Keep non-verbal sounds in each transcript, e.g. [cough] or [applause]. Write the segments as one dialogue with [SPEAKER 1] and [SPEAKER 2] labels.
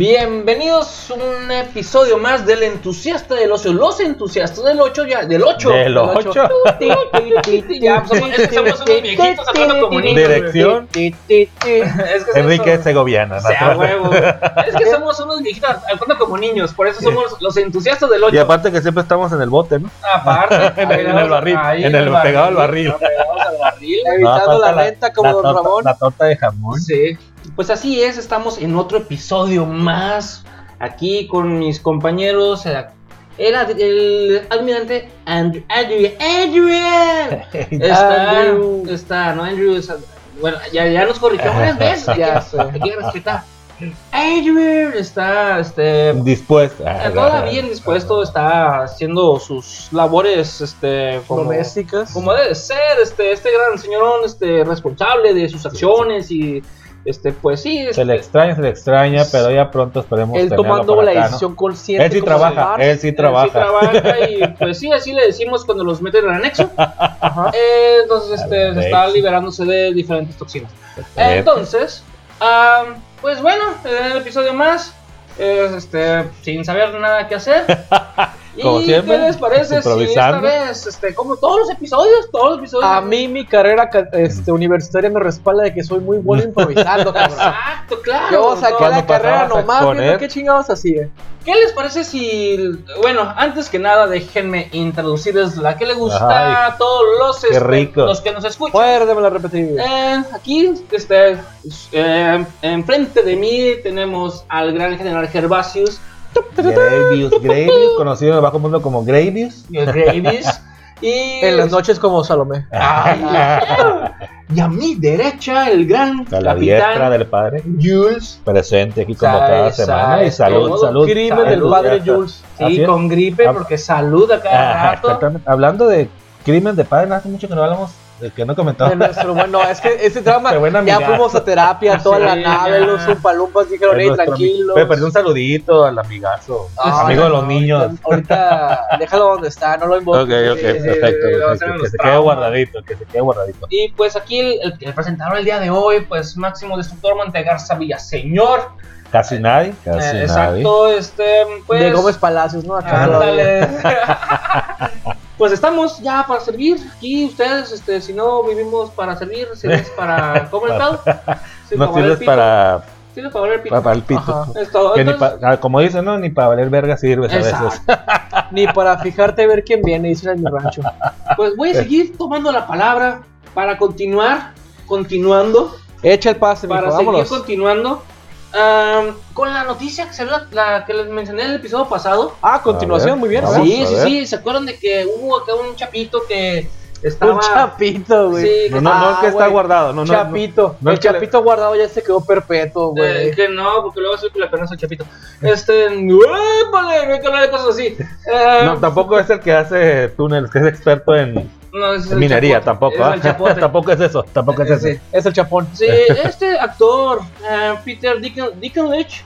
[SPEAKER 1] Bienvenidos a un episodio más del entusiasta del ocio. Los entusiastas del 8 ya, del 8.
[SPEAKER 2] Del 8.
[SPEAKER 1] Ya, pues, somos, es que somos unos viejitos hablando como niños.
[SPEAKER 2] Dirección.
[SPEAKER 1] güey. Es que
[SPEAKER 2] Enrique Segoviana.
[SPEAKER 1] sea, huevo. Es que somos unos viejitos hablando como niños, por eso somos los entusiastas del 8.
[SPEAKER 2] Y aparte que siempre estamos en el bote, ¿no?
[SPEAKER 1] Aparte, [laughs]
[SPEAKER 2] En el-
[SPEAKER 1] ahí
[SPEAKER 2] en el barril,
[SPEAKER 1] ahí
[SPEAKER 2] en el- pegado al barril.
[SPEAKER 1] Pegados al barril.
[SPEAKER 3] Evitando la renta como
[SPEAKER 2] la
[SPEAKER 3] Don
[SPEAKER 2] torta-
[SPEAKER 3] Ramón.
[SPEAKER 2] La torta de jamón.
[SPEAKER 1] Sí, pues así es, estamos en otro episodio más aquí con mis compañeros. eh, Era el almirante Andrew, Andrew, [laughs] Adrian. Está,
[SPEAKER 3] Andrew.
[SPEAKER 1] está, no Andrew, bueno, ya, ya nos corrigió varias [laughs] veces,
[SPEAKER 3] Ya
[SPEAKER 1] hay que respetar. Adrian está, este,
[SPEAKER 2] Dispuesta.
[SPEAKER 1] eh, todavía bien dispuesto, está haciendo sus labores, este, como,
[SPEAKER 3] Domésticas.
[SPEAKER 1] como debe ser, este, este gran señorón, este, responsable de sus acciones y, este, pues sí,
[SPEAKER 2] Se
[SPEAKER 1] este,
[SPEAKER 2] le extraña, se le extraña, pero ya pronto esperemos
[SPEAKER 3] Él tomando la
[SPEAKER 2] acá, ¿no?
[SPEAKER 3] decisión consciente.
[SPEAKER 2] Él sí trabaja, él sí
[SPEAKER 1] él
[SPEAKER 2] trabaja.
[SPEAKER 1] sí trabaja y [laughs] pues sí, así le decimos cuando los meten en el anexo. [laughs]
[SPEAKER 3] Ajá.
[SPEAKER 1] Eh, entonces, este,
[SPEAKER 2] Anexo.
[SPEAKER 1] está liberándose de diferentes toxinas. Entonces, am, pues bueno, en el episodio más, es, este, sin saber nada que hacer. [laughs] ¿Y
[SPEAKER 2] Como siempre,
[SPEAKER 1] qué les parece si esta vez, este, como todos los episodios, todos los episodios?
[SPEAKER 3] A mí mi carrera ca- este, universitaria me respalda de que soy muy bueno [laughs] improvisando, cabrón.
[SPEAKER 1] Exacto, claro.
[SPEAKER 3] Yo saqué
[SPEAKER 1] no.
[SPEAKER 3] la carrera nomás viendo qué chingados hacía.
[SPEAKER 1] ¿Qué les parece si, bueno, antes que nada déjenme introducirles la que le gusta a todos los,
[SPEAKER 2] qué
[SPEAKER 1] este,
[SPEAKER 2] rico.
[SPEAKER 1] los que nos escuchan?
[SPEAKER 3] Muérdemela repetir.
[SPEAKER 1] Eh, aquí, este, eh, enfrente de mí tenemos al gran general Gervasius
[SPEAKER 2] Gravius, Gravius, conocido bajo mundo como Gravius.
[SPEAKER 1] Gravis. y, [laughs]
[SPEAKER 3] En las noches como Salomé.
[SPEAKER 1] Ay, [laughs] y a mi derecha, el gran
[SPEAKER 2] A la diestra
[SPEAKER 1] capitán
[SPEAKER 2] del padre.
[SPEAKER 1] Jules.
[SPEAKER 2] Presente aquí como
[SPEAKER 1] Sabe,
[SPEAKER 2] cada semana. Y salud,
[SPEAKER 1] todo.
[SPEAKER 2] salud.
[SPEAKER 3] Crimen
[SPEAKER 2] salud,
[SPEAKER 3] del padre. Jules.
[SPEAKER 1] Sí,
[SPEAKER 2] Así es.
[SPEAKER 1] con gripe
[SPEAKER 2] Ah.
[SPEAKER 1] porque saluda cada
[SPEAKER 2] Ah,
[SPEAKER 1] rato.
[SPEAKER 2] exactamente. Hablando de crimen de padre, hace mucho que no hablamos, de que no comentaba.
[SPEAKER 3] De nuestro, bueno, es que ese drama ya
[SPEAKER 2] amigazo.
[SPEAKER 3] fuimos a terapia, [laughs] toda la nave,
[SPEAKER 1] ya.
[SPEAKER 3] los umpalumpas dijeron, hey, tranquilos.
[SPEAKER 2] Pero perdí un saludito al amigazo.
[SPEAKER 3] Ah,
[SPEAKER 2] amigo de
[SPEAKER 3] no,
[SPEAKER 2] los
[SPEAKER 3] no,
[SPEAKER 2] niños.
[SPEAKER 3] Ahorita, déjalo donde está, no lo invoques.
[SPEAKER 2] Ok, ok,
[SPEAKER 1] sí,
[SPEAKER 2] perfecto.
[SPEAKER 1] sí, hacer
[SPEAKER 2] Que
[SPEAKER 1] los
[SPEAKER 2] se quede guardadito, que se quede guardadito.
[SPEAKER 1] Y pues aquí el, el, el presentador el día de hoy, pues Máximo Destructor Montegarza Villaseñor.
[SPEAKER 2] Casi nadie, casi
[SPEAKER 1] Eh,
[SPEAKER 2] nadie.
[SPEAKER 1] exacto, este, pues.
[SPEAKER 3] de Gómez Palacios, ¿no? Acá [laughs]
[SPEAKER 1] pues estamos ya para servir. Aquí ustedes, este, si no vivimos para servir, sirves para comer el pedo. Sí,
[SPEAKER 2] No
[SPEAKER 1] para valer
[SPEAKER 2] sirves
[SPEAKER 1] pito.
[SPEAKER 2] para,
[SPEAKER 1] Sirves para valer el pito.
[SPEAKER 2] para, para el pito.
[SPEAKER 3] Ajá.
[SPEAKER 1] Es todo.
[SPEAKER 2] Que ni pa- ah, como dicen, ¿no? Ni para valer verga sirves a veces. [laughs]
[SPEAKER 3] Ni para fijarte ver quién viene, dicen en mi rancho.
[SPEAKER 1] Pues voy a seguir tomando la palabra para continuar, continuando.
[SPEAKER 3] Echa el pase, mijo,
[SPEAKER 1] para seguir
[SPEAKER 3] vámonos.
[SPEAKER 1] continuando am, con la noticia que salió la, la que les mencioné en el episodio pasado.
[SPEAKER 3] Ah,
[SPEAKER 2] A
[SPEAKER 3] continuación, muy bien. ¿no?
[SPEAKER 1] sí, sí, sí. ¿Se acuerdan de que hubo acá un chapito que estaba.
[SPEAKER 3] Un chapito, güey.
[SPEAKER 1] Sí,
[SPEAKER 2] No, no, no,
[SPEAKER 3] Ah,
[SPEAKER 2] que está guardado. No, no,
[SPEAKER 3] chapito.
[SPEAKER 2] no
[SPEAKER 3] el
[SPEAKER 2] que le-
[SPEAKER 3] chapito guardado ya se quedó perpetuo,
[SPEAKER 1] eh,
[SPEAKER 3] güey.
[SPEAKER 1] que no, porque luego se le apenas el chapito. Este. ¡Épale! No hay que hablar de cosas así. Eh,
[SPEAKER 2] No, tampoco es el que hace túneles, que es experto en
[SPEAKER 1] no, es
[SPEAKER 2] minería, tampoco.
[SPEAKER 1] es chapote. [laughs]
[SPEAKER 2] tampoco es eso, tampoco es eso.
[SPEAKER 1] Sí.
[SPEAKER 3] Es el chapón.
[SPEAKER 1] Sí, [laughs] este actor, eh, Peter Dicken- Dinklage,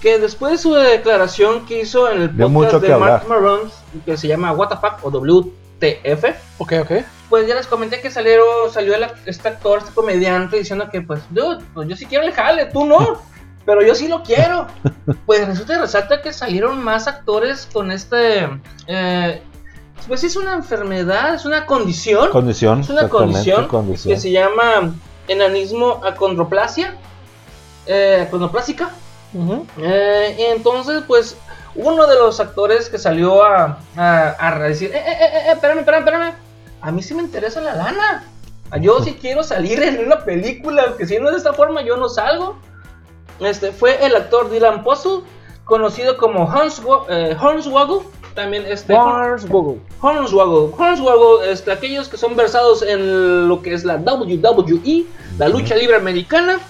[SPEAKER 1] que después de su declaración que hizo en el podcast de Mark. Maron, que se llama Fuck o WTF,
[SPEAKER 3] Ok, ok.
[SPEAKER 1] pues ya les comenté que salieron, salió el, este actor, este comediante, diciendo que, pues, dude, pues yo sí quiero el jale, tú no, [laughs] pero yo sí lo quiero. Pues resulta y resalta que salieron más actores con este. eh, pues es una enfermedad, es una condición
[SPEAKER 2] Condición.
[SPEAKER 1] es una condición,
[SPEAKER 2] condición.
[SPEAKER 1] que se llama enanismo acondroplasia, eh, acondroplásica. Eh, y entonces, pues, uno de los actores que salió a, a, a decir, eh, eh, eh, eh, espérame, espérame, espérame, a mí sí me interesa la lana. Yo sí quiero salir en una película, que si no es de esta forma yo no salgo. Este fue el actor Dylan Puzzle, conocido como Hornswoggle, eh, Hornswoggle, también este
[SPEAKER 3] Mars Google.
[SPEAKER 1] Hornswoggle, Hornswoggle, este, aquellos que son versados en lo que es la WWE, la lucha libre americana,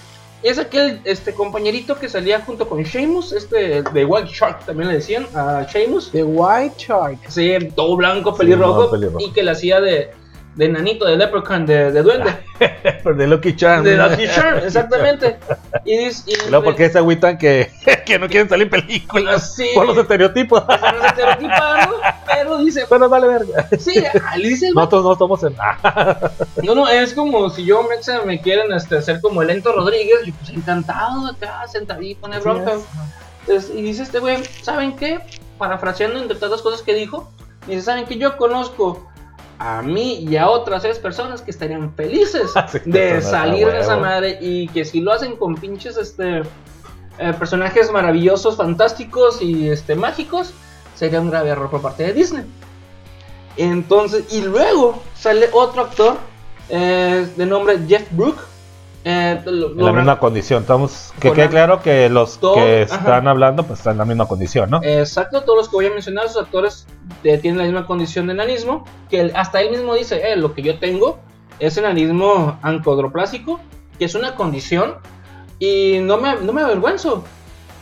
[SPEAKER 1] es aquel este compañerito que salía junto con Sheamus, este de White Shark también le decían a Sheamus,
[SPEAKER 3] The White Shark.
[SPEAKER 1] sí, todo blanco, pelirrojo,
[SPEAKER 2] no, pelirrojo.
[SPEAKER 1] y que le hacía de, de nanito, de leprechaun, de, de duende, [laughs]
[SPEAKER 2] de Lucky Charm.
[SPEAKER 1] de Lucky Charm, exactamente. Y, y-
[SPEAKER 2] luego, ¿por qué se agüitan que, [laughs] que no quieren salir en películas?
[SPEAKER 1] Sí.
[SPEAKER 2] Por los estereotipos.
[SPEAKER 1] Están estereotipando, pero dice,
[SPEAKER 2] Pero vale verga.
[SPEAKER 1] sí, le dice el
[SPEAKER 2] Nosotros no somos en. [laughs]
[SPEAKER 1] No, no, es como si yo, Mexa, me quieren este, hacer como el Ento Rodríguez, yo pues encantado acá, sentadito en el bronca.
[SPEAKER 3] es.
[SPEAKER 1] Es- y dice este güey, ¿saben qué? Parafraseando entre tantas cosas que dijo, dice, ¿saben qué? Yo conozco a mí y a otras seis personas que estarían felices [laughs]
[SPEAKER 2] Sí,
[SPEAKER 1] de salir de esa madre y que si lo hacen con pinches este eh, personajes maravillosos, fantásticos y este mágicos, sería un grave error por parte de Disney. Entonces, y luego sale otro actor eh, de nombre Jeff Brook. Eh, lo-
[SPEAKER 2] En la misma condición. Estamos, que quede
[SPEAKER 1] la-
[SPEAKER 2] claro que los
[SPEAKER 1] Todo-
[SPEAKER 2] que
[SPEAKER 1] ajá.
[SPEAKER 2] están hablando pues están en la misma condición, ¿no?
[SPEAKER 1] Exacto, todos los que voy a mencionar, esos actores eh, tienen la misma condición de enanismo, que él- hasta él mismo dice, eh, lo que yo tengo es enanismo ancodroplásico, que es una condición, y no me, no me avergüenzo.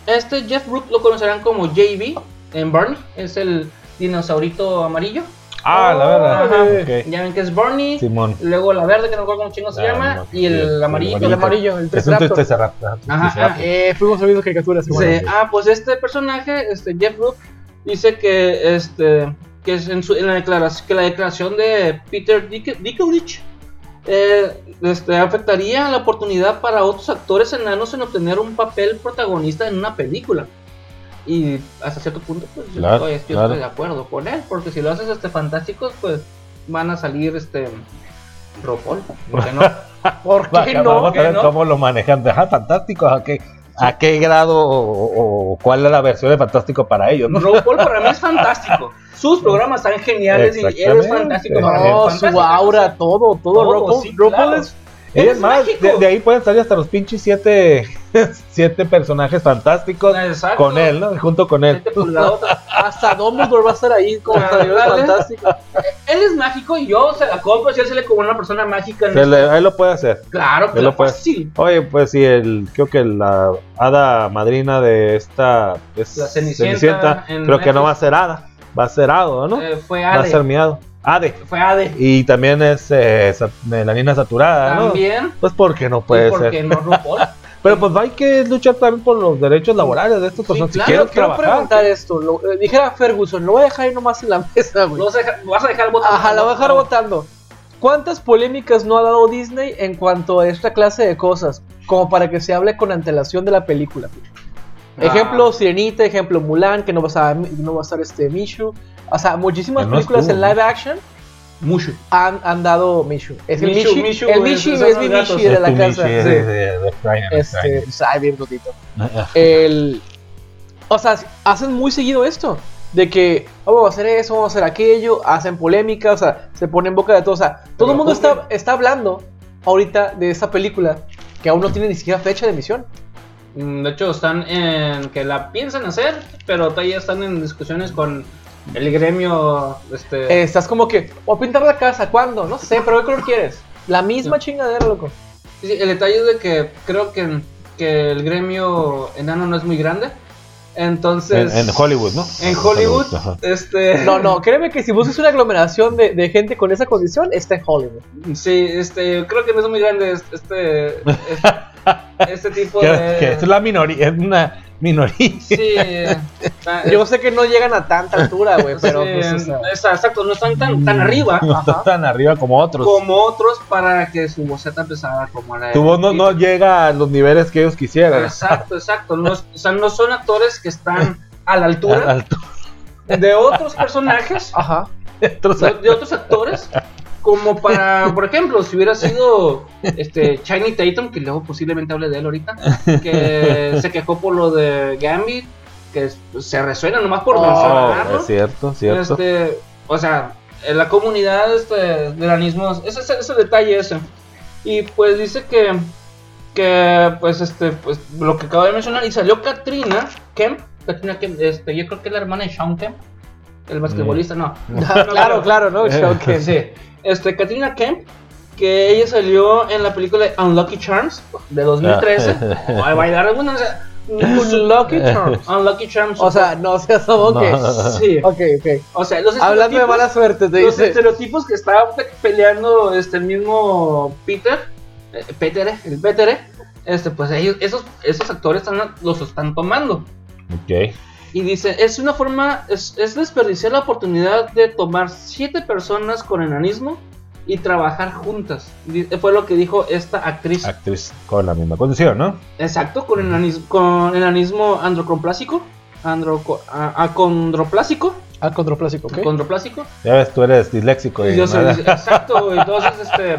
[SPEAKER 1] Este Jeff Brook lo conocerán como JB en Barney, es el dinosaurito amarillo.
[SPEAKER 2] Ah, la verdad.
[SPEAKER 1] Ajá.
[SPEAKER 2] ok.
[SPEAKER 1] Ya ven que es Barney,
[SPEAKER 2] Simón.
[SPEAKER 1] luego la verde, que no recuerdo cómo chingo se
[SPEAKER 2] Ah,
[SPEAKER 1] llama,
[SPEAKER 2] no,
[SPEAKER 1] y el amarillo.
[SPEAKER 3] El amarillo, el
[SPEAKER 2] Es un
[SPEAKER 3] Triceratops.
[SPEAKER 2] Triceratops.
[SPEAKER 1] Ajá,
[SPEAKER 2] Triceratops.
[SPEAKER 3] Eh, fuimos viendo caricaturas.
[SPEAKER 1] Sí, ah, pues este personaje, este Jeff Brook, dice que este que es en, su, en la declaración que la declaración de Peter Dinklage eh, este, afectaría la oportunidad para otros actores enanos en obtener un papel protagonista en una película. Y hasta cierto punto, pues yo, estoy, yo
[SPEAKER 2] claro.
[SPEAKER 1] estoy de acuerdo con él, porque si lo haces este fantásticos, pues van a salir este RuPaul, ¿por qué no? [laughs]
[SPEAKER 3] ¿Por qué no?
[SPEAKER 2] Vamos a
[SPEAKER 1] ¿Qué
[SPEAKER 2] ver
[SPEAKER 1] no?
[SPEAKER 2] cómo lo manejan. Ajá, fantástico. ¿A qué, a qué grado o, o cuál es la versión de fantástico para ellos? ¿no?
[SPEAKER 1] RuPaul para mí es [laughs] fantástico. Sus programas están geniales y él es fantástico. para mí,
[SPEAKER 3] No, su aura, todo, todo.
[SPEAKER 1] Todo, sí, claro.
[SPEAKER 3] es
[SPEAKER 2] Y es más, de, de ahí pueden salir hasta los pinches siete, [laughs] siete personajes fantásticos
[SPEAKER 1] Exacto.
[SPEAKER 2] con él, ¿no? Junto con él.
[SPEAKER 3] Hasta Dumbledore va a estar ahí como fantástico.
[SPEAKER 1] Él es mágico y yo se la compro si él se le como una persona mágica. En
[SPEAKER 2] Se
[SPEAKER 1] este-
[SPEAKER 2] le- él lo puede hacer.
[SPEAKER 1] Claro,
[SPEAKER 2] él
[SPEAKER 1] lo
[SPEAKER 2] puede-
[SPEAKER 1] fácil.
[SPEAKER 2] Oye, pues sí, el, creo que la hada madrina de esta es
[SPEAKER 1] La Cenicienta en
[SPEAKER 2] creo que no va a ser hada, va a ser hado, ¿no?
[SPEAKER 1] Eh, fue
[SPEAKER 2] va a ser miado. Ade.
[SPEAKER 1] Fue Ade.
[SPEAKER 2] Y también es eh, sa- melanina saturada, ¿no?
[SPEAKER 1] También.
[SPEAKER 2] Pues porque no
[SPEAKER 1] ¿Y
[SPEAKER 2] puede
[SPEAKER 1] por
[SPEAKER 2] ser.
[SPEAKER 1] no RuPaul? [laughs]
[SPEAKER 2] Pero pues hay que luchar también por los derechos laborales de estas
[SPEAKER 1] Sí,
[SPEAKER 2] personas.
[SPEAKER 1] claro,
[SPEAKER 2] si
[SPEAKER 3] Quiero
[SPEAKER 2] trabajar.
[SPEAKER 3] preguntar esto. Lo, eh, dijera Ferguson, lo voy a dejar ahí nomás en la [laughs] mesa, güey.
[SPEAKER 1] No vas a dejar, votar.
[SPEAKER 3] Ajá, la voy a dejar votando. ¿Cuántas polémicas no ha dado Disney en cuanto a esta clase de cosas? Como para que se hable con antelación de la película.
[SPEAKER 1] Ah.
[SPEAKER 3] Ejemplo Sirenita, ejemplo Mulan, que no va a estar, no va a estar este Mishu. O sea, muchísimas películas en live action
[SPEAKER 1] Mucho.
[SPEAKER 3] han, han dado Mishu. Es el
[SPEAKER 1] Mishu, Mishu,
[SPEAKER 3] el
[SPEAKER 1] es- son
[SPEAKER 3] es
[SPEAKER 1] los
[SPEAKER 3] mi. Mishi de
[SPEAKER 2] Es
[SPEAKER 3] la casa.
[SPEAKER 2] Michi,
[SPEAKER 3] sí.
[SPEAKER 2] de- de- de Brian,
[SPEAKER 3] Este,
[SPEAKER 2] Brian.
[SPEAKER 3] pues, ay, bien gordito. El, o sea, hacen muy seguido esto. De que "Oh, vamos a hacer eso, vamos a hacer aquello, hacen polémica, o sea, se pone en boca de todos. O sea, todo el mundo está, está hablando ahorita de esta película que aún no tiene ni siquiera fecha de emisión.
[SPEAKER 1] Mm, De hecho, están en que la piensan hacer, pero todavía están en discusiones con el gremio. Este,
[SPEAKER 3] Eh, estás como que, o pintar la casa, ¿cuándo? No sé, pero ¿qué color quieres? La misma chingadera, loco.
[SPEAKER 1] Sí, sí, el detalle es de que creo que, que el gremio enano no es muy grande.
[SPEAKER 2] En,
[SPEAKER 1] Entonces.
[SPEAKER 2] en Hollywood, ¿no?
[SPEAKER 1] En Hollywood, este.
[SPEAKER 3] No, no, créeme que si buscas una aglomeración de, de gente con esa condición, está en Hollywood.
[SPEAKER 1] Sí, este, creo que no es muy grande este, este, [laughs] este tipo
[SPEAKER 2] Que,
[SPEAKER 1] de.
[SPEAKER 2] que es la minoría, es una minoría.
[SPEAKER 1] Sí, [laughs] eh,
[SPEAKER 3] Yo sé que no llegan a tanta altura, güey, pero
[SPEAKER 1] sí,
[SPEAKER 3] pues, o sea,
[SPEAKER 1] es- exacto, no están tan, tan arriba
[SPEAKER 2] No está tan arriba como otros.
[SPEAKER 1] como otros para que su voz sea tan pesada como la
[SPEAKER 2] Tu voz no, no llega a los niveles que ellos quisieran.
[SPEAKER 1] Exacto, exacto. No, o sea, no son actores que están a la altura [laughs]
[SPEAKER 2] Al- al-
[SPEAKER 1] de otros personajes,
[SPEAKER 3] ajá.
[SPEAKER 2] otros-
[SPEAKER 1] de, de otros actores, como para, [laughs] por ejemplo, si hubiera sido este Shiny Tatum, que luego posiblemente hable de él ahorita, que [laughs] se quejó por lo de Gambit, que se resuena nomás por
[SPEAKER 3] Oh,
[SPEAKER 2] Oh,
[SPEAKER 1] mencionarlo.
[SPEAKER 2] es cierto, cierto.
[SPEAKER 1] Este, o sea, en la comunidad este, del anismo, ese, ese, ese detalle ese. Y pues dice que, que pues este, pues lo que acabo de mencionar, y salió Katrina Kemp, Katrina Kemp, este, yo creo que es la hermana de Sean Kemp, el basquetbolista, no. [laughs]
[SPEAKER 3] claro, claro, ¿no? Shawn Kemp.
[SPEAKER 1] Sí, este, Katrina Kemp, que ella salió en la película Unlucky Charms de 2013. Va a bailar alguna, o sea,
[SPEAKER 3] Lucky [laughs] Charms.
[SPEAKER 1] Unlucky Charms.
[SPEAKER 3] O sea, no seas como que.
[SPEAKER 2] No.
[SPEAKER 1] sí.
[SPEAKER 3] Ok, ok.
[SPEAKER 1] O sea, los
[SPEAKER 3] Hablando de
[SPEAKER 1] estereotipos-
[SPEAKER 3] mala suerte, te
[SPEAKER 1] los
[SPEAKER 3] dice.
[SPEAKER 1] estereotipos que estaba pe- peleando este el mismo Peter, eh, Peter, el Peter, este pues ellos esos esos actores están, los están tomando
[SPEAKER 2] Ok.
[SPEAKER 1] Y dice, es una forma es, es desperdiciar la oportunidad de tomar siete personas con enanismo y trabajar juntas. Di- Fue lo que dijo esta actriz.
[SPEAKER 2] Actriz con la misma condición, ¿no?
[SPEAKER 1] Exacto, con enanismo, con enanismo androcromplásico. Androco, a- acondroplásico.
[SPEAKER 3] Al contraplástico, ¿ok?
[SPEAKER 1] Acondroplásico.
[SPEAKER 2] Ya ves, tú eres disléxico. Y
[SPEAKER 1] Yo soy- exacto, [laughs] entonces este.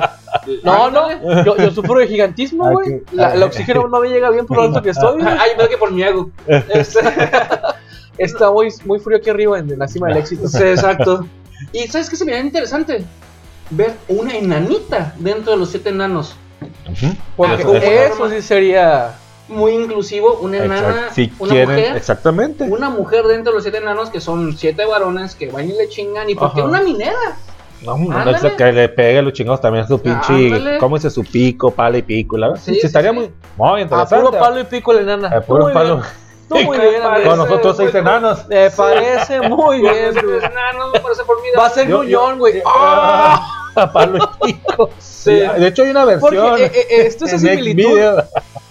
[SPEAKER 3] No, no, yo, yo sufro de gigantismo,
[SPEAKER 2] Ah,
[SPEAKER 3] güey. La- El oxígeno no me llega bien por lo alto que estoy. güey.
[SPEAKER 1] Ay, me que por mi ego. [laughs] Este, [laughs]
[SPEAKER 3] Está muy, muy frío aquí arriba en la cima del éxito.
[SPEAKER 1] sí, exacto. Y ¿sabes qué se me da interesante? Ver una enanita dentro de los siete enanos.
[SPEAKER 3] Porque
[SPEAKER 2] Eso-
[SPEAKER 3] eso,
[SPEAKER 2] eso-
[SPEAKER 3] sí sería.
[SPEAKER 1] Muy inclusivo, una enana.
[SPEAKER 2] Si
[SPEAKER 1] una
[SPEAKER 2] quieren,
[SPEAKER 1] mujer.
[SPEAKER 2] exactamente.
[SPEAKER 1] Una mujer dentro de los siete enanos que son siete varones que van y le chingan. ¿Y por qué
[SPEAKER 3] Ajá.
[SPEAKER 1] una minera?
[SPEAKER 2] No, no, es que le pegue a los chingados también su pinche.
[SPEAKER 1] Ándale.
[SPEAKER 2] ¿Cómo dice su pico, palo y pico? La verdad, sí,
[SPEAKER 1] Sí,
[SPEAKER 2] sí,
[SPEAKER 1] sí,
[SPEAKER 2] estaría
[SPEAKER 1] sí.
[SPEAKER 2] muy, muy
[SPEAKER 3] A
[SPEAKER 2] interesante.
[SPEAKER 3] puro palo y pico la enana.
[SPEAKER 2] A puro
[SPEAKER 3] Muy
[SPEAKER 2] palo.
[SPEAKER 3] bien. Tú muy bien,
[SPEAKER 1] Con
[SPEAKER 3] amigo.
[SPEAKER 2] Con nosotros seis enanos.
[SPEAKER 3] Me parece muy bien. tú.
[SPEAKER 1] enanos, me parece formidable.
[SPEAKER 3] Va a ser
[SPEAKER 2] Yo-
[SPEAKER 3] gruñón, güey. ¡Ah! [laughs]
[SPEAKER 2] A palo [laughs] y pico.
[SPEAKER 1] Sí.
[SPEAKER 2] De hecho, hay una
[SPEAKER 3] Porque
[SPEAKER 2] versión.
[SPEAKER 3] eh, eh, esto es [laughs]
[SPEAKER 2] en
[SPEAKER 3] similitud.
[SPEAKER 2] Xvideo.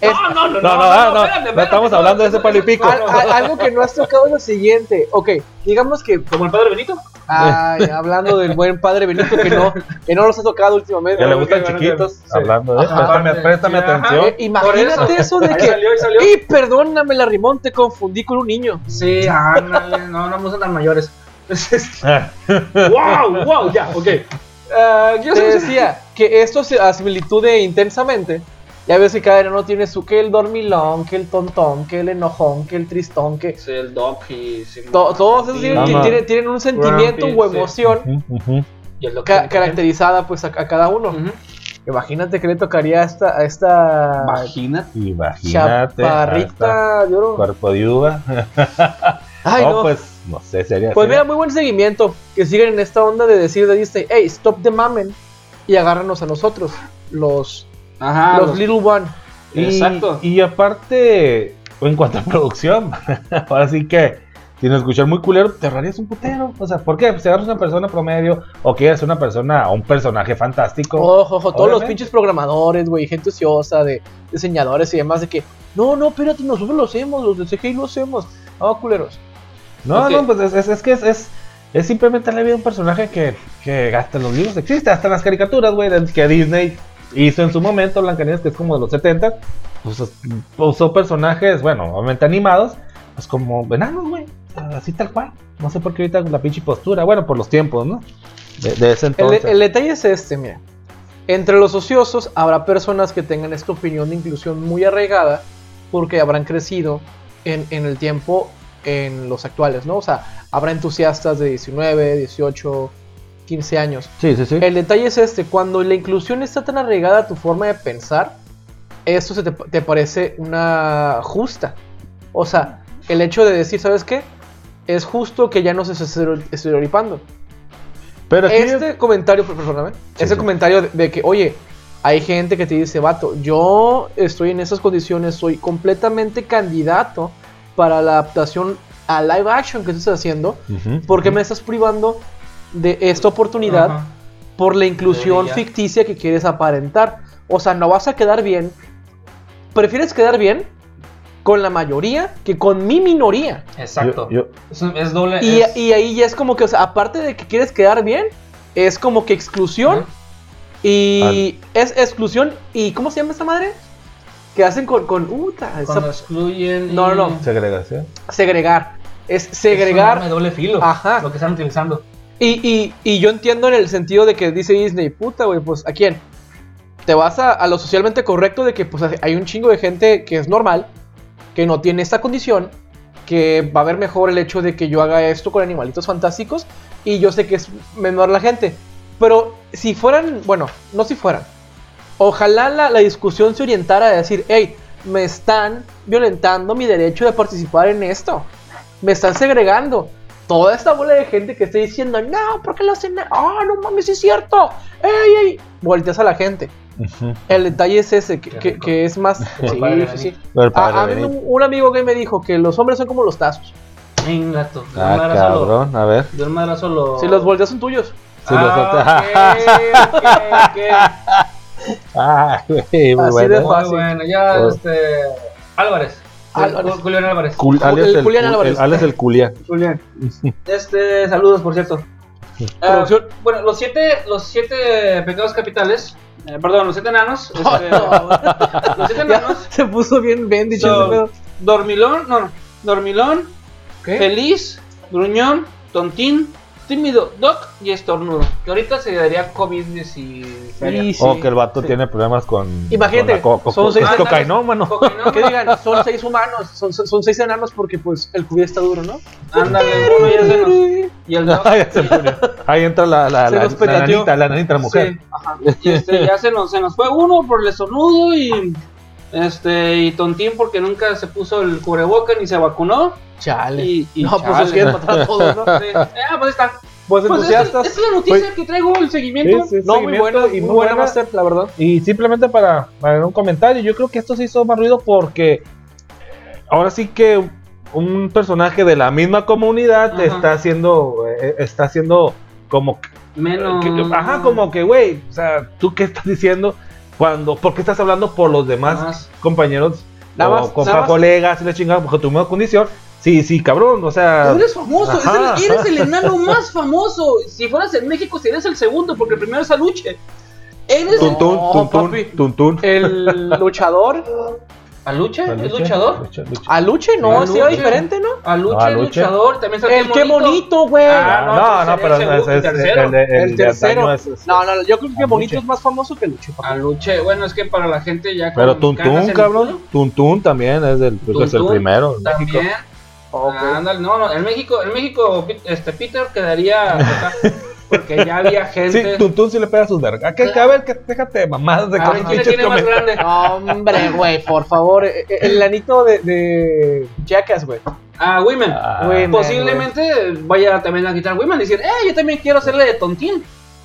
[SPEAKER 3] Es-
[SPEAKER 1] No, no, no,
[SPEAKER 2] No, no, ah, no,
[SPEAKER 1] espérate,
[SPEAKER 2] no estamos hablando de ese palo y pico.
[SPEAKER 3] Al- al- algo que no has tocado es lo siguiente. Ok, digamos que.
[SPEAKER 1] Como el padre Benito.
[SPEAKER 3] Ay, hablando del buen padre Benito que no, que no los ha tocado últimamente.
[SPEAKER 2] Que le gustan chiquitos.
[SPEAKER 1] sí.
[SPEAKER 2] Hablando de.
[SPEAKER 3] Ajá.
[SPEAKER 2] Préstame, préstame
[SPEAKER 1] Ajá.
[SPEAKER 2] atención.
[SPEAKER 3] Eh, imagínate
[SPEAKER 1] Por
[SPEAKER 3] eso de
[SPEAKER 1] Ahí
[SPEAKER 3] que.
[SPEAKER 1] salió, ahí salió.
[SPEAKER 3] Y perdóname la rimón, te confundí con un niño.
[SPEAKER 1] Sí, ándale, no, no me gustan tan mayores. Wow, wow, ya, ok. Ah, quiero
[SPEAKER 3] Te decía que esto se- a similitud de intensamente. Ya ves que cada enano tiene su que el dormilón, que el tontón, que el enojón, que el tristón, que.
[SPEAKER 1] Sí, el Doc y
[SPEAKER 3] to- todos esos tienen, tienen- tienen un sentimiento
[SPEAKER 1] Grumpy,
[SPEAKER 3] o
[SPEAKER 1] sí.
[SPEAKER 3] emoción
[SPEAKER 2] ujú, ujú.
[SPEAKER 1] Y el Doc
[SPEAKER 3] ca- caracterizada pues a, a cada uno.
[SPEAKER 1] Ujú.
[SPEAKER 3] Imagínate que le tocaría a esta, a esta
[SPEAKER 1] Imagínate.
[SPEAKER 2] Imagínate.
[SPEAKER 3] chaparrita de oro.
[SPEAKER 2] Cuerpo de uva. [laughs]
[SPEAKER 3] Ay,
[SPEAKER 2] no,
[SPEAKER 3] no.
[SPEAKER 2] pues no sé, sería
[SPEAKER 3] Pues mira, muy buen seguimiento. Que siguen en esta onda de decir de Disney, hey, stop the mamen. Y agárranos a nosotros, los,
[SPEAKER 1] Ajá.
[SPEAKER 3] los
[SPEAKER 1] los-
[SPEAKER 3] Little One.
[SPEAKER 2] Y,
[SPEAKER 1] Exacto.
[SPEAKER 2] Y aparte, en cuanto a [laughs] producción, [laughs] ahora sí que, sin escuchar muy culero, te ahorrarías un putero. O sea, ¿por qué? Pues, Si agarras una persona promedio o quieres una persona o un personaje fantástico.
[SPEAKER 3] Ojo, ojo, todos los pinches programadores, güey, gente ociosa, de diseñadores y demás, de que, no, no, espérate, nosotros lo hacemos, los de CGI lo hacemos. No, culeros.
[SPEAKER 2] No, no, pues es, es- es que es, es, es simplemente la vida de un personaje que, que hasta en los libros existe, hasta en las caricaturas, güey, que Disney hizo en su momento, Blancanieves, que es como de los 70, pues es- usó personajes, bueno, obviamente animados, pues como enanos, güey, así tal cual. No sé por qué ahorita la pinche postura, bueno, por los tiempos, ¿no? De, de ese
[SPEAKER 3] El,
[SPEAKER 2] entonces.
[SPEAKER 3] el detalle es este, mira. Entre los ociosos habrá personas que tengan esta opinión de inclusión muy arraigada porque habrán crecido en, en el tiempo en los actuales, ¿no? O sea, habrá entusiastas de 19, 18, 15 años.
[SPEAKER 2] Sí, sí, sí.
[SPEAKER 3] El detalle es este, cuando la inclusión está tan arraigada a tu forma de pensar, esto se te, te parece una justa. O sea, el hecho de decir, ¿sabes qué? Es justo que ya no se esté estereo- estereotipando.
[SPEAKER 2] Pero aquí
[SPEAKER 3] Este comentario, perdóname,
[SPEAKER 2] Sí,
[SPEAKER 3] ese
[SPEAKER 2] sí.
[SPEAKER 3] comentario de, de que, oye, hay gente que te dice, vato, yo estoy en esas condiciones, soy completamente candidato para la adaptación a live action que estás haciendo,
[SPEAKER 2] Ujú,
[SPEAKER 3] porque
[SPEAKER 2] ujú.
[SPEAKER 3] me estás privando de esta oportunidad por la inclusión ficticia que quieres aparentar. O sea, no vas a quedar bien. Prefieres quedar bien con la mayoría que con mi minoría.
[SPEAKER 1] Exacto.
[SPEAKER 2] Yo- yo-
[SPEAKER 1] Es, es doble.
[SPEAKER 3] Y,
[SPEAKER 1] es-
[SPEAKER 3] y ahí ya es como que, o sea, aparte de que quieres quedar bien, es como que exclusión. Y es exclusión. ¿Y cómo se llama esta madre? Que hacen con. con uta, esa-
[SPEAKER 1] Cuando excluyen.
[SPEAKER 3] No,
[SPEAKER 1] y-
[SPEAKER 3] no, no.
[SPEAKER 2] Segregación.
[SPEAKER 3] segregar. Es
[SPEAKER 1] Es
[SPEAKER 3] segregar.
[SPEAKER 1] de doble filo.
[SPEAKER 3] Ajá.
[SPEAKER 1] Lo que están utilizando.
[SPEAKER 3] Y, y, y yo entiendo en el sentido de que dice Disney, puta, güey, pues ¿a quién? Te vas a, a lo socialmente correcto de que pues hay un chingo de gente que es normal, que no tiene esta condición, que va a ver mejor el hecho de que yo haga esto con animalitos fantásticos y yo sé que es menor la gente. Pero si fueran, bueno, no si fueran, ojalá la, la discusión se orientara a decir, hey, me están violentando mi derecho de participar en esto. Me están segregando. Toda esta bola de gente que está diciendo, no, ¿por qué lo hacen? Ah, no mames, sí es cierto. ¡Ey, ey! Volteas a la gente. El detalle es ese, que, que- es más. Sí, sí, sí. A, a mí un, un amigo que me dijo que los hombres son como los tazos.
[SPEAKER 1] Venga, tú.
[SPEAKER 2] Ah,
[SPEAKER 1] madrazo lo-
[SPEAKER 2] cabrón, a ver.
[SPEAKER 1] De un madrazo lo.
[SPEAKER 3] Si los volteas son tuyos.
[SPEAKER 2] Si los
[SPEAKER 1] Ah. [laughs] [laughs]
[SPEAKER 2] Ah, güey, [laughs] muy
[SPEAKER 3] Así
[SPEAKER 2] bueno.
[SPEAKER 3] de
[SPEAKER 1] Muy
[SPEAKER 3] fácil.
[SPEAKER 1] bueno, ya,
[SPEAKER 2] Oh.
[SPEAKER 1] este. Álvarez.
[SPEAKER 3] Álvarez.
[SPEAKER 1] Ju- Julián Álvarez.
[SPEAKER 2] Cul- alias
[SPEAKER 3] El
[SPEAKER 2] el,
[SPEAKER 3] Julián Álvarez.
[SPEAKER 2] el- alias el.
[SPEAKER 1] Julián. [laughs] Este, saludos, por cierto.
[SPEAKER 3] Producción.
[SPEAKER 1] bueno, los siete, los siete pecados capitales, eh, perdón, los siete enanos, este, los siete
[SPEAKER 3] Ya
[SPEAKER 1] enanos,
[SPEAKER 3] se puso bien bien dicho
[SPEAKER 1] So,
[SPEAKER 3] ese pedo.
[SPEAKER 1] dormilón, no, no, dormilón,
[SPEAKER 3] ¿Qué?
[SPEAKER 1] feliz, gruñón, tontín, tímido, doc y estornudo. Que ahorita se daría COVID-19.
[SPEAKER 3] Sí, sí.
[SPEAKER 2] O que el vato
[SPEAKER 3] Sí.
[SPEAKER 2] tiene problemas con.
[SPEAKER 3] Imagínate,
[SPEAKER 2] con co- co-
[SPEAKER 3] son seis-
[SPEAKER 2] cocainómano.
[SPEAKER 1] Cocainómano. [laughs]
[SPEAKER 3] Que digan, son seis humanos, son, son seis enanos porque pues el COVID está duro, ¿no?
[SPEAKER 1] Ándale, uno ya se nos. Y el doc. [laughs]
[SPEAKER 2] Ahí se murió. Ahí entra la, la,
[SPEAKER 3] Se
[SPEAKER 2] la,
[SPEAKER 3] nos
[SPEAKER 2] la nanita, la nanita, la mujer.
[SPEAKER 1] Sí, ajá. Y este, ya se nos, se nos fue uno por el estornudo y. Este, y tontín porque nunca se puso el cubreboca ni se vacunó.
[SPEAKER 3] Chale.
[SPEAKER 1] Y, y
[SPEAKER 3] no, pues
[SPEAKER 1] chale.
[SPEAKER 3] se quieren matar a todos, ¿no? [laughs]
[SPEAKER 1] Sí. Ah, pues está.
[SPEAKER 3] Pues
[SPEAKER 1] Pues
[SPEAKER 3] entusiastas.
[SPEAKER 1] esta es la noticia que traigo, el seguimiento.
[SPEAKER 2] Sí, sí,
[SPEAKER 3] no, muy bueno,
[SPEAKER 2] y
[SPEAKER 3] muy buena
[SPEAKER 2] buena.
[SPEAKER 3] La verdad.
[SPEAKER 2] Y simplemente para, para un comentario, yo creo que esto se hizo más ruido porque ahora sí que un personaje de la misma comunidad
[SPEAKER 1] Ajá.
[SPEAKER 2] está haciendo, eh, está haciendo como, que-
[SPEAKER 1] Menos.
[SPEAKER 2] que- ajá, como que, güey, o sea, ¿tú qué estás diciendo? Cuando, ¿por qué estás hablando por los demás
[SPEAKER 1] Más.
[SPEAKER 2] compañeros
[SPEAKER 3] Nada
[SPEAKER 2] o
[SPEAKER 3] más-
[SPEAKER 2] compa-
[SPEAKER 3] nada más-
[SPEAKER 2] colegas y la chingada porque tu misma condición? Sí, sí, cabrón, o sea,
[SPEAKER 1] Tú eres famoso,
[SPEAKER 2] Ajá,
[SPEAKER 1] eres, el, eres el enano más famoso. Si fueras en México, serías el segundo, porque el primero es Aluche. Eres
[SPEAKER 2] tuntún,
[SPEAKER 3] No,
[SPEAKER 2] tuntún, tuntún.
[SPEAKER 3] El luchador.
[SPEAKER 1] Aluche, es
[SPEAKER 2] Lucha,
[SPEAKER 1] luchador.
[SPEAKER 2] lucha, lucha.
[SPEAKER 3] Aluche, no,
[SPEAKER 1] Aluche.
[SPEAKER 3] sí era diferente, ¿no?
[SPEAKER 1] Aluche,
[SPEAKER 2] No,
[SPEAKER 1] es
[SPEAKER 2] Aluche.
[SPEAKER 1] luchador. También está
[SPEAKER 3] El qué bonito, güey.
[SPEAKER 1] Ah,
[SPEAKER 2] No,
[SPEAKER 1] no,
[SPEAKER 2] no,
[SPEAKER 1] pues
[SPEAKER 2] pero
[SPEAKER 1] el segundo,
[SPEAKER 2] es-
[SPEAKER 1] el tercero.
[SPEAKER 2] el, el
[SPEAKER 3] El tercero.
[SPEAKER 2] antaño es- es-
[SPEAKER 3] No, no, yo creo que
[SPEAKER 2] Aluche.
[SPEAKER 3] bonito es más famoso que Luche. papi.
[SPEAKER 1] Aluche, bueno, es que para la gente ya.
[SPEAKER 2] Pero Tuntún,
[SPEAKER 1] el
[SPEAKER 2] cabrón. Tuntún también es, del, creo que es el
[SPEAKER 1] Tuntún
[SPEAKER 2] primero en México.
[SPEAKER 1] También.
[SPEAKER 3] Ok.
[SPEAKER 1] Ándale, no, no, en México, en México, este Peter quedaría [laughs] porque ya había
[SPEAKER 2] Sí,
[SPEAKER 1] gente.
[SPEAKER 2] Tuntún sí le pega sus vergas. ¿A qué? A ver, que déjate de mamadas de los
[SPEAKER 1] ¿quién tiene más grande?
[SPEAKER 3] Hombre, güey, por favor. eh, eh, El anito de, de Jackass, güey.
[SPEAKER 1] A Women.
[SPEAKER 2] Ah,
[SPEAKER 3] Women.
[SPEAKER 1] Posiblemente vaya también a quitar Women y decir, eh, yo también quiero hacerle de tontín.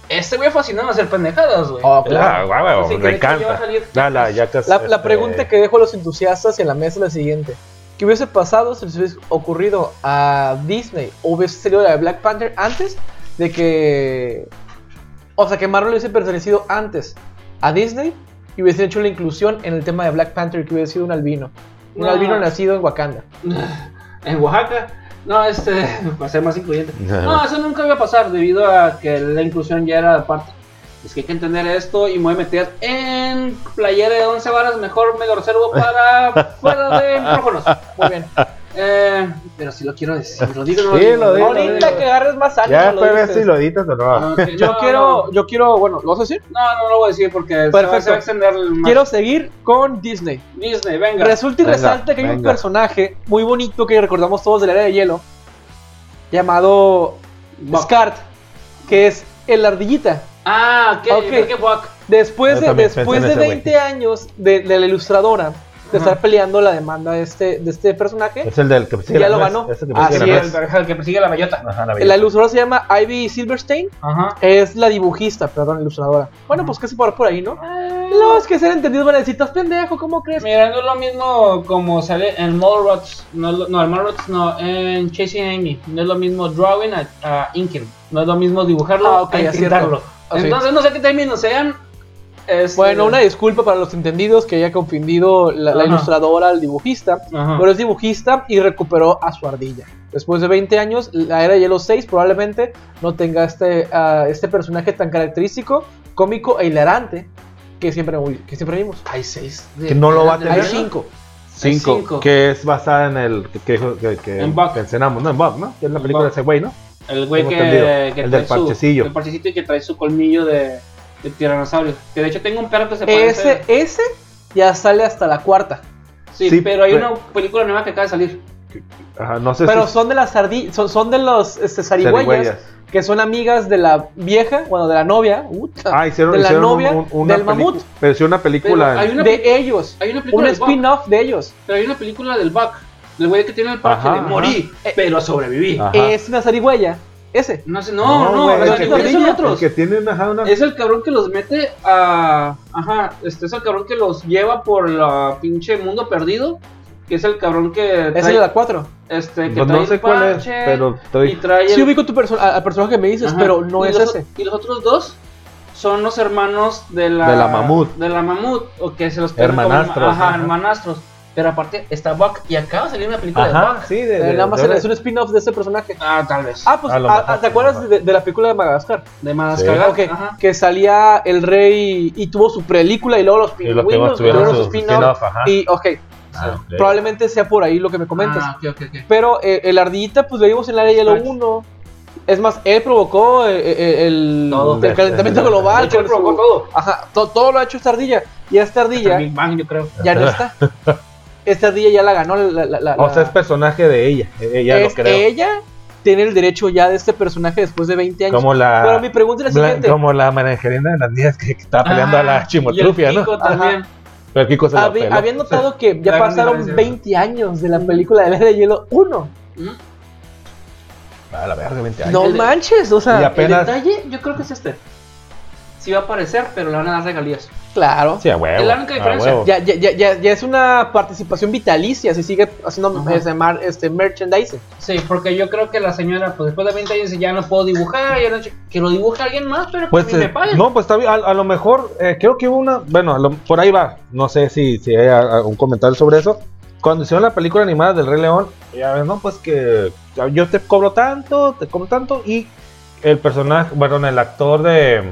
[SPEAKER 1] Este güey fascinado a hacer pendejadas, güey.
[SPEAKER 3] Oh,
[SPEAKER 2] Ah,
[SPEAKER 3] claro.
[SPEAKER 2] güey, güey, encanta. La, la,
[SPEAKER 3] La, la
[SPEAKER 2] este,
[SPEAKER 3] pregunta que dejo a los entusiastas en la mesa es la siguiente. ¿Qué hubiese pasado si les hubiese ocurrido a Disney o hubiese salido la de Black Panther antes de que... O sea, que Marvel hubiese pertenecido antes a Disney y hubiese hecho la inclusión en el tema de Black Panther que hubiese sido un albino. Un
[SPEAKER 1] No.
[SPEAKER 3] albino nacido en Wakanda. [laughs]
[SPEAKER 1] En Oaxaca. No, este, [laughs] para ser más incluyente. [laughs] No, eso nunca iba a pasar debido a que la inclusión ya era parte. Es que hay que entender esto y me voy a meter en playera de 11 varas. Mejor me lo reservo para fuera de micrófonos.
[SPEAKER 3] Muy bien.
[SPEAKER 1] Eh, pero si lo quiero decir, lo digo, [laughs] no
[SPEAKER 2] Sí,
[SPEAKER 1] digo,
[SPEAKER 2] lo digo,
[SPEAKER 3] Ahorita que agarres más ánimo.
[SPEAKER 2] Ya después ves
[SPEAKER 3] dices.
[SPEAKER 2] si lo editas o no.
[SPEAKER 1] no, que
[SPEAKER 3] Yo
[SPEAKER 1] no,
[SPEAKER 3] quiero, yo quiero, bueno, ¿lo vas a decir?
[SPEAKER 1] No, no lo voy a decir porque se va,
[SPEAKER 3] Perfecto.
[SPEAKER 1] se va a extender más.
[SPEAKER 3] Quiero seguir con Disney.
[SPEAKER 1] Disney, venga.
[SPEAKER 3] Resulta y
[SPEAKER 2] Venga,
[SPEAKER 3] resalta que hay un personaje muy bonito que recordamos todos de la era de hielo, llamado
[SPEAKER 1] Buck.
[SPEAKER 3] Scart, que es el ardillita.
[SPEAKER 1] Ah, ¿qué?
[SPEAKER 3] Ok.
[SPEAKER 1] ¿Qué, qué Buck?
[SPEAKER 3] Después
[SPEAKER 2] Yo
[SPEAKER 3] de, después de
[SPEAKER 2] en ese güey.
[SPEAKER 3] 20 años de, de la ilustradora, de
[SPEAKER 1] Ajá.
[SPEAKER 3] estar peleando la demanda de este, de este personaje,
[SPEAKER 2] Es el del que persigue
[SPEAKER 3] Ya
[SPEAKER 2] la
[SPEAKER 3] lo ganó.
[SPEAKER 2] es el que
[SPEAKER 3] Ah,
[SPEAKER 2] persigue
[SPEAKER 3] sí
[SPEAKER 2] la
[SPEAKER 3] es.
[SPEAKER 1] El, el que persigue la bellota.
[SPEAKER 2] Ajá, la
[SPEAKER 3] ilustradora se llama Ivy Silverstein,
[SPEAKER 1] Ajá.
[SPEAKER 3] es la dibujista, perdón, ilustradora. Bueno, pues casi por, por ahí, ¿no? Los que sean entendidos van a decir, "Estás pendejo, ¿cómo crees?
[SPEAKER 1] Mira, no es lo mismo como sale en Mallrats, no, no, en Mallrats no, en Chasing Amy, no es lo mismo drawing a, a inking, no es lo mismo dibujarlo
[SPEAKER 3] Ah, ok,
[SPEAKER 1] a
[SPEAKER 3] es
[SPEAKER 1] pintarlo.
[SPEAKER 3] cierto. Ah, sí.
[SPEAKER 1] Entonces no sé qué términos sean. Este,
[SPEAKER 3] Bueno, una disculpa para los entendidos que haya confundido la, la ilustradora al dibujista.
[SPEAKER 1] Ajá.
[SPEAKER 3] Pero es dibujista y recuperó a su ardilla. Después de 20 años, la era de Hielo 6 probablemente no tenga este, ah, este personaje tan característico, cómico e hilarante que siempre, que siempre vimos.
[SPEAKER 1] Hay seis. de-
[SPEAKER 2] Que no lo va a tener.
[SPEAKER 3] Hay
[SPEAKER 1] de-
[SPEAKER 3] 5.
[SPEAKER 1] Hay
[SPEAKER 2] Cinco,
[SPEAKER 1] cinco.
[SPEAKER 2] que es basada en el que, que, que, que
[SPEAKER 1] En Buck.
[SPEAKER 2] mencionamos, ¿no? En Buck, ¿no? Que es la película de ese güey, ¿no?
[SPEAKER 1] El güey que, que
[SPEAKER 2] El
[SPEAKER 1] trae
[SPEAKER 2] del
[SPEAKER 1] su-
[SPEAKER 2] parchecillo.
[SPEAKER 1] El parchecito y que trae su colmillo de, de tiranosaurio. Que de hecho tengo un perro que se parece.
[SPEAKER 3] Ese, ese ya sale hasta la cuarta.
[SPEAKER 1] sí,
[SPEAKER 2] sí,
[SPEAKER 1] pero hay
[SPEAKER 2] pero-
[SPEAKER 1] una película nueva que acaba de salir.
[SPEAKER 2] Ajá, no sé
[SPEAKER 3] Pero
[SPEAKER 2] si
[SPEAKER 3] son de las ardillas, son, son de los este, zarigüeyas, que son amigas de la vieja, bueno, de la novia, puta,
[SPEAKER 2] Ah, hicieron,
[SPEAKER 3] de la
[SPEAKER 2] hicieron
[SPEAKER 3] novia
[SPEAKER 2] un- una
[SPEAKER 3] del mamut,
[SPEAKER 2] Pero sí una película.
[SPEAKER 1] Pero hay una-
[SPEAKER 3] de ellos.
[SPEAKER 1] Hay una película
[SPEAKER 3] Un spin-off de ellos.
[SPEAKER 1] pero hay una película del Buck. Del güey que tiene el parche
[SPEAKER 2] Ajá,
[SPEAKER 1] de
[SPEAKER 2] ajá.
[SPEAKER 1] morí,
[SPEAKER 3] Eh,
[SPEAKER 1] pero sobreviví.
[SPEAKER 2] Ajá.
[SPEAKER 3] Es una zarigüeya. Ese.
[SPEAKER 1] No sé, no, no, los
[SPEAKER 2] el que tiene-
[SPEAKER 1] son otros.
[SPEAKER 2] El que tiene una, ajá, una-
[SPEAKER 1] Es el cabrón que los mete a. Ajá, este es el cabrón que los lleva por la pinche mundo perdido. Que es el cabrón que.
[SPEAKER 3] Es
[SPEAKER 1] trae-
[SPEAKER 3] el de la 4.
[SPEAKER 1] Este, que
[SPEAKER 2] Pues
[SPEAKER 1] trae
[SPEAKER 2] no sé
[SPEAKER 1] el
[SPEAKER 2] cuál es, pero estoy-
[SPEAKER 1] Y trae
[SPEAKER 3] Sí
[SPEAKER 1] el-
[SPEAKER 3] ubico tu perso- al personaje que me dices,
[SPEAKER 1] Ajá.
[SPEAKER 3] pero no
[SPEAKER 1] Y
[SPEAKER 3] es
[SPEAKER 1] los,
[SPEAKER 3] ese.
[SPEAKER 1] Y los otros dos son los hermanos de la.
[SPEAKER 2] De la mamut.
[SPEAKER 1] De la mamut, o que se los quedan como-
[SPEAKER 2] Hermanastros,
[SPEAKER 1] Ajá,
[SPEAKER 2] ajá.
[SPEAKER 1] hermanastros. Pero aparte está Buck y acaba de salir una película de
[SPEAKER 2] Ajá,
[SPEAKER 1] Buck.
[SPEAKER 2] sí, de,
[SPEAKER 3] Eh,
[SPEAKER 2] de-
[SPEAKER 3] nada más
[SPEAKER 2] de-
[SPEAKER 3] es un spin-off de ese personaje.
[SPEAKER 1] Ah, tal vez.
[SPEAKER 3] Ah, pues,
[SPEAKER 2] A
[SPEAKER 3] ah,
[SPEAKER 2] mejor
[SPEAKER 3] ¿te
[SPEAKER 2] sí,
[SPEAKER 3] acuerdas de, de la película de Madagascar?
[SPEAKER 1] de Madagascar.
[SPEAKER 3] Ok,
[SPEAKER 1] Ajá.
[SPEAKER 3] que salía el rey y tuvo su película y luego los
[SPEAKER 2] Y los
[SPEAKER 3] pingüinos
[SPEAKER 2] tuvieron su
[SPEAKER 3] spin-off.
[SPEAKER 2] ajá.
[SPEAKER 3] Y, ok,
[SPEAKER 2] Ah, ok.
[SPEAKER 3] probablemente sea por ahí lo que me comentas.
[SPEAKER 1] Ah, ok, ok, ok.
[SPEAKER 3] Pero eh, el ardillita, pues lo vimos en la Área Hielo
[SPEAKER 1] Scratch.
[SPEAKER 3] 1. Es más, él provocó eh, eh, el,
[SPEAKER 1] Todo.
[SPEAKER 3] el calentamiento
[SPEAKER 2] De- [laughs] de-
[SPEAKER 3] global.
[SPEAKER 1] De hecho, él provocó
[SPEAKER 3] su-
[SPEAKER 1] todo.
[SPEAKER 3] Ajá, to- todo lo ha hecho esta ardilla. Y esta ardilla
[SPEAKER 1] Bang, yo creo.
[SPEAKER 3] ya no [laughs] está. Esta ardilla ya la ganó. La, la- la-
[SPEAKER 2] O sea,
[SPEAKER 3] la-
[SPEAKER 2] es personaje de ella. Ella
[SPEAKER 3] es-
[SPEAKER 2] lo creo.
[SPEAKER 3] ella tiene el derecho ya de este personaje después de 20 años.
[SPEAKER 2] Como la.
[SPEAKER 3] Pero mi pregunta es la siguiente.
[SPEAKER 2] como la manejerina de las niñas que, que estaba peleando a
[SPEAKER 1] Ah,
[SPEAKER 2] la chimotrufia,
[SPEAKER 1] y el
[SPEAKER 2] ¿no?
[SPEAKER 1] También.
[SPEAKER 2] Pero Kiko se la
[SPEAKER 3] Habí-
[SPEAKER 2] peló.
[SPEAKER 3] había notado que ya
[SPEAKER 1] La
[SPEAKER 3] pasaron
[SPEAKER 1] diferencia.
[SPEAKER 3] 20 años de la película de la de Hielo 1.
[SPEAKER 1] ¿Mm?
[SPEAKER 2] A la verga, 20 años.
[SPEAKER 3] No manches, o sea,
[SPEAKER 2] apenas-
[SPEAKER 1] El detalle, yo creo que es este. Sí va a aparecer, pero le van a dar regalías.
[SPEAKER 3] Claro.
[SPEAKER 2] Sí, a huevo.
[SPEAKER 1] Es la única
[SPEAKER 2] a
[SPEAKER 1] diferencia.
[SPEAKER 2] huevo.
[SPEAKER 3] Ya, ya, ya, ya, ya es una participación vitalicia, si sigue haciendo este, mar- este merchandising.
[SPEAKER 1] Sí, porque yo creo que la señora, pues después de 20 años, ya no puedo dibujar, ya no... que lo dibuje alguien más, pero
[SPEAKER 2] Pues
[SPEAKER 1] que a mí
[SPEAKER 2] eh,
[SPEAKER 1] me paguen.
[SPEAKER 2] no, pues está bien. A, a lo mejor, eh, creo que hubo una. Bueno, lo- por ahí va. No sé si, si hay a- a- un comentario sobre eso. Cuando hicieron la película animada del Rey León, ya ves, no, pues que yo te cobro tanto, te cobro tanto. Y el personaje, bueno, el actor de.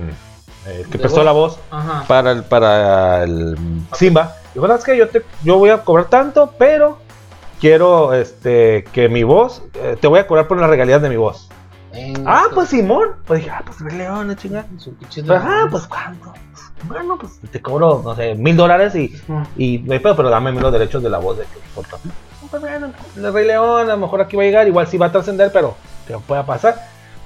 [SPEAKER 2] Mm, eh, que prestó
[SPEAKER 1] voz.
[SPEAKER 2] la voz
[SPEAKER 1] Ajá.
[SPEAKER 2] para el, para el Simba. Y bueno, es que yo, te, yo voy a cobrar tanto, pero quiero este que mi voz, eh, te voy a cobrar por las regalías de mi voz. Ah, pues Simón. Pues dije, ah, pues Rey León, chingada. Pues, ah, pues cuánto. Bueno, pues te cobro, no sé, mil dólares y,
[SPEAKER 1] Ujú.
[SPEAKER 2] y no hay pedo, pero dame los derechos de la voz de que importa. Pues bueno, el Rey León, a lo mejor aquí va a llegar, igual sí va a trascender, pero que pueda pasar.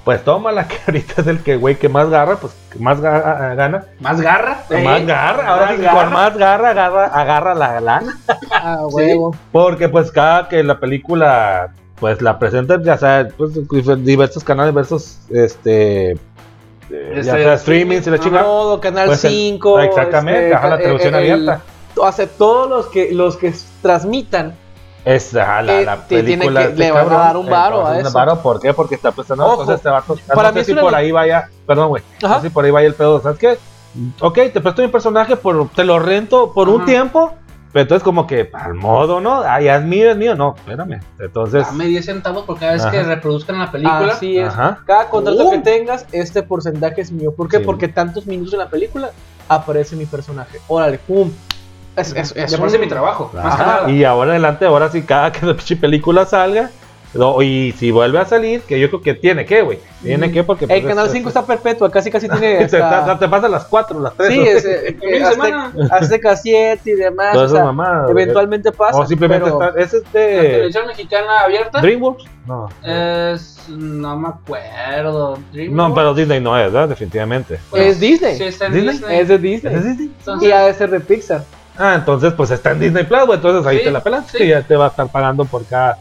[SPEAKER 2] Pues toma la que [laughs] ahorita es el que güey que más garra, pues que más ga- gana.
[SPEAKER 1] ¿Más garra?
[SPEAKER 2] Más garra, ahora
[SPEAKER 1] más
[SPEAKER 2] sí,
[SPEAKER 1] garra.
[SPEAKER 2] con más garra, agarra, agarra la lana.
[SPEAKER 3] Ah, [laughs] huevo.
[SPEAKER 2] Porque pues cada que la película pues la presentan, ya sea, pues diversos canales, diversos este, eh, ya
[SPEAKER 1] Este,
[SPEAKER 2] sea streaming, y la chinga.
[SPEAKER 3] Todo, Canal
[SPEAKER 2] Pues el-
[SPEAKER 3] 5.
[SPEAKER 2] exactamente, ajá, la televisión abierta.
[SPEAKER 3] O sea, todos los que, los que transmitan.
[SPEAKER 2] Es la,
[SPEAKER 3] Eh,
[SPEAKER 2] la
[SPEAKER 3] tiene
[SPEAKER 2] película.
[SPEAKER 3] que-
[SPEAKER 2] este
[SPEAKER 3] le van a dar un
[SPEAKER 2] eh,
[SPEAKER 3] varo
[SPEAKER 2] va
[SPEAKER 3] a
[SPEAKER 2] dar un
[SPEAKER 3] eso.
[SPEAKER 2] varo, ¿por qué? Porque está pensando,
[SPEAKER 3] Ojo,
[SPEAKER 2] entonces este vato.
[SPEAKER 3] para
[SPEAKER 2] no
[SPEAKER 3] mí
[SPEAKER 2] sé
[SPEAKER 3] es
[SPEAKER 2] si
[SPEAKER 3] una
[SPEAKER 2] por ahí vaya, perdón, güey.
[SPEAKER 3] Ajá.
[SPEAKER 2] No sé si por ahí vaya el pedo, ¿sabes qué? Ok, te presto mi personaje, por, te lo rento por un
[SPEAKER 1] Ajá.
[SPEAKER 2] tiempo, pero entonces como que al modo, ¿no? Ah, ya es mío, es mío, no, espérame. Entonces,
[SPEAKER 1] Dame 10 centavos por cada vez que
[SPEAKER 2] Ajá.
[SPEAKER 1] reproduzcan la película.
[SPEAKER 3] Así es.
[SPEAKER 2] Ajá.
[SPEAKER 3] Cada contrato
[SPEAKER 1] Oh.
[SPEAKER 3] que tengas, este porcentaje es mío. ¿Por qué?
[SPEAKER 2] Sí.
[SPEAKER 3] Porque tantos minutos en la película aparece mi personaje. Órale, pum. Es, es, es un-
[SPEAKER 1] parece mi trabajo. Más que nada.
[SPEAKER 2] y ahora adelante, ahora sí, cada que la pinche película salga, no, y si vuelve a salir, que yo creo que tiene que, güey. Tiene que porque...
[SPEAKER 3] El
[SPEAKER 2] pues,
[SPEAKER 3] canal
[SPEAKER 2] es-
[SPEAKER 3] 5
[SPEAKER 2] es-
[SPEAKER 3] está perpetuo, casi casi tiene. [laughs]
[SPEAKER 2] te,
[SPEAKER 3] hasta-
[SPEAKER 2] te, te pasa las 4, las 3.
[SPEAKER 3] Sí, es, eh, [laughs] eh. Azteca, Azteca 7 y demás.
[SPEAKER 2] Todas
[SPEAKER 3] o sea,
[SPEAKER 2] esas mamadas, güey.
[SPEAKER 3] eventualmente pasa.
[SPEAKER 2] O simplemente
[SPEAKER 3] pero-
[SPEAKER 2] está, es
[SPEAKER 1] La
[SPEAKER 2] este...
[SPEAKER 1] televisión mexicana abierta.
[SPEAKER 2] DreamWorks? No.
[SPEAKER 1] Es. No me acuerdo. Dreamworks.
[SPEAKER 2] No, pero Disney no es, ¿verdad? Definitivamente.
[SPEAKER 1] Bueno,
[SPEAKER 3] es Disney.
[SPEAKER 1] Sí, está en
[SPEAKER 2] ¿Disney?
[SPEAKER 1] Disney.
[SPEAKER 3] Es de Disney.
[SPEAKER 2] ¿Es Disney?
[SPEAKER 1] Entonces,
[SPEAKER 3] Y ha de ser de Pixar.
[SPEAKER 2] Ah, entonces pues está en Disney Plus, güey. Entonces ahí
[SPEAKER 1] Sí,
[SPEAKER 2] te la pelas.
[SPEAKER 1] sí.
[SPEAKER 2] que ya te va a estar pagando por cada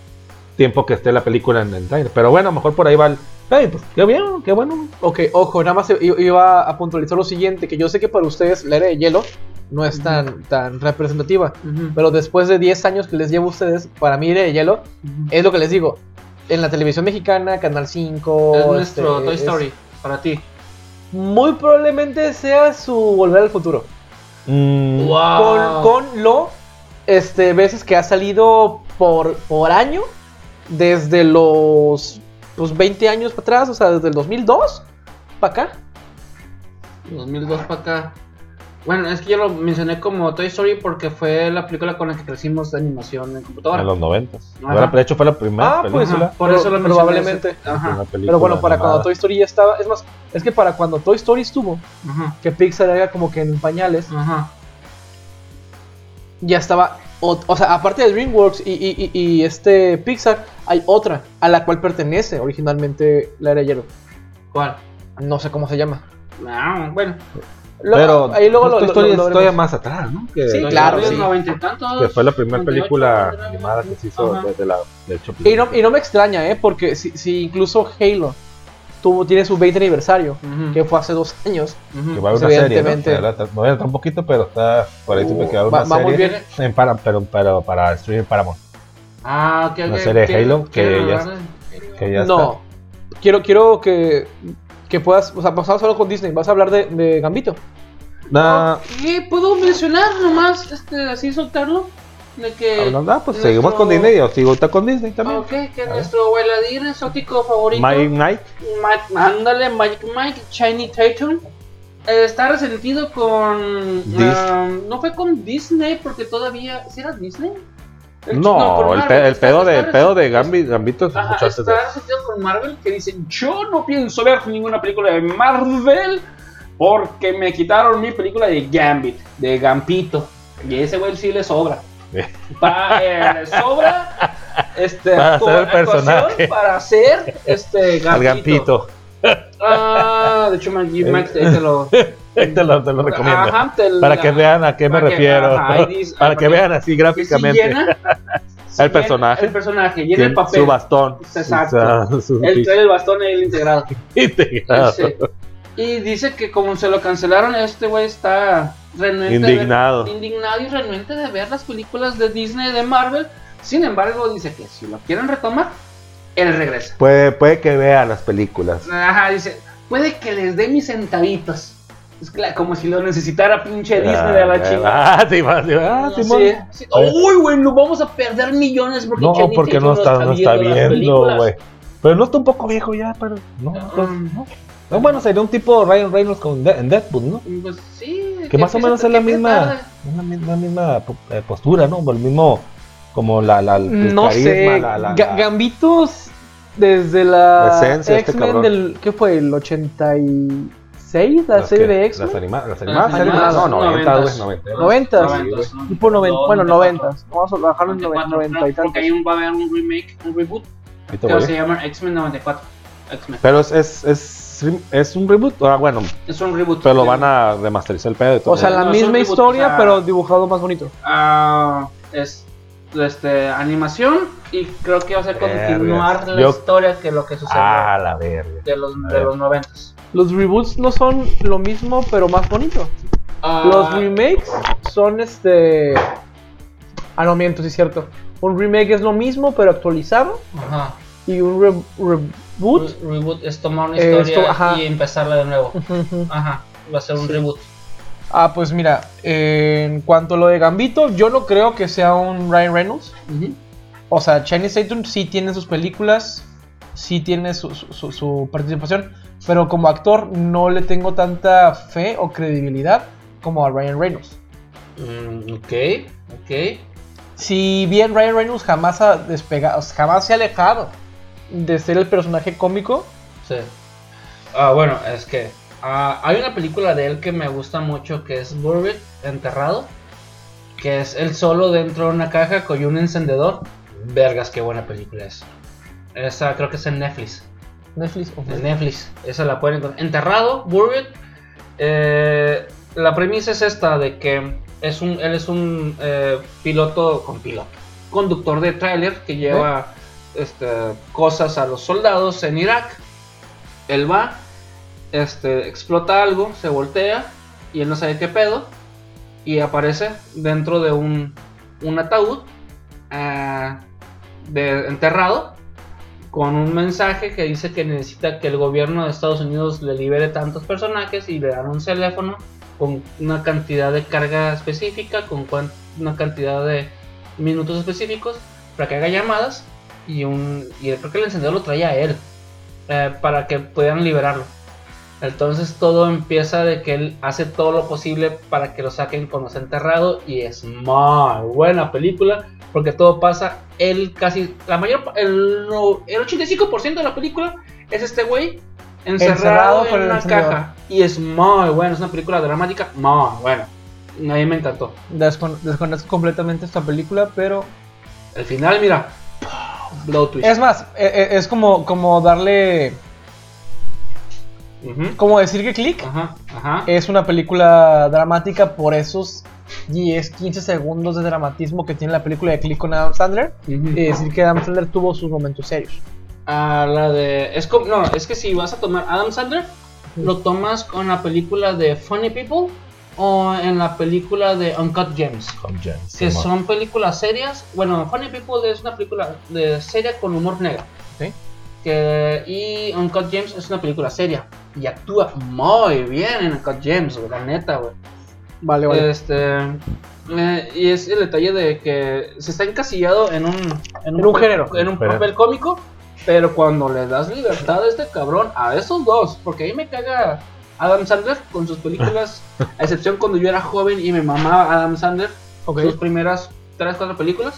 [SPEAKER 2] tiempo que esté la película en el trailer. Pero bueno, a lo mejor por ahí va el. Ay, pues qué bien, qué bueno.
[SPEAKER 3] Ok, ojo, nada más iba a puntualizar lo siguiente: que yo sé que para ustedes la era de hielo no es tan, tan representativa. Pero después de 10 años que les llevo a ustedes, para mí era de hielo, es lo que les digo. En la televisión mexicana, Canal 5.
[SPEAKER 1] Es nuestro
[SPEAKER 3] este,
[SPEAKER 1] Toy
[SPEAKER 3] es-
[SPEAKER 1] Story. Para ti.
[SPEAKER 3] muy probablemente sea su Volver al Futuro.
[SPEAKER 2] Mm,
[SPEAKER 1] Wow.
[SPEAKER 3] Con, con lo este, veces que ha salido por, por año, desde los pues, 20 años para atrás, o sea, desde el 2002 para acá.
[SPEAKER 1] 2002 para acá. Bueno, es que yo lo mencioné como Toy Story porque fue la película con la que crecimos de animación en computadora.
[SPEAKER 2] en los 90.
[SPEAKER 1] Ajá.
[SPEAKER 2] Ahora, de hecho, fue la primera
[SPEAKER 3] Ah, pues,
[SPEAKER 2] película.
[SPEAKER 3] ajá.
[SPEAKER 1] Por eso lo mencioné
[SPEAKER 3] Probablemente.
[SPEAKER 1] Ajá.
[SPEAKER 3] Pero bueno, para
[SPEAKER 2] animada.
[SPEAKER 3] cuando Toy Story ya estaba, es más, es que para cuando Toy Story estuvo,
[SPEAKER 1] Ajá.
[SPEAKER 3] que Pixar era como que en pañales,
[SPEAKER 1] Ajá.
[SPEAKER 3] ya estaba, o, o sea, aparte de DreamWorks y, y- y- y este Pixar, hay otra a la cual pertenece originalmente la era de hielo.
[SPEAKER 1] ¿Cuál?
[SPEAKER 3] No sé cómo se llama.
[SPEAKER 1] Ah, bueno.
[SPEAKER 3] Lo-
[SPEAKER 2] Pero
[SPEAKER 3] ahí luego lo, lo-
[SPEAKER 2] Story
[SPEAKER 3] lo-
[SPEAKER 2] es
[SPEAKER 3] lo
[SPEAKER 2] todavía más atrás, ¿no? Que,
[SPEAKER 3] Sí, claro, sí.
[SPEAKER 1] es 90 y tantos.
[SPEAKER 2] que fue la primera
[SPEAKER 1] 98,
[SPEAKER 2] película
[SPEAKER 1] ¿no?
[SPEAKER 2] animada que se hizo
[SPEAKER 1] Ajá.
[SPEAKER 2] desde la. De
[SPEAKER 3] Y no, y no me extraña, ¿eh? Porque si, si incluso Halo tuvo, tiene su 20 aniversario,
[SPEAKER 1] Ujú.
[SPEAKER 3] que fue hace dos años,
[SPEAKER 1] Ujú.
[SPEAKER 2] que va a haber una serie, ¿no? No voy a un poquito, pero está por ahí supe que va a haber
[SPEAKER 3] Va-
[SPEAKER 2] una
[SPEAKER 3] va muy
[SPEAKER 2] serie.
[SPEAKER 3] bien.
[SPEAKER 2] En para, pero, pero para streaming Paramount.
[SPEAKER 1] Ah, ok, ok.
[SPEAKER 2] La serie de
[SPEAKER 1] ¿Quieren-
[SPEAKER 2] Halo, que ya Que ya
[SPEAKER 3] no. Quiero, quiero que, que puedas, o sea, pasamos solo con Disney, vas a hablar de, de Gambito.
[SPEAKER 2] Nah,
[SPEAKER 1] ¿Qué puedo mencionar nomás? Este, así soltarlo. de que.
[SPEAKER 2] Hablando, ah, pues
[SPEAKER 1] nuestro-
[SPEAKER 2] seguimos con Disney. Yo sigo con Disney también.
[SPEAKER 1] Ok, que nuestro bailarín exótico favorito.
[SPEAKER 2] Mike Nike.
[SPEAKER 1] Mike, ándale, Mike Mike, Shiny Tatum. eh, está resentido con. Ah, no fue con Disney porque todavía. ¿Sí era Disney? El-
[SPEAKER 2] No, el,
[SPEAKER 1] Marvel,
[SPEAKER 2] pe- el
[SPEAKER 1] está-
[SPEAKER 2] pedo de, el pedo de. Gambi, Gambito es
[SPEAKER 1] Ajá,
[SPEAKER 2] mucho antes de
[SPEAKER 1] está resentido con Marvel que dice: Yo no pienso ver ninguna película de Marvel porque me quitaron mi película de Gambit, de Gampito. Y ese güey sí le sobra. [laughs] Pa- eh, le sobra este,
[SPEAKER 2] Para hacer el personaje.
[SPEAKER 1] para hacer este
[SPEAKER 2] al
[SPEAKER 1] Gampito.
[SPEAKER 2] Gampito.
[SPEAKER 1] Ah, de hecho, Max te lo. [laughs]
[SPEAKER 2] te, lo, te lo recomiendo.
[SPEAKER 1] Ajá, te
[SPEAKER 2] para
[SPEAKER 1] la-
[SPEAKER 2] que vean a qué me
[SPEAKER 1] para que-
[SPEAKER 2] refiero.
[SPEAKER 1] ajá, ahí dice- [laughs]
[SPEAKER 2] para que vean así gráficamente.
[SPEAKER 1] llena- [laughs]
[SPEAKER 2] El personaje.
[SPEAKER 1] El personaje, llena el papel.
[SPEAKER 2] Su bastón.
[SPEAKER 1] Exacto. [laughs]
[SPEAKER 2] Su
[SPEAKER 1] trae el bastón ahí integrado.
[SPEAKER 2] integrado.
[SPEAKER 1] Sí. Y dice que como se lo cancelaron, este güey está renuente.
[SPEAKER 2] Indignado.
[SPEAKER 1] indignado y renuente de ver las películas de Disney de Marvel. Sin embargo, dice que si lo quieren retomar, él regresa.
[SPEAKER 2] Puede, puede que vea las películas.
[SPEAKER 1] Ajá, dice, puede que les dé mis centavitos. Es cla- como si lo necesitara pinche Disney de la chingada.
[SPEAKER 2] Ah, sí, va, sí, va. Ah,
[SPEAKER 1] Sí,
[SPEAKER 2] Simón.
[SPEAKER 1] sí. Uy, güey, no vamos a perder millones porque
[SPEAKER 2] No,
[SPEAKER 1] Channing
[SPEAKER 2] porque no está, no está viendo, güey. Pero no está un poco viejo ya, pero no. pues,
[SPEAKER 1] Um,
[SPEAKER 2] no. No, bueno, sería un tipo Ryan Reynolds con De- en Deadpool, ¿no?
[SPEAKER 1] Pues sí.
[SPEAKER 2] Que más o menos es la misma,
[SPEAKER 1] tarde.
[SPEAKER 2] una misma, eh, postura, ¿no? El mismo, como la, la el
[SPEAKER 3] No
[SPEAKER 2] carisma,
[SPEAKER 3] sé.
[SPEAKER 2] la- la-
[SPEAKER 3] Ga-
[SPEAKER 2] la-
[SPEAKER 3] Gambitos desde la
[SPEAKER 2] La este
[SPEAKER 3] X-Men
[SPEAKER 2] cabrón.
[SPEAKER 3] del. ¿Qué fue? ¿El 86? La
[SPEAKER 2] las
[SPEAKER 3] serie
[SPEAKER 2] que-
[SPEAKER 3] de
[SPEAKER 2] Las,
[SPEAKER 3] X-Men.
[SPEAKER 2] las
[SPEAKER 1] Las
[SPEAKER 2] animadas,
[SPEAKER 3] animadas,
[SPEAKER 2] no, 90, güey,
[SPEAKER 1] noventas.
[SPEAKER 2] 90.
[SPEAKER 3] 90.
[SPEAKER 1] Noventas, ¿no?
[SPEAKER 3] Tipo 90. Bueno,
[SPEAKER 1] 94.
[SPEAKER 3] 90. Vamos a bajarlo en 90, 90 y
[SPEAKER 1] Porque
[SPEAKER 3] tantos.
[SPEAKER 1] ahí va a haber un remake, un reboot, que se llama X-Men 94. X-Men.
[SPEAKER 2] Pero es, es, es, es un reboot, ah, bueno,
[SPEAKER 1] Es un reboot.
[SPEAKER 2] pero lo van a remasterizar el pedo y todo.
[SPEAKER 3] O sea, la
[SPEAKER 1] No,
[SPEAKER 3] misma
[SPEAKER 1] reboot,
[SPEAKER 3] historia,
[SPEAKER 1] o sea-
[SPEAKER 3] pero dibujado más bonito.
[SPEAKER 1] Ah, es este, animación y creo que va a ser
[SPEAKER 2] Vergas.
[SPEAKER 1] continuar la
[SPEAKER 2] Yo-
[SPEAKER 1] historia que lo que sucedió
[SPEAKER 2] ah, la verga.
[SPEAKER 1] de los, de los 90.
[SPEAKER 3] Los reboots no son lo mismo, pero más bonito.
[SPEAKER 1] Ah,
[SPEAKER 3] Los remakes son este. Ah, no miento, sí es cierto. Un remake es lo mismo, pero actualizado.
[SPEAKER 1] Ajá.
[SPEAKER 3] Y un re- reboot.
[SPEAKER 1] Re- reboot es tomar una
[SPEAKER 3] Eh,
[SPEAKER 1] historia
[SPEAKER 3] esto,
[SPEAKER 1] y empezarla de nuevo. Ajá. Va a ser un reboot.
[SPEAKER 3] Ah, pues mira, en cuanto a lo de Gambito, yo no creo que sea un Ryan Reynolds. O sea, Chinese Tatum sí tiene sus películas, sí tiene su, su- su- su participación, pero como actor no le tengo tanta fe o credibilidad como a Ryan Reynolds.
[SPEAKER 1] Mm, ok, ok.
[SPEAKER 3] Si bien Ryan Reynolds jamás ha despegado, jamás se ha alejado de ser el personaje cómico,
[SPEAKER 1] Sí. Ah, bueno, es que ah, hay una película de él que me gusta mucho que es Buried, Enterrado. Que es él solo dentro de una caja con un encendedor. Vergas, qué buena película es. Esa creo que es en Netflix.
[SPEAKER 3] Netflix o
[SPEAKER 1] En Netflix. Esa la pueden encontrar. Enterrado, Buried. eh, la premisa es esta: de que es un, él es un eh, piloto con piloto. Conductor de tráiler que lleva este, cosas a los soldados en Irak. Él va, este, explota algo, se voltea y él no sabe qué pedo. Y aparece dentro de un, un ataúd ah, de, enterrado con un mensaje que dice que necesita que el gobierno de Estados Unidos le libere tantos personajes y le dan un teléfono con una cantidad de carga específica, con una cantidad de minutos específicos para que haga llamadas y un y creo que el encendedor lo traía a él eh, para que puedan liberarlo. Entonces todo empieza de que él hace todo lo posible para que lo saquen cuando está enterrado y es muy buena película porque todo pasa, él casi, la mayor, el, el 85% de la película es este güey encerrado,
[SPEAKER 3] Encerrado
[SPEAKER 1] en una caja y es muy bueno, es una película dramática muy buena. A mí me encantó.
[SPEAKER 3] Descon- desconozco completamente esta película, pero
[SPEAKER 1] El final, mira, blow twist.
[SPEAKER 3] es más, e- e- es como, como darle,
[SPEAKER 1] Ujú.
[SPEAKER 3] como decir que Click
[SPEAKER 1] Ajá, ajá.
[SPEAKER 3] es una película dramática por esos 10, 15 segundos de dramatismo que tiene la película de Click con Adam Sandler.
[SPEAKER 1] Ujú.
[SPEAKER 3] Y decir que Adam Sandler tuvo sus momentos serios.
[SPEAKER 1] a la de. Es como, no, es que si vas a tomar Adam Sandler, lo tomas con la película de Funny People o en la película de Uncut Gems.
[SPEAKER 2] James,
[SPEAKER 1] Que son películas serias. Bueno, Funny People es una película de seria con humor negro.
[SPEAKER 3] ¿sí?
[SPEAKER 1] Que, y Uncut Gems es una película seria. Y actúa muy bien en Uncut Gems, güey, la neta, güey.
[SPEAKER 3] Vale, vale.
[SPEAKER 1] Este. eh, y es el detalle de que se está encasillado en un,
[SPEAKER 3] En un
[SPEAKER 1] papel-
[SPEAKER 3] género.
[SPEAKER 1] En un
[SPEAKER 2] Pero-
[SPEAKER 1] papel cómico. Pero cuando le das libertad a este cabrón, a esos dos, porque ahí me caga Adam Sandler con sus películas, [laughs] a excepción cuando yo era joven y me mamaba Adam Sandler,
[SPEAKER 3] Ok.
[SPEAKER 1] sus primeras 3, 4 películas.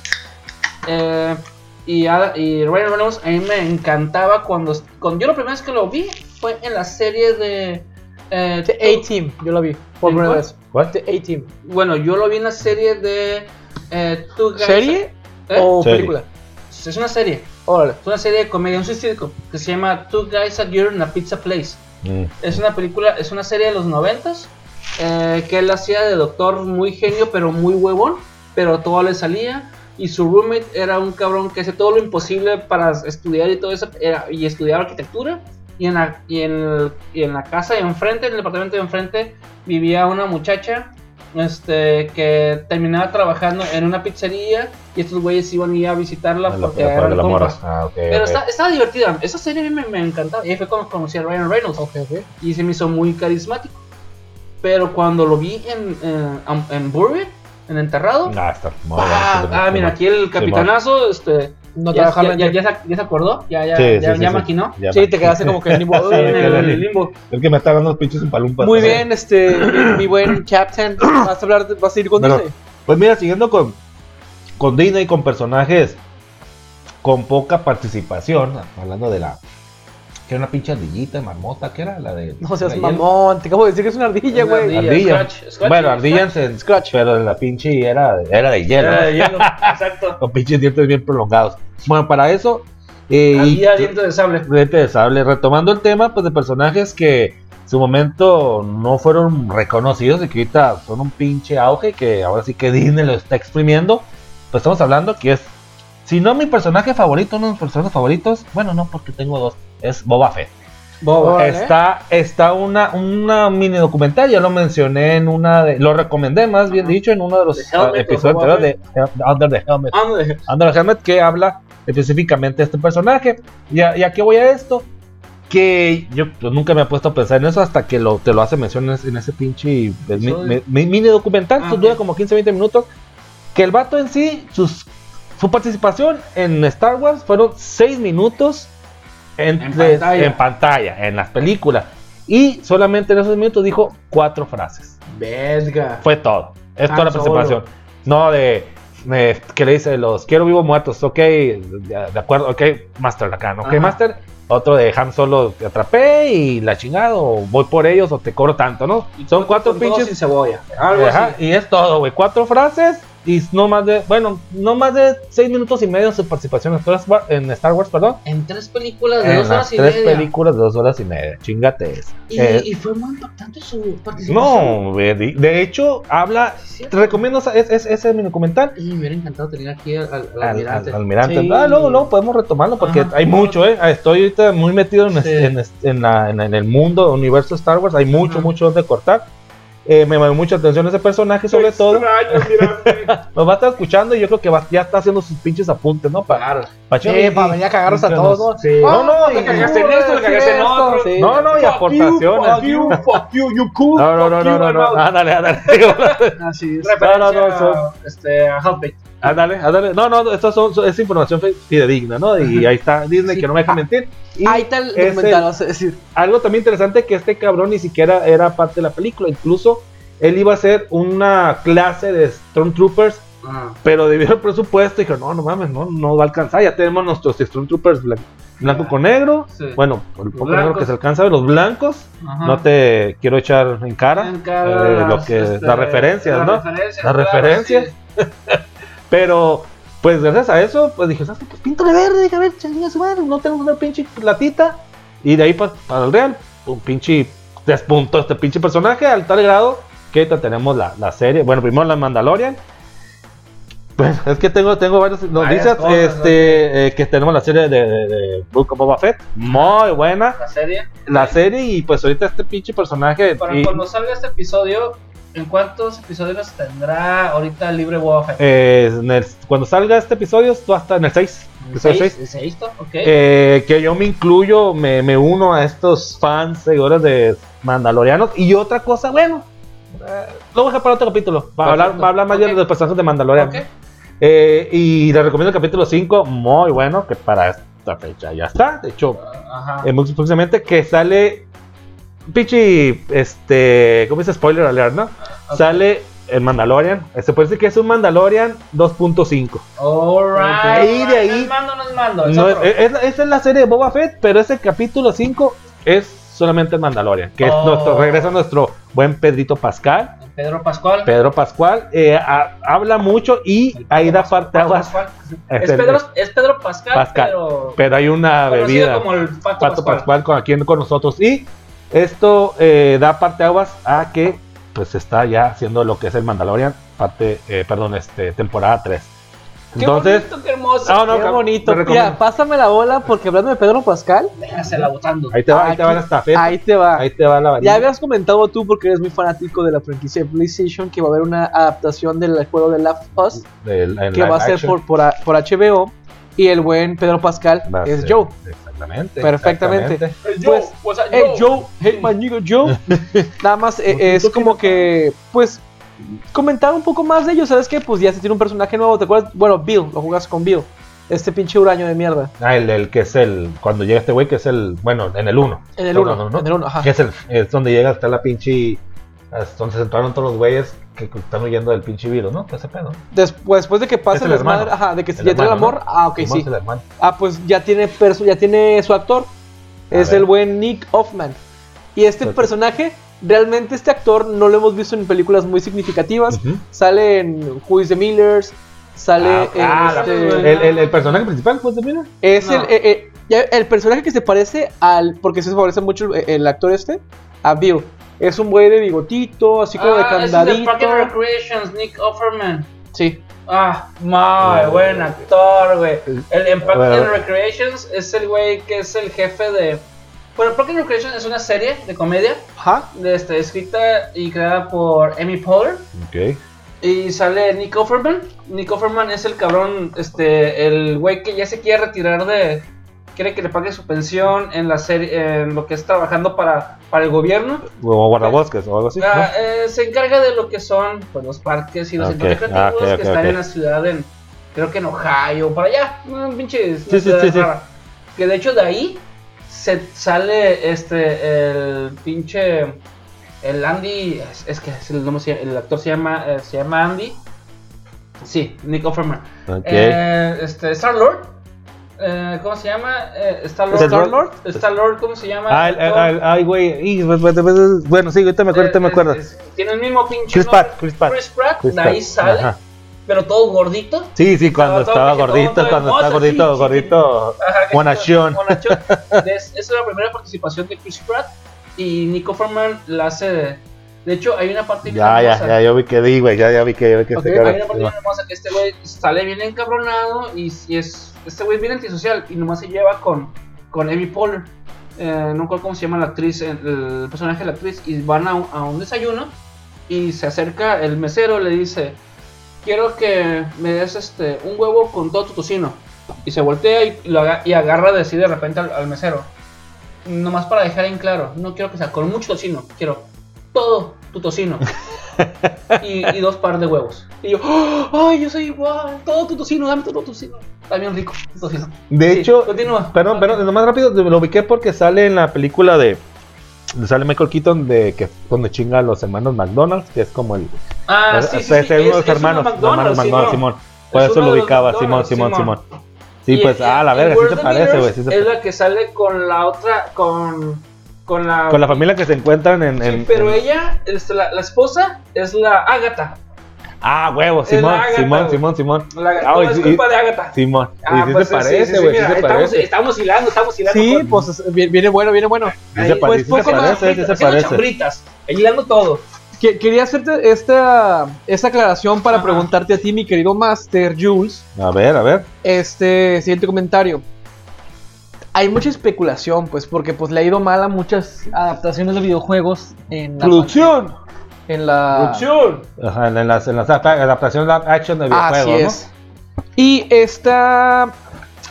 [SPEAKER 1] Eh, y, a- y Ryan Reynolds a mí me encantaba cuando, cuando yo la primera vez que lo vi fue en la serie de... eh,
[SPEAKER 3] The A-Team, yo lo vi. Por
[SPEAKER 1] ¿En
[SPEAKER 3] primera vez.
[SPEAKER 2] ¿Cuál?
[SPEAKER 3] The A-Team.
[SPEAKER 1] Bueno, yo lo vi en la serie de... eh, Two Guys-
[SPEAKER 3] ¿Serie
[SPEAKER 1] ¿Eh?
[SPEAKER 3] o
[SPEAKER 2] Serie.
[SPEAKER 3] película?
[SPEAKER 1] Es una serie.
[SPEAKER 3] Órale.
[SPEAKER 1] Es una serie de comedia, un sitcom que se llama Two Guys a Girl in a Pizza Place.
[SPEAKER 2] Mm.
[SPEAKER 1] Es una película, es una serie de los noventas eh, que él hacía de doctor muy genio pero muy huevón, pero todo le salía y su roommate era un cabrón que hacía todo lo imposible para estudiar y todo eso era- y estudiar arquitectura y en la y en, el- y en la casa de enfrente, en el departamento de enfrente vivía una muchacha este que terminaba trabajando en una pizzería y estos güeyes iban a ir a visitarla
[SPEAKER 2] la-
[SPEAKER 1] porque
[SPEAKER 2] a la-
[SPEAKER 1] eran
[SPEAKER 2] de la morra.
[SPEAKER 1] compas.
[SPEAKER 2] Ah, ok,
[SPEAKER 1] Pero
[SPEAKER 2] ok.
[SPEAKER 1] está, estaba divertida. Esa serie a mí me, me encantaba. Y ahí fue cuando conocí a Ryan Reynolds.
[SPEAKER 3] Ok, ok.
[SPEAKER 1] Y se me hizo muy carismático. Pero cuando lo vi en, en, en Buried, en Enterrado.
[SPEAKER 2] Ah, está. muy
[SPEAKER 1] ah, ah, mira, aquí el
[SPEAKER 2] sí,
[SPEAKER 1] capitanazo. este,
[SPEAKER 3] No
[SPEAKER 1] ya, ya, ya, ya se, ya se acordó. Ya, ya,
[SPEAKER 2] Sí,
[SPEAKER 1] ya,
[SPEAKER 2] sí,
[SPEAKER 1] ya
[SPEAKER 2] sí.
[SPEAKER 1] maquinó.
[SPEAKER 2] Ya
[SPEAKER 3] Sí, te quedaste como que en limbo. [laughs]
[SPEAKER 1] Sí, en
[SPEAKER 2] quedé
[SPEAKER 1] el limbo.
[SPEAKER 2] El que me está dando los pinches en palumpas.
[SPEAKER 3] Muy bien, este, mi, [laughs] mi buen Captain. Vas a hablar, de- vas a ir con
[SPEAKER 2] Pero-
[SPEAKER 3] Disney.
[SPEAKER 2] Pues mira, siguiendo con, con Disney, con personajes con poca participación, hablando de la. Que era una pinche ardillita, marmota, que era la de.
[SPEAKER 3] No seas mamón, te acabo de decir que es una ardilla, güey.
[SPEAKER 1] ardilla.
[SPEAKER 2] Ardilla.
[SPEAKER 1] Scratch, Scratch,
[SPEAKER 2] bueno,
[SPEAKER 1] Scratch.
[SPEAKER 2] ardillas en
[SPEAKER 3] Scratch.
[SPEAKER 2] pero la pinche era, era de hielo.
[SPEAKER 1] Era de hielo, Exacto. [laughs]
[SPEAKER 2] Con pinches dientes bien prolongados. Bueno, para eso. eh, y-
[SPEAKER 1] Ardilla diente de sable.
[SPEAKER 2] Diente de sable. Retomando el tema, pues de personajes que en su momento no fueron reconocidos y que ahorita son un pinche auge que ahora sí que Disney lo está exprimiendo. Pues estamos hablando que es, si no mi personaje favorito, uno de mis personajes favoritos, bueno, no porque tengo dos, es Boba Fett.
[SPEAKER 3] Boba, ¿eh?
[SPEAKER 2] Está, está una, una mini documental, ya lo mencioné en una de, lo recomendé más bien
[SPEAKER 1] Ajá.
[SPEAKER 2] dicho en uno de los ah, episodios de de Under the Helmet.
[SPEAKER 1] Ándale.
[SPEAKER 2] Under the Helmet que habla específicamente de este personaje. ¿Y a, y a qué voy a esto? Que yo pues, nunca me he puesto a pensar en eso hasta que lo, te lo hace mención en ese, pinche mi- mi- mi- mini documental.
[SPEAKER 1] Ah,
[SPEAKER 2] que dura como 15-20 minutos. Que el vato en sí, sus, su participación en Star Wars fueron 6 minutos entre-
[SPEAKER 1] En pantalla.
[SPEAKER 2] en pantalla, en las películas. Y solamente en esos minutos dijo cuatro frases.
[SPEAKER 1] Verga.
[SPEAKER 2] Fue todo. Es toda la
[SPEAKER 1] solo.
[SPEAKER 2] participación. No de, de- que le dice los quiero vivos muertos. Ok, de, de acuerdo. Ok, Master. ¿no? Ok,
[SPEAKER 1] Ajá.
[SPEAKER 2] Master. Otro de Han Solo te atrapé y la chingada. O voy por ellos o te cobro tanto, ¿no? Son cuatro pinches.
[SPEAKER 1] sin cebolla. Algo
[SPEAKER 2] Ajá,
[SPEAKER 1] así.
[SPEAKER 2] y es todo, güey. Cuatro frases y no más de, bueno, no más de seis minutos y medio de su participación en Star Wars, en Star Wars, perdón.
[SPEAKER 1] En tres películas de
[SPEAKER 2] En
[SPEAKER 1] dos horas y
[SPEAKER 2] tres
[SPEAKER 1] media.
[SPEAKER 2] películas de dos horas y media. Chingate eso.
[SPEAKER 1] Y,
[SPEAKER 2] Eh,
[SPEAKER 1] y fue muy impactante su participación.
[SPEAKER 2] no, de hecho, habla.
[SPEAKER 1] Sí,
[SPEAKER 2] Te recomiendo esa- es- es- ese mini documental.
[SPEAKER 1] Y me hubiera encantado tener aquí al, al, al
[SPEAKER 2] Al,
[SPEAKER 1] almirante.
[SPEAKER 2] al- almirante.
[SPEAKER 3] Sí.
[SPEAKER 2] Ah, luego, luego podemos retomarlo porque
[SPEAKER 1] Ajá.
[SPEAKER 2] hay mucho, ¿eh? Estoy ahorita muy metido en,
[SPEAKER 1] Sí.
[SPEAKER 2] en, en la- en- en el mundo, universo Star Wars. Hay mucho,
[SPEAKER 1] Ajá.
[SPEAKER 2] mucho donde cortar. Eh, me llamó mucha atención ese personaje, sobre todo. [laughs] Nos va a estar escuchando y yo creo que va- ya está haciendo sus pinches apuntes, ¿no? Para,
[SPEAKER 1] Claro.
[SPEAKER 2] para
[SPEAKER 3] Sí, para venir a cagarnos a todos, ¿no?
[SPEAKER 1] Sí.
[SPEAKER 2] No, no,
[SPEAKER 1] cagaste en esto, le cagaste en otro.
[SPEAKER 3] sí.
[SPEAKER 2] No, no, y aportaciones.
[SPEAKER 1] Fuck you, fuck you, you cool.
[SPEAKER 2] No, no, no, no, no. Ándale, ándale.
[SPEAKER 3] Así es.
[SPEAKER 2] No, no, no,
[SPEAKER 1] este, a Halfbait.
[SPEAKER 2] Ándale, ándale. No, no, esto son, es información fidedigna, ¿no? Y ahí está Disney
[SPEAKER 3] Sí.
[SPEAKER 2] que no me deja mentir. Y
[SPEAKER 3] Ahí está el documental, vas a decir.
[SPEAKER 2] algo también interesante que este cabrón ni siquiera era parte de la película. Incluso él iba a hacer una clase de Stormtroopers,
[SPEAKER 1] Ah.
[SPEAKER 2] pero debido al presupuesto dijo, no, no mames, no, no va a alcanzar. Ya tenemos nuestros Stormtroopers blan- blanco con negro.
[SPEAKER 1] Sí.
[SPEAKER 2] Bueno, el poco
[SPEAKER 1] blancos.
[SPEAKER 2] negro que se alcanza los blancos.
[SPEAKER 1] Ajá.
[SPEAKER 2] No te quiero echar en cara,
[SPEAKER 1] En cada
[SPEAKER 2] eh, lo
[SPEAKER 1] las,
[SPEAKER 2] que,
[SPEAKER 1] este,
[SPEAKER 2] las referencias,
[SPEAKER 1] las
[SPEAKER 2] ¿no?
[SPEAKER 1] referencias,
[SPEAKER 2] Las
[SPEAKER 1] claro,
[SPEAKER 2] referencias.
[SPEAKER 1] sí. [laughs]
[SPEAKER 2] Pero, pues gracias a eso, pues dije, ¿sabes qué? Pues píntale verde, dije, a ver, chinga su madre, no tengo una pinche platita. Y de ahí pa- para el real, un pinche despuntó este pinche personaje al tal grado que ahorita tenemos la, la serie. Bueno, primero la Mandalorian. Bueno, es que tengo, tengo varias noticias. este, eh, que tenemos la serie de, de, de Book of Boba Fett. Muy buena.
[SPEAKER 1] La serie.
[SPEAKER 2] La serie, y pues ahorita este pinche personaje.
[SPEAKER 1] Para
[SPEAKER 2] y-
[SPEAKER 1] cuando salga este episodio, ¿en cuántos episodios tendrá ahorita libre Boba Fett?
[SPEAKER 2] eh, en el- cuando salga este episodio, esto va a estar en el 6.
[SPEAKER 1] ¿El
[SPEAKER 2] episodio
[SPEAKER 1] seis?
[SPEAKER 2] 6.
[SPEAKER 1] ¿El sexto? Ok.
[SPEAKER 2] Eh, que yo me incluyo, me, me uno a estos fans, seguidores de Mandalorianos. Y otra cosa, bueno, Eh, lo voy a dejar para otro capítulo. Va a hablar, va a hablar más bien
[SPEAKER 1] Ok.
[SPEAKER 2] de los personajes de Mandalorian.
[SPEAKER 1] Ok.
[SPEAKER 2] Eh, y les recomiendo el capítulo 5, muy bueno, que para esta fecha ya está. De hecho, muy próximamente que sale. Pichi, este. ¿Cómo dice spoiler alert, no? Sale el Mandalorian. Se puede decir que es un Mandalorian 2.5.
[SPEAKER 1] Alright.
[SPEAKER 2] Ahí de ahí-
[SPEAKER 1] No es mando, no es mando. es
[SPEAKER 2] No, es, la serie de Boba Fett, pero ese capítulo 5 es solamente el Mandalorian. Que es
[SPEAKER 1] Oh.
[SPEAKER 2] nuestro, regresa nuestro buen Pedrito Pascal.
[SPEAKER 1] Pedro Pascual.
[SPEAKER 2] Pedro Pascual eh, ha- habla mucho y ahí da parte aguas.
[SPEAKER 1] Pascual. [laughs]
[SPEAKER 2] Es
[SPEAKER 1] Pedro, es Pedro Pascal,
[SPEAKER 2] Pascal,
[SPEAKER 1] pero.
[SPEAKER 2] Pero hay una bebida.
[SPEAKER 1] como el Pato,
[SPEAKER 2] Pato
[SPEAKER 1] Pascual.
[SPEAKER 2] Pascual con, aquí con nosotros. Y esto eh, da parte aguas a que pues está ya haciendo lo que es el Mandalorian, parte, eh, perdón, este, temporada 3.
[SPEAKER 1] Qué bonito, qué hermoso.
[SPEAKER 2] No, no,
[SPEAKER 3] Qué bonito. Mira, pásame la bola porque hablando de Pedro Pascal,
[SPEAKER 1] Déjasela botando.
[SPEAKER 2] ahí te va, ahí te va la estafeta.
[SPEAKER 3] ahí te va.
[SPEAKER 2] Ahí te va la varilla.
[SPEAKER 3] Ya habías comentado tú, porque eres muy fanático de la franquicia de PlayStation, que va a haber una adaptación del juego de Last of Us, que va a ser por, por, por HBO, y el buen Pedro Pascal
[SPEAKER 2] Va
[SPEAKER 3] es
[SPEAKER 2] ser-
[SPEAKER 3] Joe.
[SPEAKER 2] Exactamente.
[SPEAKER 3] Perfectamente.
[SPEAKER 2] exactamente.
[SPEAKER 3] Pues,
[SPEAKER 1] Joe,
[SPEAKER 3] Hey
[SPEAKER 1] Joe.
[SPEAKER 3] Joe, hey my nigga Joe. [laughs] Nada más eh, es como que, pues, comentar un poco más de ellos. ¿Sabes qué? Pues ya se tiene un personaje nuevo. ¿Te acuerdas? Bueno, Bill, lo jugas con Bill. Este pinche huraño de mierda.
[SPEAKER 2] Ah, el, el que es el. Cuando llega este güey, que es el. Bueno, en el 1.
[SPEAKER 3] En el 1. En el 1, ajá.
[SPEAKER 2] Que es el. Es donde llega hasta la pinche. Es donde se entraron todos los güeyes que que están huyendo del pinche virus, ¿no? ¿Qué ese pedo?
[SPEAKER 3] Después, después de que pasa
[SPEAKER 2] Es
[SPEAKER 3] el
[SPEAKER 2] el hermano.
[SPEAKER 3] desmadre, ajá, de que
[SPEAKER 2] El
[SPEAKER 3] ya tiene el amor.
[SPEAKER 2] ¿no?
[SPEAKER 3] Ah, ok,
[SPEAKER 2] Simón
[SPEAKER 3] sí.
[SPEAKER 2] es el hermano.
[SPEAKER 3] Ah, pues ya tiene, perso- ya tiene su actor.
[SPEAKER 2] A
[SPEAKER 3] es
[SPEAKER 2] ver.
[SPEAKER 3] el buen Nick Hoffman. Y este personaje, realmente este actor no lo hemos visto en películas muy significativas. Sale en Who is the Millers. Sale
[SPEAKER 2] Ah,
[SPEAKER 3] en
[SPEAKER 2] ah,
[SPEAKER 3] este-
[SPEAKER 2] el, el- el personaje principal, pues, mira.
[SPEAKER 3] Es
[SPEAKER 1] No.
[SPEAKER 3] el, eh, eh, ya, el personaje que se parece al. Porque se parece mucho el, el actor este. A Bill. Es un güey de bigotito, así como de
[SPEAKER 1] Ah, ese es de
[SPEAKER 3] candadito.
[SPEAKER 1] Park and Recreations, Nick Offerman.
[SPEAKER 3] Sí.
[SPEAKER 1] Ah, muy buen actor, güey. El en Park and Recreations es el güey que es el jefe de. Bueno, Park and Recreations es una serie de comedia
[SPEAKER 3] Ajá.
[SPEAKER 1] de, este, escrita y creada por Amy Poehler.
[SPEAKER 2] Ok.
[SPEAKER 1] Y sale Nick Offerman. Nick Offerman es el cabrón, este, el güey que ya se quiere retirar de. Quiere que le pague su pensión en la serie, en lo que es trabajando para, para el gobierno.
[SPEAKER 2] O guardabosques o algo así.
[SPEAKER 1] Ah,
[SPEAKER 2] ¿no?
[SPEAKER 1] eh, se encarga de lo que son pues, los parques y los
[SPEAKER 2] Ok,
[SPEAKER 1] centros recreativos
[SPEAKER 2] ah,
[SPEAKER 1] que están en la ciudad, en, creo que en Ohio, para allá, un pinche
[SPEAKER 2] Sí, sí, sí.
[SPEAKER 1] Que de hecho de ahí se sale este el pinche el Andy, es, es que es el nombre el actor se llama eh, se llama Andy. Sí, Nick Offerman. Eh, este Star Lord. ¿Cómo se llama? Eh, Star Lord. Star Lord, ¿cómo se llama?
[SPEAKER 2] Ah, el- el-
[SPEAKER 1] Actor.
[SPEAKER 2] el- ay, güey. pues, pues, pues, Bueno, sí, ahorita me acuerdo, ahorita me
[SPEAKER 1] Eh,
[SPEAKER 2] acuerdo.
[SPEAKER 1] tiene el mismo pinche
[SPEAKER 2] Chris. Pratt, Chris Pratt.
[SPEAKER 1] Chris Pratt, de ahí sale,
[SPEAKER 2] ajá.
[SPEAKER 1] pero todo gordito.
[SPEAKER 2] Sí, sí, cuando
[SPEAKER 1] Estaba
[SPEAKER 2] gordito,
[SPEAKER 1] todo
[SPEAKER 2] cuando estaba gordito,
[SPEAKER 1] sí,
[SPEAKER 2] gordito. Bonachón. [laughs]
[SPEAKER 1] Es- Esa es la primera participación de Chris Pratt y Nico Forman la hace. De, de hecho, hay una parte
[SPEAKER 2] Ya, ya,
[SPEAKER 1] hermosa.
[SPEAKER 2] ya, yo vi que di, güey, ya, ya vi que, ya vi que
[SPEAKER 3] Ok,
[SPEAKER 2] se
[SPEAKER 1] Hay una parte bien hermosa que este güey sale bien encabronado y, y es este güey bien antisocial y nomás se lleva con, con Amy Poehler. Eh, no recuerdo cómo se llama la actriz, el, personaje de la actriz, y van a un, a un desayuno y se acerca el mesero le dice, quiero que me des este un huevo con todo tu tocino. Y se voltea y, lo y agarra así de repente al mesero. Nomás para dejar en claro, no quiero que sea con mucho tocino, quiero todo tu tocino. y, y dos par de huevos. Y yo, ¡Oh! ¡ay, yo soy igual! Todo tu tocino, dame todo tu tocino. Está bien rico tu tocino.
[SPEAKER 2] De
[SPEAKER 1] Sí,
[SPEAKER 2] hecho,
[SPEAKER 1] continúa.
[SPEAKER 2] perdón, perdón, nomás rápido, lo ubiqué porque sale en la película de. Sale Michael Keaton de que donde chinga a los hermanos McDonald's, que es como el.
[SPEAKER 1] Ah, sí, sí,
[SPEAKER 2] es-
[SPEAKER 1] sí,
[SPEAKER 2] uno de los hermanos, hermanos McDonald's, Simón. Por
[SPEAKER 1] Es
[SPEAKER 2] eso lo ubicaba, Simón,
[SPEAKER 1] McDonald's,
[SPEAKER 2] Simón,
[SPEAKER 1] Simón.
[SPEAKER 2] Sí, pues, ah, la verga, sí se parece, güey.
[SPEAKER 1] Es la que sale con la otra, con, con la...
[SPEAKER 2] Con la familia que se encuentran en.
[SPEAKER 1] Sí,
[SPEAKER 2] en-
[SPEAKER 1] pero
[SPEAKER 2] en-
[SPEAKER 1] ella, este, la, la esposa, es la Ágata.
[SPEAKER 2] Ah, huevo, Simón,
[SPEAKER 1] Agatha,
[SPEAKER 2] Simón,
[SPEAKER 1] güey.
[SPEAKER 2] Simón, Simón.
[SPEAKER 1] La,
[SPEAKER 2] Ah, y-
[SPEAKER 1] es
[SPEAKER 2] y-
[SPEAKER 1] culpa de Ágata.
[SPEAKER 2] Simón.
[SPEAKER 1] Ah,
[SPEAKER 2] y sí
[SPEAKER 1] pues,
[SPEAKER 2] se parece,
[SPEAKER 1] sí, sí,
[SPEAKER 2] güey, sí,
[SPEAKER 1] mira,
[SPEAKER 2] se
[SPEAKER 1] estamos,
[SPEAKER 2] parece.
[SPEAKER 1] estamos hilando, estamos hilando.
[SPEAKER 3] Sí,
[SPEAKER 1] con-
[SPEAKER 3] pues es- viene bueno, viene bueno.
[SPEAKER 2] Sí
[SPEAKER 1] ahí,
[SPEAKER 2] se
[SPEAKER 3] pues,
[SPEAKER 2] sí se parece, sí se parece.
[SPEAKER 1] hilando todo.
[SPEAKER 3] Que- quería hacerte esta, esta aclaración para
[SPEAKER 1] Ajá.
[SPEAKER 3] preguntarte a ti, mi querido Master Jules.
[SPEAKER 2] A ver, a ver.
[SPEAKER 3] Este siguiente comentario. Hay mucha especulación, pues, porque pues le ha ido mal a muchas adaptaciones de videojuegos en la
[SPEAKER 2] Producción.
[SPEAKER 3] En la
[SPEAKER 1] Producción.
[SPEAKER 2] Ajá, en las, en las adaptaciones live action de
[SPEAKER 3] Así
[SPEAKER 2] videojuegos,
[SPEAKER 3] es. Y esta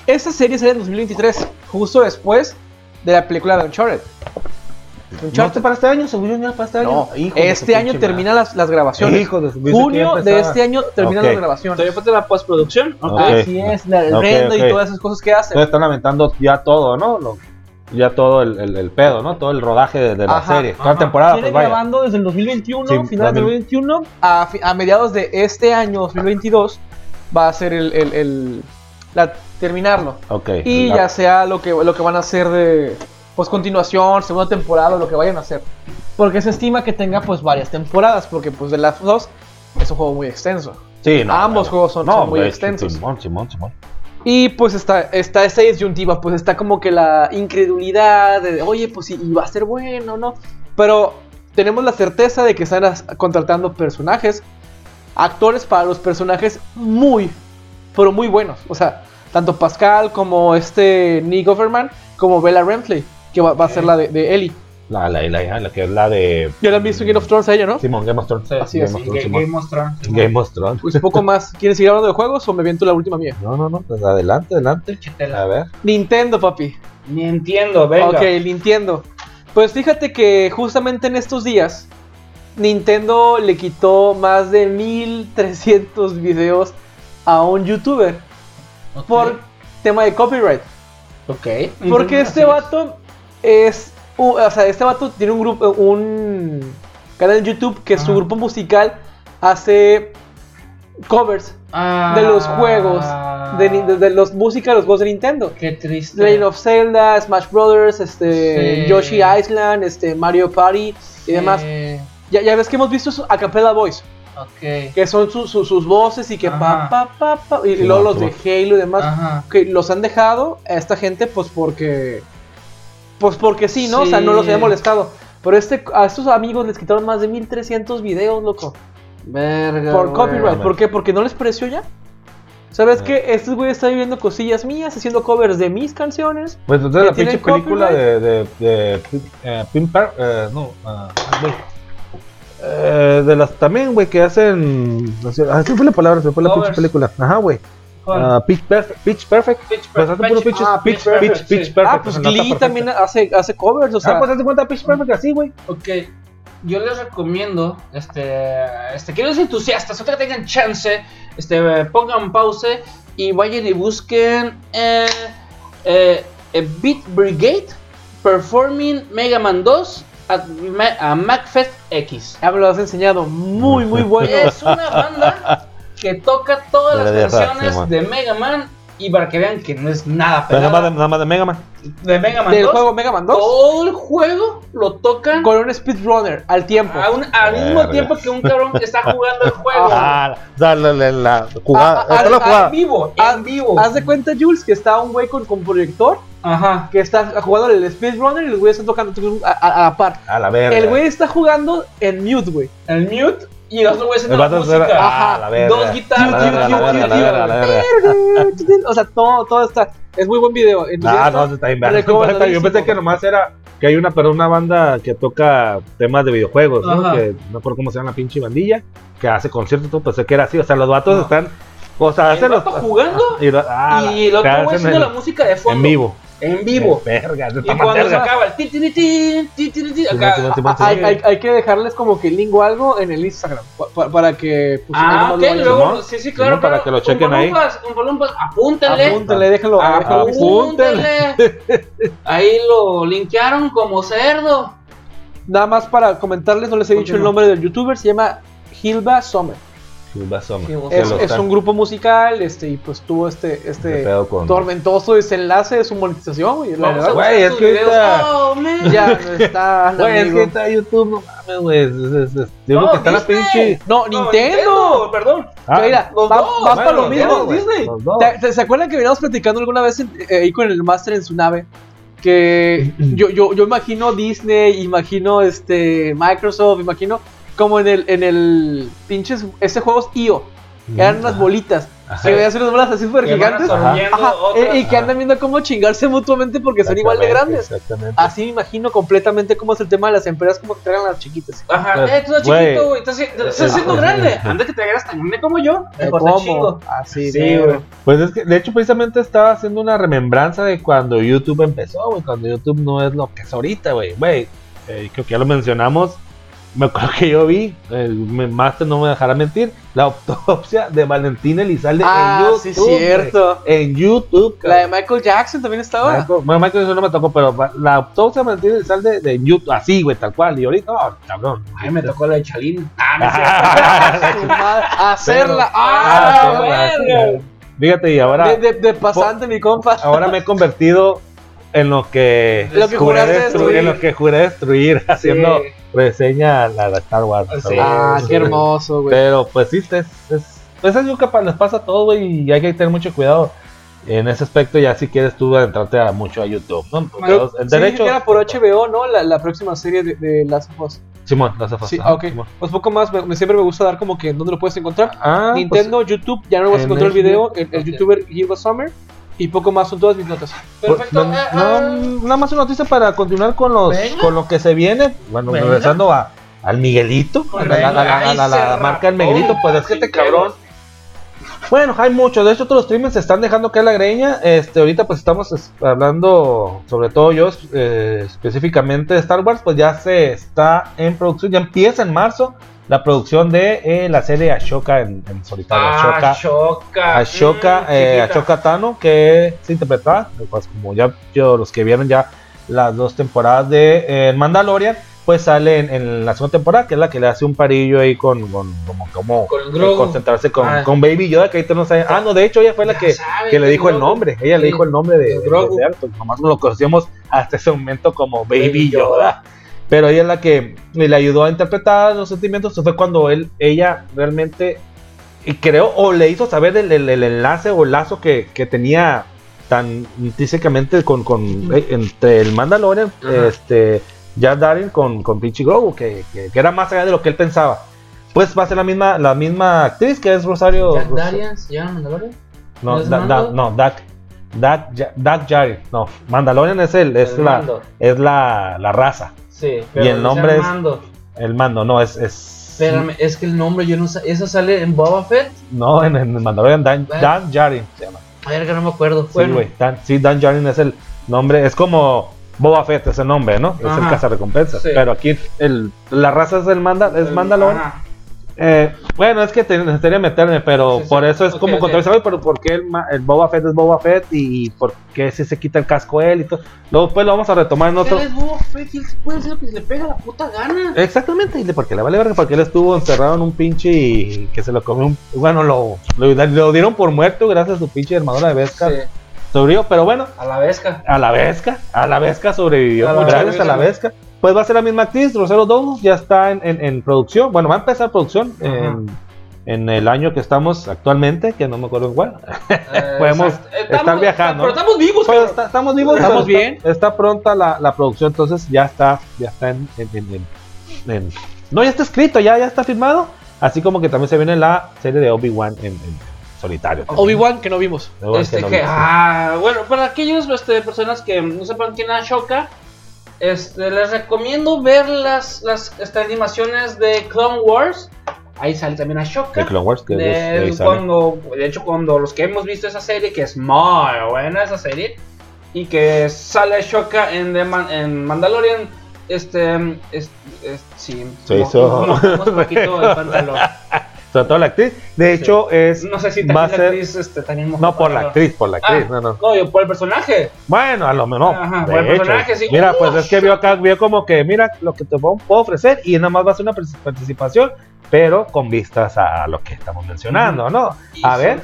[SPEAKER 3] esta serie sale en 2023, justo después de la película de Uncharted.
[SPEAKER 2] ¿No
[SPEAKER 3] Uncharted.
[SPEAKER 2] para este año? Según yo, ya para este año.
[SPEAKER 3] No,
[SPEAKER 2] Hijo de su
[SPEAKER 3] este año terminan las, las grabaciones.
[SPEAKER 2] Hijo de su-
[SPEAKER 3] Junio de este año terminan
[SPEAKER 2] Ok.
[SPEAKER 3] las grabaciones.
[SPEAKER 1] Todavía falta la postproducción.
[SPEAKER 2] Ok.
[SPEAKER 3] Así es, la- el render y todas esas cosas que hacen.
[SPEAKER 2] Entonces están aventando ya todo, ¿no? Lo- ya todo el, el, el pedo, ¿no? Todo el rodaje de, de la
[SPEAKER 3] Ajá,
[SPEAKER 2] serie. Toda temporada,
[SPEAKER 3] Viene
[SPEAKER 2] pues vaya.
[SPEAKER 3] grabando desde el 2021,
[SPEAKER 2] Sí,
[SPEAKER 3] finales del 2021, a, a mediados de este año, 2022, va a ser el, el- el- la, terminarlo.
[SPEAKER 2] Ok.
[SPEAKER 3] Y
[SPEAKER 2] La-
[SPEAKER 3] ya sea lo que, lo que van a hacer de pues continuación, segunda temporada, lo que vayan a hacer. Porque se estima que tenga pues varias temporadas, porque pues de las dos es un juego muy extenso.
[SPEAKER 2] Sí, no,
[SPEAKER 3] ambos
[SPEAKER 2] no,
[SPEAKER 3] juegos son-
[SPEAKER 2] no,
[SPEAKER 3] son muy extensos.
[SPEAKER 2] Simón, Simón, Simón.
[SPEAKER 3] Y pues está, está esta disyuntiva, pues está como que la incredulidad de, oye, pues y va a ser bueno, ¿no? Pero tenemos la certeza de que están contratando personajes, actores para los personajes muy, pero muy buenos. O sea, tanto Pascal como este Nick Offerman, como Bella Ramsey, que va, va a ser la de, de Ellie.
[SPEAKER 2] La, la, la, la que es la de.
[SPEAKER 3] Ya la han visto en Game of Thrones a ella, ¿no?
[SPEAKER 2] Simón, Game of Thrones.
[SPEAKER 1] Sí,
[SPEAKER 3] Así
[SPEAKER 2] Game
[SPEAKER 3] es,
[SPEAKER 2] of Thrones.
[SPEAKER 1] Game of Thrones.
[SPEAKER 2] Game of Thrones.
[SPEAKER 3] Pues poco más. ¿Quieren seguir hablando de juegos o me viento la última mía?
[SPEAKER 2] No, no, no. Pues adelante, adelante. A ver.
[SPEAKER 3] Nintendo, papi.
[SPEAKER 1] Ni entiendo, venga.
[SPEAKER 3] Ok, Nintendo. Pues fíjate que justamente en estos días Nintendo le quitó más de 1300 videos a un youtuber por tema de copyright.
[SPEAKER 1] Ok.
[SPEAKER 3] Porque este
[SPEAKER 1] es.
[SPEAKER 3] vato es, u- o sea, este vato tiene un grupo, un canal en YouTube que su grupo musical hace covers
[SPEAKER 1] Ah,
[SPEAKER 3] de los juegos, de, ni- de- de los música de los juegos de Nintendo.
[SPEAKER 1] Qué triste.
[SPEAKER 3] Legend of Zelda, Smash Brothers, este,
[SPEAKER 1] Sí.
[SPEAKER 3] Yoshi Island, este, Mario Party y demás. Ya, ya ves que hemos visto su Acapella Voice,
[SPEAKER 1] ok.
[SPEAKER 3] que son su- su- sus voces y que pa,
[SPEAKER 1] Ajá.
[SPEAKER 3] pa, pa, pa, y, luego los de. Halo y demás,
[SPEAKER 1] Ajá.
[SPEAKER 3] que los han dejado a esta gente pues porque, pues porque sí, ¿no? O sea, no los había molestado. Pero este, a estos amigos les quitaron más de 1300 videos, loco.
[SPEAKER 1] Verga.
[SPEAKER 3] Por copyright. ¿Por qué? Porque no les pareció ya. ¿Sabes qué? Estos güeyes están viviendo cosillas mías, haciendo covers de mis canciones.
[SPEAKER 2] Pues entonces la
[SPEAKER 3] ¿Que
[SPEAKER 2] pinche película
[SPEAKER 3] copyright?
[SPEAKER 2] de, de, de eh, Pin Par- eh, no, güey. Eh, de las también, güey, que hacen. sé, Ah, fue la palabra, se fue la pinche película. Ajá, güey. Ah, Pitch, Perfect, Pitch Perfect.
[SPEAKER 1] Pitch
[SPEAKER 2] Pues puro
[SPEAKER 1] Perfect.
[SPEAKER 2] pinches
[SPEAKER 1] Ah,
[SPEAKER 2] Pitch,
[SPEAKER 1] Pitch
[SPEAKER 2] Pitch,
[SPEAKER 1] Perfect,
[SPEAKER 2] Pitch,
[SPEAKER 1] sí.
[SPEAKER 2] Perfect.
[SPEAKER 3] ah, pues Glee
[SPEAKER 2] perfecta.
[SPEAKER 3] también hace, hace covers, o sea.
[SPEAKER 2] Ah, pues hace cuenta Pitch Perfect así, güey.
[SPEAKER 1] Ok, yo les recomiendo, este, este, que los entusiastas, ahorita que tengan chance, este, pongan pause y vayan y busquen eh, eh, eh, Beat Brigade Performing Mega Man 2 at Ma- a MacFest X.
[SPEAKER 3] Ya me lo has enseñado. Muy, muy bueno.
[SPEAKER 1] Es una banda que toca todas las
[SPEAKER 2] dejas,
[SPEAKER 1] canciones de Mega Man y para que vean que no es nada
[SPEAKER 2] Pero nada más, de,
[SPEAKER 1] pelada
[SPEAKER 2] nada más de Mega Man.
[SPEAKER 1] de Mega Man
[SPEAKER 3] Del
[SPEAKER 1] 2.
[SPEAKER 3] juego Mega Man 2
[SPEAKER 1] Todo el juego lo tocan
[SPEAKER 3] con un speedrunner al tiempo.
[SPEAKER 1] A un- al mismo
[SPEAKER 2] Verga.
[SPEAKER 1] tiempo que un cabrón que está jugando el [laughs] juego.
[SPEAKER 2] Ah, o sea, la, la, jugada.
[SPEAKER 3] Ah, ah,
[SPEAKER 2] la
[SPEAKER 3] ah,
[SPEAKER 2] jugada.
[SPEAKER 1] en vivo,
[SPEAKER 3] Haz-
[SPEAKER 1] en vivo.
[SPEAKER 3] Haz de cuenta, Jules, que está un güey con, con proyector
[SPEAKER 1] Ajá.
[SPEAKER 3] que está jugando el speedrunner y los güeyes están tocando a, a- a la par.
[SPEAKER 2] A la verga.
[SPEAKER 3] El güey está jugando en mute, güey.
[SPEAKER 1] El mute y el otro güey
[SPEAKER 2] El
[SPEAKER 1] haciendo la música.
[SPEAKER 2] Ah, la verga.
[SPEAKER 1] Dos guitarras.
[SPEAKER 3] O sea, todo, todo está. Es muy buen video. [laughs]
[SPEAKER 2] Ah, no, se está bien. Yo pensé que nomás era que hay una, pero una banda que toca temas de videojuegos, ¿no?
[SPEAKER 1] Ajá.
[SPEAKER 2] Que no recuerdo cómo se llama la pinche bandilla, que hace conciertos, todo, pensé que era así. O sea, los vatos
[SPEAKER 1] No.
[SPEAKER 2] están. O sea, hacen los.
[SPEAKER 1] jugando
[SPEAKER 2] Y, lo- ah,
[SPEAKER 1] y el otro güey
[SPEAKER 2] hacen
[SPEAKER 1] haciendo
[SPEAKER 2] en-
[SPEAKER 1] la música de fondo.
[SPEAKER 2] En vivo.
[SPEAKER 1] En vivo.
[SPEAKER 2] Verga,
[SPEAKER 1] Y cuando se acaba el ti, ti, acá.
[SPEAKER 3] Hay, hay- hay que dejarles como que el link o algo en el Instagram pa- pa- para que pues, ahí
[SPEAKER 1] Ah, ok, luego,
[SPEAKER 2] Simón.
[SPEAKER 1] sí, sí, claro.
[SPEAKER 2] para
[SPEAKER 1] claro.
[SPEAKER 2] que lo chequen ahí.
[SPEAKER 1] Umpalumpas, Umpalumpas, apúntenle.
[SPEAKER 3] Apúntale, déjalo.
[SPEAKER 2] Ah,
[SPEAKER 3] déjalo.
[SPEAKER 1] Apúntenle. Ahí lo linkearon como cerdo.
[SPEAKER 3] Nada más para comentarles, no les he dicho el nombre del youtuber, se llama Hilba Sommer.
[SPEAKER 1] Sí,
[SPEAKER 3] Es, es un grupo musical, este, y pues tuvo este, este
[SPEAKER 2] con-
[SPEAKER 3] tormentoso desenlace de su monetización, güey. La
[SPEAKER 1] Vamos a
[SPEAKER 3] verdad,
[SPEAKER 2] Güey, es que ahorita-
[SPEAKER 1] Oh,
[SPEAKER 3] ya no está.
[SPEAKER 2] Güey, es que está YouTube, no mames, güey. es- es- es- Yo
[SPEAKER 1] No,
[SPEAKER 2] creo que está la pinche.
[SPEAKER 3] No,
[SPEAKER 1] No,
[SPEAKER 3] Nintendo.
[SPEAKER 1] Perdón.
[SPEAKER 2] Ah,
[SPEAKER 3] Mira,
[SPEAKER 1] los
[SPEAKER 3] va-
[SPEAKER 1] dos,
[SPEAKER 3] vas
[SPEAKER 2] bueno,
[SPEAKER 3] para lo mismo.
[SPEAKER 1] Disney.
[SPEAKER 2] los dos.
[SPEAKER 3] ¿Te- te- ¿Se acuerdan que veníamos platicando alguna vez en- eh, ahí con el Master en su nave? Que [clears throat] yo, yo, yo imagino Disney, imagino este Microsoft, imagino como en el, en el pinches, este juego es IO, eran unas bolitas,
[SPEAKER 2] Ajá.
[SPEAKER 3] que veían unas bolas así súper gigantes,
[SPEAKER 1] absorbiendo
[SPEAKER 3] ajá,
[SPEAKER 1] otras.
[SPEAKER 3] eh, y que andan viendo cómo chingarse mutuamente porque son igual de grandes.
[SPEAKER 2] Exactamente.
[SPEAKER 3] Así me imagino completamente cómo es el tema de las empresas, como que traigan las chiquitas.
[SPEAKER 1] Ajá,
[SPEAKER 2] Pues,
[SPEAKER 1] eh, tú estás
[SPEAKER 2] güey.
[SPEAKER 1] chiquito, güey. Estás, estás
[SPEAKER 2] eh,
[SPEAKER 1] grande. Antes que te hagas tan grande como yo.
[SPEAKER 3] ¿Cómo?
[SPEAKER 1] chingo.
[SPEAKER 3] Así,
[SPEAKER 1] Sí, güey.
[SPEAKER 2] Pues es que, de hecho, precisamente estaba haciendo una remembranza de cuando YouTube empezó, güey. Cuando YouTube no es lo que es ahorita, güey. Güey, eh, creo que ya lo mencionamos. Me acuerdo que yo vi, el Master no me dejará mentir, la autopsia de Valentín Elizalde
[SPEAKER 3] Ah,
[SPEAKER 2] en YouTube.
[SPEAKER 3] sí, cierto.
[SPEAKER 2] En YouTube.
[SPEAKER 3] La de
[SPEAKER 2] cabrón.
[SPEAKER 3] Michael Jackson también estaba.
[SPEAKER 2] Michael, bueno, Michael eso no me tocó, pero la autopsia de Valentín Elizalde de YouTube, así, güey, tal cual. Y ahorita, oh, cabrón.
[SPEAKER 1] Ay, me tocó la de Chalín. Ah, no. [laughs]
[SPEAKER 3] Hacerla. ¡Ah,
[SPEAKER 2] Ah,
[SPEAKER 3] verga!
[SPEAKER 2] Fíjate, y ahora,
[SPEAKER 3] De, de- de pasante, mi compa.
[SPEAKER 2] ahora me he convertido en lo que,
[SPEAKER 3] Lo que
[SPEAKER 2] juré destruir. en lo que juré destruir, [laughs] haciendo reseña a la de Star Wars.
[SPEAKER 1] Sí.
[SPEAKER 3] Ah,
[SPEAKER 2] Sí.
[SPEAKER 3] qué hermoso, güey.
[SPEAKER 2] Pero pues sí, es, es, pues es que les pasa a todos, güey, y hay que tener mucho cuidado en ese aspecto, ya si quieres tú adentrarte a mucho a YouTube, ¿no? Porque
[SPEAKER 3] Creo-
[SPEAKER 2] los- el
[SPEAKER 3] sí,
[SPEAKER 2] derecho...
[SPEAKER 3] era por HBO, ¿no? La, la próxima serie de, de Last of Us.
[SPEAKER 2] Simón, las afas-
[SPEAKER 3] Sí,
[SPEAKER 2] ah,
[SPEAKER 3] ok.
[SPEAKER 2] Simón.
[SPEAKER 3] Pues poco más, me- me- siempre me gusta dar como que dónde lo puedes encontrar.
[SPEAKER 2] Ah,
[SPEAKER 3] Nintendo, YouTube, ya no vas a
[SPEAKER 2] en
[SPEAKER 3] encontrar el
[SPEAKER 2] el-
[SPEAKER 3] video, el, el
[SPEAKER 1] ok.
[SPEAKER 3] youtuber Gilba Summer. Y poco más son todas mis notas.
[SPEAKER 2] pues,
[SPEAKER 1] Perfecto.
[SPEAKER 2] pues,
[SPEAKER 1] eh,
[SPEAKER 2] no,
[SPEAKER 1] ah,
[SPEAKER 2] nada más una noticia para continuar con los
[SPEAKER 1] Venga.
[SPEAKER 2] con lo que se viene. Bueno,
[SPEAKER 1] Venga.
[SPEAKER 2] regresando a, al Miguelito, a la, a la- a la- a la- a la
[SPEAKER 1] Ay,
[SPEAKER 2] marca del Miguelito, pues es que este cabrón. Bueno, hay mucho. De hecho, otros streamers se están dejando caer la greña. Este, ahorita pues estamos es- hablando, sobre todo yo eh, específicamente de Star Wars, pues ya se está en producción, ya empieza en marzo la producción de eh, la serie Ashoka en, en solitario.
[SPEAKER 1] Ah,
[SPEAKER 2] Ashoka,
[SPEAKER 1] Ashoka.
[SPEAKER 2] Ashoka,
[SPEAKER 1] Mm,
[SPEAKER 2] eh. Ashoka Tano, que se interpreta, pues como ya yo, los que vieron ya las dos temporadas de eh, Mandalorian, pues sale en, en la segunda temporada, que es la que le hace un parillo ahí con, con como, como
[SPEAKER 1] Con
[SPEAKER 2] concentrarse con,
[SPEAKER 1] Ah.
[SPEAKER 2] con Baby Yoda, que ahorita no sabe. Ah, no, de hecho ella fue la que,
[SPEAKER 1] sabe
[SPEAKER 2] que le dijo el nombre, ella le
[SPEAKER 1] Sí.
[SPEAKER 2] dijo el nombre de, de,
[SPEAKER 1] Grogu.
[SPEAKER 2] de Arthur, nomás no lo conocíamos hasta ese momento como Baby,
[SPEAKER 1] Baby
[SPEAKER 2] Yoda.
[SPEAKER 1] Yoda.
[SPEAKER 2] Pero ella es la que le ayudó a interpretar los sentimientos. Eso fue cuando él, ella realmente y creo o le hizo saber el, el- el enlace o el lazo que, que tenía tan intrínsecamente con, con eh, entre el Mandalorian,
[SPEAKER 1] Ajá.
[SPEAKER 2] este Jar Darin con, con pinche Grogu, que, que- que era más allá de lo que él pensaba. Pues va a ser la misma, la misma actriz que es Rosario.
[SPEAKER 1] Jack Darian, ¿se llama Mandalorian?
[SPEAKER 2] no,
[SPEAKER 1] ¿Es
[SPEAKER 2] Da- Da- no, Dak, Dak, Dak Jarin. No, Mandalorian es el, es
[SPEAKER 1] El
[SPEAKER 2] la,
[SPEAKER 1] Mando.
[SPEAKER 2] es la, la raza.
[SPEAKER 1] Sí,
[SPEAKER 2] Y el nombre es-
[SPEAKER 1] Mando.
[SPEAKER 2] El mando, no, es, es
[SPEAKER 1] Espérame, es que el nombre yo no sé. ¿Eso sale en Boba Fett?
[SPEAKER 2] no, en, en el Mandalorian Dan,
[SPEAKER 1] Bueno.
[SPEAKER 2] Dan Djarin se llama.
[SPEAKER 1] A ver, que no me acuerdo.
[SPEAKER 2] Sí, güey. Dan, sí, Dan Djarin es el nombre, es como Boba Fett es el nombre, ¿no? Es el cazarrecompensas.
[SPEAKER 1] Sí.
[SPEAKER 2] Pero aquí el, la raza es el manda, es Mandalorian.
[SPEAKER 1] ajá.
[SPEAKER 2] Eh, bueno, es que te- necesitaría meterme, pero
[SPEAKER 1] Sí, sí.
[SPEAKER 2] por eso es
[SPEAKER 1] Ok,
[SPEAKER 2] como
[SPEAKER 1] ok.
[SPEAKER 2] controversial, pero ¿por qué el, ma- el Boba Fett es Boba Fett y por qué si se quita el casco él y todo? Luego pues lo vamos a retomar en otro...
[SPEAKER 1] Él es Boba Fett y él puede hacer lo que se le pega la puta gana.
[SPEAKER 2] Exactamente, y porque le vale verga, porque él estuvo encerrado en un pinche y que se lo comió un... Bueno, lo, lo, lo dieron por muerto gracias a su pinche armadura de Vesca.
[SPEAKER 1] Sí,
[SPEAKER 2] Sobrevivió, pero bueno,
[SPEAKER 1] a la vesca.
[SPEAKER 2] a la Vesca, a la Vesca sobrevivió.
[SPEAKER 1] A la
[SPEAKER 2] gracias a la Vesca. Pues va a ser la misma actriz, Rosero Dawes, ya está en, en- en producción. Bueno, va a empezar producción en, en el año que estamos actualmente, que no me acuerdo en cuál.
[SPEAKER 1] Eh, [laughs]
[SPEAKER 2] Podemos
[SPEAKER 1] exacto.
[SPEAKER 2] estar viajando.
[SPEAKER 1] Pero estamos vivos,
[SPEAKER 2] Pues
[SPEAKER 1] cabrón.
[SPEAKER 2] está- estamos vivos,
[SPEAKER 3] ¿Estamos
[SPEAKER 2] pero
[SPEAKER 3] bien?
[SPEAKER 2] Está, está pronta la, la producción, entonces ya está, ya está en, en- en- en- en- no, ya está escrito, ya, ya está firmado. Así como que también se viene la serie de Obi-Wan en, en solitario.
[SPEAKER 3] Obi-Wan, que no vimos.
[SPEAKER 2] Obi-Wan
[SPEAKER 1] Este
[SPEAKER 2] no
[SPEAKER 1] que,
[SPEAKER 2] vi.
[SPEAKER 1] ah, bueno, para aquellos este, personas que no sepan quién es Ashoka, este, les recomiendo ver las, las este, animaciones de Clone Wars. Ahí sale también Ashoka.
[SPEAKER 2] de Clone Wars, que
[SPEAKER 1] De,
[SPEAKER 2] es-
[SPEAKER 1] cuando, de hecho, cuando los que hemos visto esa serie, que es muy buena esa serie, y que sale Ashoka en, The Man- en Mandalorian, este, es, es- sí,
[SPEAKER 2] Se hizo-
[SPEAKER 1] un poquito el [laughs] pantalón.
[SPEAKER 2] Sobre todo la actriz. De
[SPEAKER 1] Sí.
[SPEAKER 2] hecho, es.
[SPEAKER 1] No sé si
[SPEAKER 2] va
[SPEAKER 1] la
[SPEAKER 2] ser-
[SPEAKER 1] actriz este, también
[SPEAKER 2] No por la actriz, por la actriz,
[SPEAKER 1] Ah,
[SPEAKER 2] no, no.
[SPEAKER 1] No, yo por el personaje.
[SPEAKER 2] Bueno, a lo menos.
[SPEAKER 1] Ajá,
[SPEAKER 2] de
[SPEAKER 1] por el
[SPEAKER 2] hecho.
[SPEAKER 1] personaje, sí.
[SPEAKER 2] Mira, pues es que vio acá, vio como que, mira lo que te puedo ofrecer y nada más va a ser una partic- participación, pero con vistas a lo que estamos mencionando, ¿no? A ver,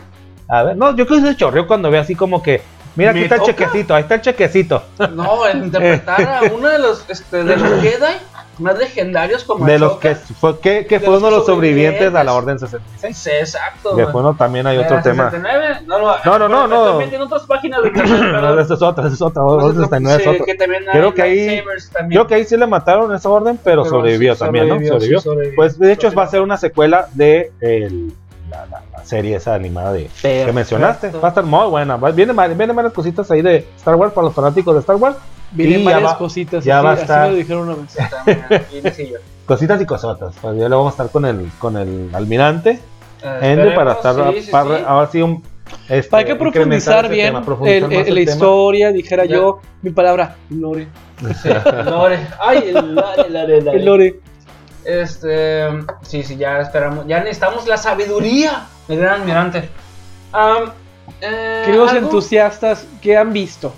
[SPEAKER 2] a ver, no, yo creo que se chorreó cuando ve así como que, mira, aquí
[SPEAKER 1] ¿Me
[SPEAKER 2] está el chequecito, ahí está el chequecito.
[SPEAKER 1] No, el interpretar a [laughs] uno de los, este, de los [laughs] Jedi más legendarios como
[SPEAKER 2] De los que fue, que, que fue uno de los
[SPEAKER 1] sobrevivientes.
[SPEAKER 2] a la Orden 66.
[SPEAKER 1] Sí, exacto.
[SPEAKER 2] Que bueno, también hay otro
[SPEAKER 1] la
[SPEAKER 2] tema.
[SPEAKER 1] 69, No, no,
[SPEAKER 2] No, no, no, no.
[SPEAKER 1] También en otras páginas de [coughs]
[SPEAKER 2] No, esa es otra, esa es otra,
[SPEAKER 1] pues,
[SPEAKER 2] Orden 69 es
[SPEAKER 1] sí,
[SPEAKER 2] otra.
[SPEAKER 1] que también hay
[SPEAKER 2] Creo que ahí-. Creo que ahí sí le mataron esa orden, pero,
[SPEAKER 1] Pero
[SPEAKER 2] sobrevivió
[SPEAKER 1] sí,
[SPEAKER 2] también, ¿no?
[SPEAKER 1] sobrevivió, sí,
[SPEAKER 2] Sobrevivió.
[SPEAKER 1] sobrevivió.
[SPEAKER 2] Pues de hecho va a ser una secuela de el- la, la- la serie esa animada de, que
[SPEAKER 1] Perfecto.
[SPEAKER 2] mencionaste. Va a estar muy buena. Va- Vienen, vienen varias cositas ahí de Star Wars para los fanáticos de Star Wars.
[SPEAKER 3] Vienen varias
[SPEAKER 2] va-
[SPEAKER 3] cositas.
[SPEAKER 2] ya
[SPEAKER 3] así,
[SPEAKER 2] va a
[SPEAKER 3] así
[SPEAKER 2] estar-
[SPEAKER 3] me lo dijeron una vez.
[SPEAKER 2] Cositas y cosotas. Pues ya lo vamos a estar con el, con el almirante.
[SPEAKER 1] Eh,
[SPEAKER 2] Ende para estar
[SPEAKER 1] sí, sí,
[SPEAKER 2] para-
[SPEAKER 1] sí.
[SPEAKER 2] ahora sí un este,
[SPEAKER 3] Para que profundizar bien
[SPEAKER 2] tema,
[SPEAKER 3] el-
[SPEAKER 2] profundizar
[SPEAKER 3] el-
[SPEAKER 2] el
[SPEAKER 3] la
[SPEAKER 2] tema.
[SPEAKER 3] historia, dijera
[SPEAKER 1] Ya.
[SPEAKER 3] yo mi palabra, lore. [laughs]
[SPEAKER 1] Lore. Ay, el lore, el el lore.
[SPEAKER 3] El lore.
[SPEAKER 1] Este, sí, sí, ya esperamos, ya necesitamos la sabiduría del gran almirante. Am, eh,
[SPEAKER 3] Queridos
[SPEAKER 1] algo-
[SPEAKER 3] entusiastas, ¿qué han visto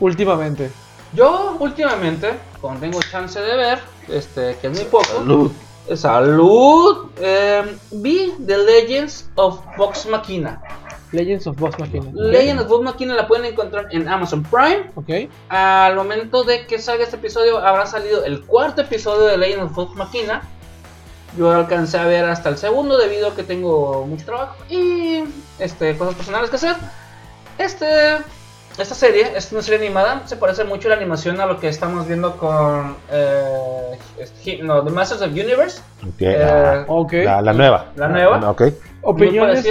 [SPEAKER 3] últimamente?
[SPEAKER 1] Yo últimamente, cuando tengo chance de ver, este, que es muy poco,
[SPEAKER 2] Salud.
[SPEAKER 1] salud, em, vi The Legends of Vox Machina.
[SPEAKER 3] Legends of Boss Machina.
[SPEAKER 1] Legends of Vox Machina la pueden encontrar en Amazon Prime.
[SPEAKER 3] Ok.
[SPEAKER 1] Al momento de que salga este episodio, habrá salido el cuarto episodio de Legend of Vox Machina. Yo alcancé a ver hasta el segundo debido a que tengo mucho trabajo y este, cosas personales que hacer. Este, esta serie es una serie animada, se parece mucho la animación a lo que estamos viendo con eh, este, no, The Masters of Universe.
[SPEAKER 2] Ok,
[SPEAKER 1] Eh,
[SPEAKER 2] la, la nueva.
[SPEAKER 1] La nueva.
[SPEAKER 2] Ok.
[SPEAKER 3] Opiniones.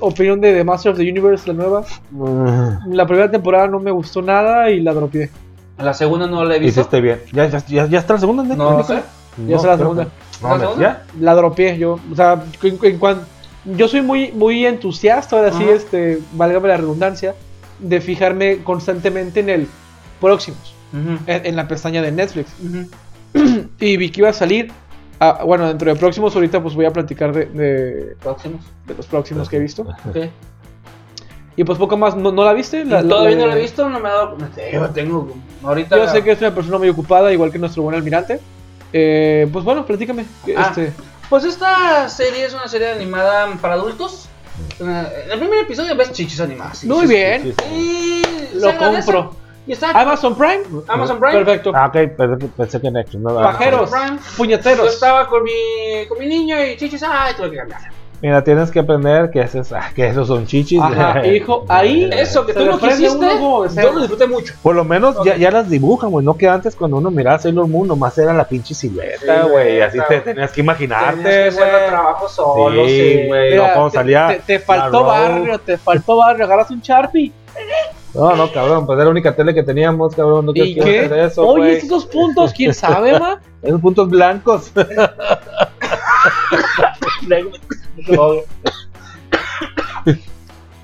[SPEAKER 3] Opinión de The Master of the Universe, la nueva.
[SPEAKER 2] Mm,
[SPEAKER 3] La primera temporada no me gustó nada y la dropeé.
[SPEAKER 1] La segunda no la he visto.
[SPEAKER 2] Hiciste bien. ¿Ya, ya, ya, ya está la segunda?
[SPEAKER 1] No lo sé.
[SPEAKER 3] Ya está la segunda.
[SPEAKER 2] No,
[SPEAKER 1] ¿La segunda?
[SPEAKER 2] ¿Ya?
[SPEAKER 3] La dropeé yo. O sea, en, en cuan- yo soy muy, muy entusiasta, ahora sí, este, válgame la redundancia, de fijarme constantemente en el próximos, en, en la pestaña de Netflix. [clears throat] Y vi que iba a salir. ah, bueno, dentro de próximos, ahorita pues voy a platicar de, de-
[SPEAKER 1] Próximos.
[SPEAKER 3] de los próximos que he visto. Y pues poco más, ¿no, no la viste? La-
[SPEAKER 1] Todavía
[SPEAKER 3] la-
[SPEAKER 1] no la he visto, no me ha dado. Yo tengo. Ahorita.
[SPEAKER 3] Yo sé que es una persona muy ocupada, igual que nuestro buen almirante. Eh, pues bueno, platícame.
[SPEAKER 1] Ah.
[SPEAKER 3] Este,
[SPEAKER 1] Pues esta serie es una serie animada para adultos. En el primer episodio ves chichis animadas.
[SPEAKER 3] muy bien.
[SPEAKER 1] Y
[SPEAKER 3] Lo compro.
[SPEAKER 1] Y está
[SPEAKER 3] Amazon Prime.
[SPEAKER 1] Amazon Prime.
[SPEAKER 3] Perfecto.
[SPEAKER 2] Ah, ok, pensé que, pensé que Netflix. No,
[SPEAKER 3] Pajeros.
[SPEAKER 1] Prime. Yo
[SPEAKER 3] Puñeteros.
[SPEAKER 1] estaba con mi, con mi niño y chichis. Ay, tuve que cambiar.
[SPEAKER 2] Mira, tienes que aprender que, esos, ah, que esos son chichis.
[SPEAKER 3] Ajá, [laughs] hijo, ahí-
[SPEAKER 1] Eso que tú
[SPEAKER 3] prende
[SPEAKER 1] quisiste,
[SPEAKER 3] uno
[SPEAKER 1] yo lo disfruté mucho.
[SPEAKER 2] Por lo menos ya, ya las dibujan, güey. No que antes cuando uno miraba Sailor Moon nomás era la pinche silueta,
[SPEAKER 1] Sí,
[SPEAKER 2] güey. Así te tenías que
[SPEAKER 1] Tenías
[SPEAKER 2] imaginarte,
[SPEAKER 1] que hacer el trabajo solo,
[SPEAKER 2] Sí,
[SPEAKER 1] sí.
[SPEAKER 2] güey.
[SPEAKER 3] Mira,
[SPEAKER 2] no, salía
[SPEAKER 3] Te, faltó barrio, te faltó barrio. Agarras un Sharpie.
[SPEAKER 2] No, no, cabrón. Pues era la única tele que teníamos, cabrón. No
[SPEAKER 3] ¿Y
[SPEAKER 2] quiero
[SPEAKER 3] qué?
[SPEAKER 2] hacer eso,
[SPEAKER 3] Oye, dos puntos, ¿quién sabe, ma? [laughs]
[SPEAKER 2] Esos puntos blancos. [laughs]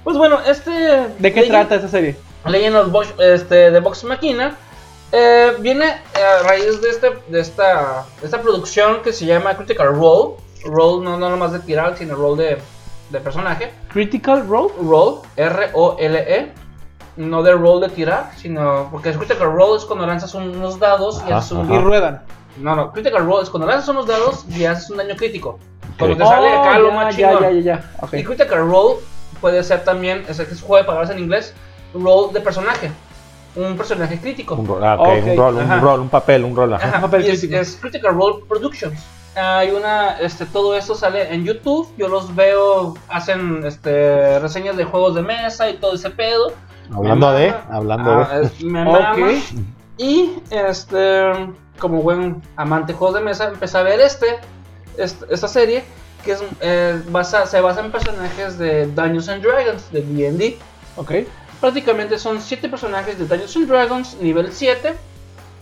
[SPEAKER 1] Pues bueno, este.
[SPEAKER 3] ¿De qué
[SPEAKER 1] Legend-
[SPEAKER 3] trata esa serie?
[SPEAKER 1] Legend of este, de Vox Machina eh, viene a raíz de, este, de, esta, de esta producción que se llama Critical Role. Role no, no nomás de tirar, sino role de, de personaje.
[SPEAKER 3] Critical Role.
[SPEAKER 1] Role, R-O-L-E. No de role de tirar, sino. Porque Critical Role es cuando lanzas un- unos dados y
[SPEAKER 2] Ajá,
[SPEAKER 1] haces un.
[SPEAKER 3] Y ruedan.
[SPEAKER 1] No, no, Critical Role es cuando lanzas unos dados y haces un daño crítico. Cuando te sale acá lo
[SPEAKER 3] Oh,
[SPEAKER 1] más chingón.
[SPEAKER 3] ya, ya, ya. Ok.
[SPEAKER 1] Y Critical Role puede ser también, es que es juego de palabras en inglés, role de personaje. Un personaje crítico.
[SPEAKER 2] Un rol, ah, ok,
[SPEAKER 3] Ok.
[SPEAKER 2] un rol, un rol, un papel, un rol. Ajá.
[SPEAKER 1] Ajá,
[SPEAKER 3] papel
[SPEAKER 1] y es,
[SPEAKER 3] crítico.
[SPEAKER 1] es Critical Role Productions. Hay una, este, todo esto sale en YouTube. Yo los veo, hacen este, reseñas de juegos de mesa y todo ese pedo.
[SPEAKER 2] Hablando
[SPEAKER 1] Me
[SPEAKER 2] de,
[SPEAKER 1] mama.
[SPEAKER 2] hablando
[SPEAKER 1] Ah,
[SPEAKER 2] de.
[SPEAKER 1] es- me
[SPEAKER 3] Ok.
[SPEAKER 1] mama. Y este, como buen amante de juegos de mesa, empecé a ver este- esta serie que es, eh, basa, se basa en personajes de Dungeons and Dragons, de D&D.
[SPEAKER 3] Ok.
[SPEAKER 1] Prácticamente son 7 personajes de Dungeons and Dragons, nivel 7.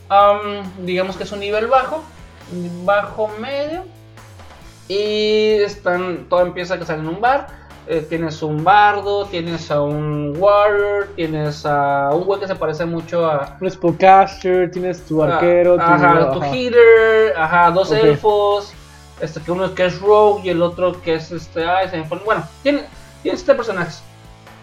[SPEAKER 1] Am, digamos que es un nivel bajo, bajo medio. Y están, todo empieza a casar en un bar. Eh, tienes un bardo, tienes a un warrior, tienes a un güey que se parece mucho a,
[SPEAKER 3] Un spellcaster, tienes tu arquero, tu,
[SPEAKER 1] ajá, tu
[SPEAKER 3] ajá.
[SPEAKER 1] healer, ajá, dos elfos, este que uno que es rogue y el otro que es este, ay, se me fue- bueno, tiene, tienes este personajes.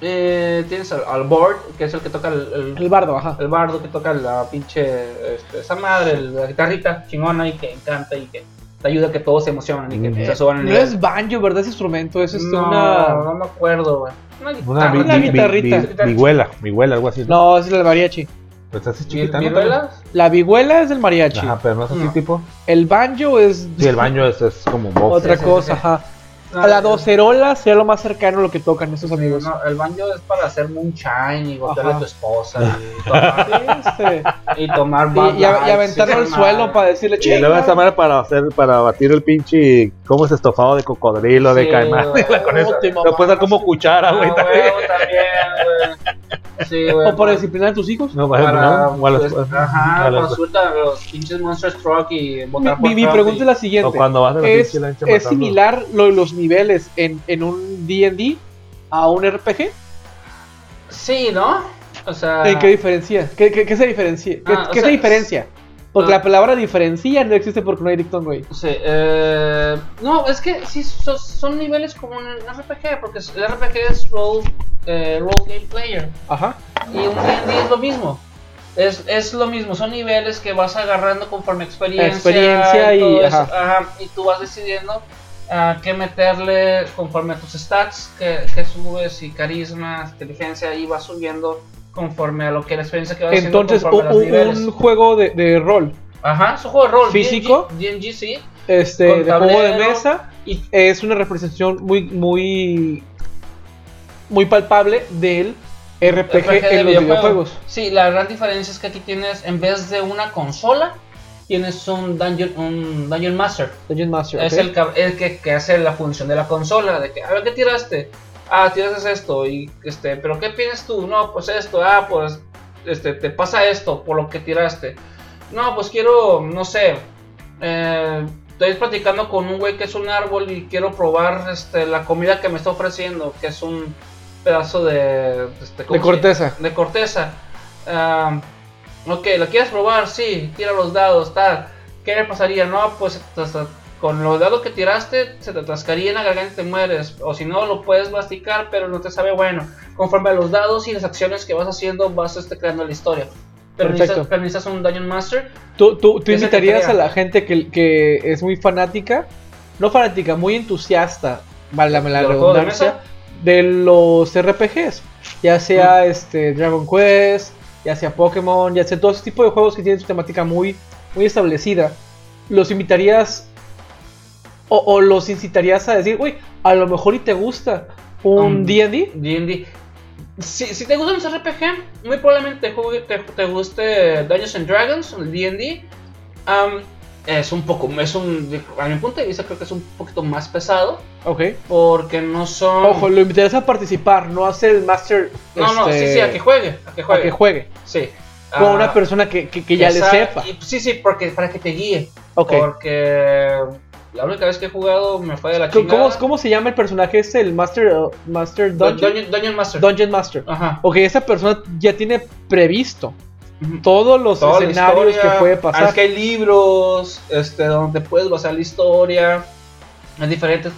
[SPEAKER 1] Eh, tienes al, al Bard, que es el que toca el, el-
[SPEAKER 3] El bardo, ajá.
[SPEAKER 1] el bardo que toca la pinche este, esa madre, el- la guitarrita chingona y que encanta y que te ayuda a que todos se emocionen y que
[SPEAKER 2] Mm.
[SPEAKER 1] se suban en
[SPEAKER 3] No es banjo, ¿verdad? Ese instrumento es este,
[SPEAKER 1] no,
[SPEAKER 3] una.
[SPEAKER 1] no me acuerdo, güey. Una
[SPEAKER 2] Una
[SPEAKER 1] guitarra.
[SPEAKER 3] Una
[SPEAKER 2] vi- vi-
[SPEAKER 3] guitarrita.
[SPEAKER 2] vi- Vihuela, vihuela, algo así.
[SPEAKER 3] No, es el mariachi.
[SPEAKER 2] Pues así chiquita, ¿no?
[SPEAKER 3] La vihuela es del mariachi.
[SPEAKER 2] Ajá, pero no es así
[SPEAKER 1] No.
[SPEAKER 2] tipo.
[SPEAKER 3] El banjo es
[SPEAKER 2] Sí, el baño es, es como box.
[SPEAKER 3] otra
[SPEAKER 1] Sí, sí,
[SPEAKER 3] cosa,
[SPEAKER 1] sí.
[SPEAKER 3] ajá.
[SPEAKER 1] No,
[SPEAKER 3] A la docerola sea lo más cercano a lo que tocan estos amigos.
[SPEAKER 1] No, el banjo es para hacer moonshine y
[SPEAKER 3] Ajá.
[SPEAKER 1] a tu esposa y [laughs] tomar,
[SPEAKER 3] Este,
[SPEAKER 1] y tomar
[SPEAKER 3] y,
[SPEAKER 1] Bud
[SPEAKER 3] y a- y aventarlo al suelo para decirle
[SPEAKER 2] Y luego esta madre para hacer, para batir el pinche, ¿cómo es estofado de cocodrilo, de
[SPEAKER 1] Sí,
[SPEAKER 2] caimán?
[SPEAKER 1] güey. [laughs]
[SPEAKER 2] Con eso,
[SPEAKER 3] No te
[SPEAKER 2] lo puedes dar como cuchara, güey, también.
[SPEAKER 1] también, güey. Sí.
[SPEAKER 3] O para disciplinar a tus hijos.
[SPEAKER 2] No, para,
[SPEAKER 1] para,
[SPEAKER 2] no, o a las-
[SPEAKER 1] pues,
[SPEAKER 2] a
[SPEAKER 1] ajá,
[SPEAKER 2] las-
[SPEAKER 1] suelta a los pinches Monster Truck y
[SPEAKER 3] Mi,
[SPEAKER 1] botar
[SPEAKER 3] mi- mi pregunta
[SPEAKER 1] y-
[SPEAKER 3] es la siguiente.
[SPEAKER 2] cuando vas a la
[SPEAKER 3] ¿Es,
[SPEAKER 2] lancha
[SPEAKER 3] similar lo- los niveles en, en un D&D? a un RPG?
[SPEAKER 1] Sí, ¿no? O sea.
[SPEAKER 3] ¿En qué diferencia? ¿Qué, qué, qué se diferencia? ¿Qué,
[SPEAKER 1] Ah, o
[SPEAKER 3] qué
[SPEAKER 1] sea,
[SPEAKER 3] se diferencia? Porque
[SPEAKER 1] ah.
[SPEAKER 3] la palabra diferencia no existe porque no hay dictón, güey.
[SPEAKER 1] Sí, eh, no, es que sí son, son niveles como un RPG, porque el RPG es role, eh, role game player.
[SPEAKER 3] Ajá.
[SPEAKER 1] Y un D&D es lo mismo. Es, es lo mismo, son niveles que vas agarrando conforme experiencia.
[SPEAKER 3] Experiencia y-
[SPEAKER 1] eso.
[SPEAKER 3] ajá.
[SPEAKER 1] Ajá, y tú vas decidiendo ah, qué meterle conforme a tus stats, que, que subes y carisma, inteligencia, y vas subiendo conforme a lo que la experiencia que vas
[SPEAKER 3] Entonces,
[SPEAKER 1] haciendo
[SPEAKER 3] un,
[SPEAKER 1] a los
[SPEAKER 3] un juego de, de rol,
[SPEAKER 1] Ajá, es un juego de rol.
[SPEAKER 3] ¿Físico?
[SPEAKER 1] D&D, D&D, sí.
[SPEAKER 3] este, de juego de mesa,
[SPEAKER 1] Y
[SPEAKER 3] es una representación muy, muy, muy palpable del RPG,
[SPEAKER 1] RPG de
[SPEAKER 3] en los
[SPEAKER 1] videojuego.
[SPEAKER 3] videojuegos.
[SPEAKER 1] Sí, la gran diferencia es que aquí tienes, en vez de una consola, tienes un Dungeon, un dungeon Master.
[SPEAKER 3] Dungeon Master,
[SPEAKER 1] Es el que, que hace la función de la consola, de que, a ver, ¿qué tiraste? Ah, tiraste esto, y este, pero ¿qué piensas tú? No, pues esto, ah, pues, este, te pasa esto por lo que tiraste. No, pues quiero, no sé, eh, estoy platicando con un güey que es un árbol y quiero probar, este, la comida que me está ofreciendo, que es un pedazo de, este, ¿cómo
[SPEAKER 3] De corteza.
[SPEAKER 1] de corteza. Ah, ok, ¿la quieres probar? Sí, tira los dados, tal. ¿Qué le pasaría? No, pues con los dados que tiraste se te atascaría en la garganta y te mueres. O si no, lo puedes masticar, pero no te sabe bueno. Conforme a los dados y las acciones que vas haciendo, vas este, creando la historia. Pero necesitas, pero necesitas un Dungeon Master.
[SPEAKER 3] ¿Tú, tú, tú
[SPEAKER 1] ¿Qué se te
[SPEAKER 3] invitarías a la gente que, que es muy fanática, no fanática, muy entusiasta, vale la, la
[SPEAKER 1] ¿De de
[SPEAKER 3] redundancia, los RPGs? Ya sea este Dragon Quest, ya sea Pokémon, ya sea todo ese tipo de juegos que tienen su temática muy, muy establecida. ¿Los invitarías o, o los incitarías a decir, uy, a lo mejor y te gusta un
[SPEAKER 1] Um,
[SPEAKER 3] D&D?
[SPEAKER 1] D&D. Si, si te gustan los RPG, muy probablemente te, juegue- te, te guste Dungeons and Dragons, el D&D. Am, es un poco, es un, a mi punto de vista creo que es un poquito más pesado,
[SPEAKER 3] Ok.
[SPEAKER 1] porque no son...
[SPEAKER 3] Ojo, lo invitarías a participar, no a ser el master.
[SPEAKER 1] no, no, sí,
[SPEAKER 3] este,
[SPEAKER 1] sí, a que juegue, a que
[SPEAKER 3] a
[SPEAKER 1] juegue.
[SPEAKER 3] que juegue.
[SPEAKER 1] Sí.
[SPEAKER 3] Con
[SPEAKER 1] Ah,
[SPEAKER 3] una persona que, que, que ya le sepa.
[SPEAKER 1] y- sí, sí, porque para que te guíe.
[SPEAKER 3] Ok.
[SPEAKER 1] Porque la única vez que he jugado me fue de la
[SPEAKER 3] ¿Cómo,
[SPEAKER 1] chingada.
[SPEAKER 3] cómo se llama el personaje este? El Master, uh, Master
[SPEAKER 1] Dun-
[SPEAKER 3] Dungeon?
[SPEAKER 1] Dungeon, Dungeon Master.
[SPEAKER 3] Dungeon Master.
[SPEAKER 1] Ajá.
[SPEAKER 3] Ok, esa persona ya tiene previsto todos los
[SPEAKER 1] Toda
[SPEAKER 3] escenarios
[SPEAKER 1] historia.
[SPEAKER 3] que puede pasar.
[SPEAKER 1] Es que hay libros este, donde puedes basar la historia. Es diferente.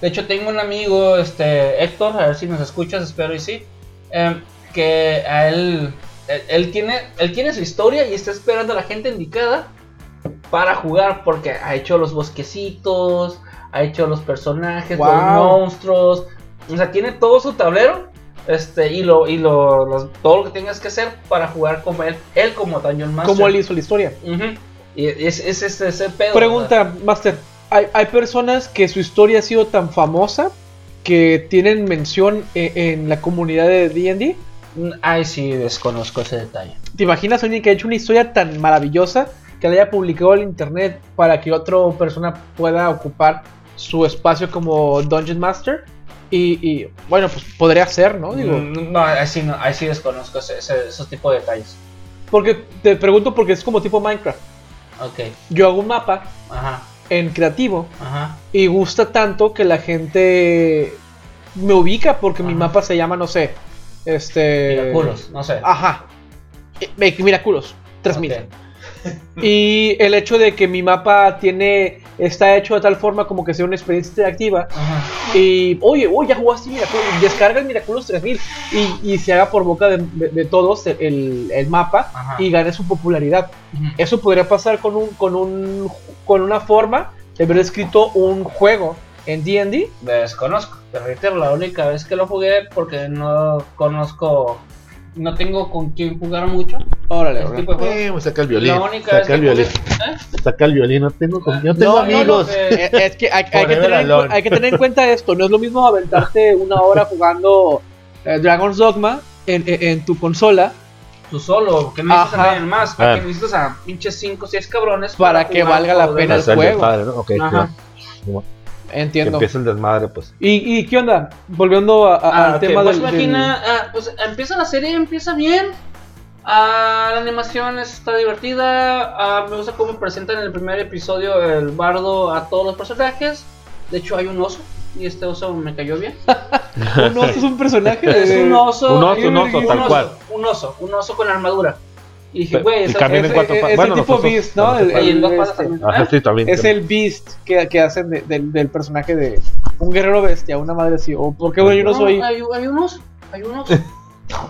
[SPEAKER 1] De hecho, tengo un amigo, este, Héctor, a ver si nos escuchas, espero y sí. em, que a él, él, él tiene, él tiene su historia y está esperando a la gente indicada para jugar porque ha hecho los bosquecitos, ha hecho los personajes, los monstruos. O sea, tiene todo su tablero este, y, lo, y lo, los- todo lo que tengas que hacer para jugar como él, él como Dungeon Master.
[SPEAKER 3] ¿Cómo él hizo la historia?
[SPEAKER 1] Y es, es, es ese pedo.
[SPEAKER 3] Pregunta, Master. ¿hay, hay personas que su historia ha sido tan famosa que tienen mención e- en, la comunidad de D&D?
[SPEAKER 1] ¿verdad? Ay, sí, desconozco ese detalle.
[SPEAKER 3] ¿Te imaginas a alguien que ha hecho una historia tan maravillosa que la haya publicado en internet para que otra persona pueda ocupar su espacio como Dungeon Master? Y, y, bueno, pues podría ser, ¿no? Digo,
[SPEAKER 1] Mm, no, ahí sí, no, ahí sí desconozco ese, ese- esos tipos de detalles.
[SPEAKER 3] porque te pregunto porque es como tipo Minecraft.
[SPEAKER 1] Ok,
[SPEAKER 3] Yo hago un mapa
[SPEAKER 1] ajá,
[SPEAKER 3] en creativo
[SPEAKER 1] ajá.
[SPEAKER 3] y gusta tanto que la gente me ubica porque mi mapa se llama, no sé, este...
[SPEAKER 1] Miraculos, no sé.
[SPEAKER 3] Ajá. Eh, Miraculos, 3000.
[SPEAKER 1] Ok. [laughs]
[SPEAKER 3] Y el hecho de que mi mapa tiene está hecho de tal forma como que sea una experiencia interactiva.
[SPEAKER 1] Ajá.
[SPEAKER 3] Y, oye, oye, ya jugaste Miraculos, descarga el Miraculos 3000 y, y se haga por boca de, de- de todos el, el mapa
[SPEAKER 1] Ajá.
[SPEAKER 3] y gane su popularidad.
[SPEAKER 1] Ujú.
[SPEAKER 3] Eso podría pasar con, un, con, un, con una forma de haber escrito un juego en DD.
[SPEAKER 1] Desconozco. Te reitero, la única vez que lo jugué porque no conozco, no tengo con quién jugar mucho.
[SPEAKER 3] Órale,
[SPEAKER 1] tipo de.
[SPEAKER 2] Eh, saca el violín.
[SPEAKER 1] La única
[SPEAKER 2] Saca el violín.
[SPEAKER 1] jugué- ¿Eh?
[SPEAKER 2] Saca el violín. No tengo, con- tengo
[SPEAKER 3] No, no,
[SPEAKER 2] amigos.
[SPEAKER 1] eh,
[SPEAKER 3] Eh, Es que hay, hay que tener hay que tener en cuenta esto. No es lo mismo aventarte una hora jugando eh, Dragon's Dogma en, en- en tu consola
[SPEAKER 1] Tú solo, que no necesitas
[SPEAKER 3] Ajá.
[SPEAKER 1] a nadie más.
[SPEAKER 2] Ah.
[SPEAKER 1] que necesitas a pinches 5 o 6 cabrones.
[SPEAKER 3] Para que valga la pena el juego.
[SPEAKER 2] desmadre, ¿no? Ok,
[SPEAKER 1] Ajá.
[SPEAKER 2] claro. Que
[SPEAKER 3] Entiendo.
[SPEAKER 2] empiece el desmadre, pues.
[SPEAKER 3] ¿Y, y qué onda? Volviendo a- a-
[SPEAKER 1] Ah,
[SPEAKER 3] al
[SPEAKER 1] ok,
[SPEAKER 3] tema
[SPEAKER 1] pues
[SPEAKER 3] del, del-
[SPEAKER 1] máquina, ah, pues empieza la serie, empieza bien. Ah, la animación está divertida. ah, me gusta cómo presentan en el primer episodio el bardo a todos los personajes. De hecho, hay un oso. y este oso me cayó bien. [laughs]
[SPEAKER 3] Un oso es un personaje.
[SPEAKER 1] Es un oso.
[SPEAKER 2] un oso, un oso, tal cual.
[SPEAKER 1] Un oso, un oso con armadura. Y dije, güey,
[SPEAKER 2] en
[SPEAKER 3] es-
[SPEAKER 2] cuatro
[SPEAKER 3] es- es
[SPEAKER 2] Bueno,
[SPEAKER 3] el tipo Beast, ¿no?
[SPEAKER 2] los
[SPEAKER 3] El- el-
[SPEAKER 1] patas
[SPEAKER 3] este,
[SPEAKER 1] también.
[SPEAKER 2] Ajá, sí, también.
[SPEAKER 3] Es el Beast que, que hacen de- del- del personaje de un guerrero bestia, una madre así. O porque bueno, yo no soy.
[SPEAKER 1] Hay, hay unos, hay unos,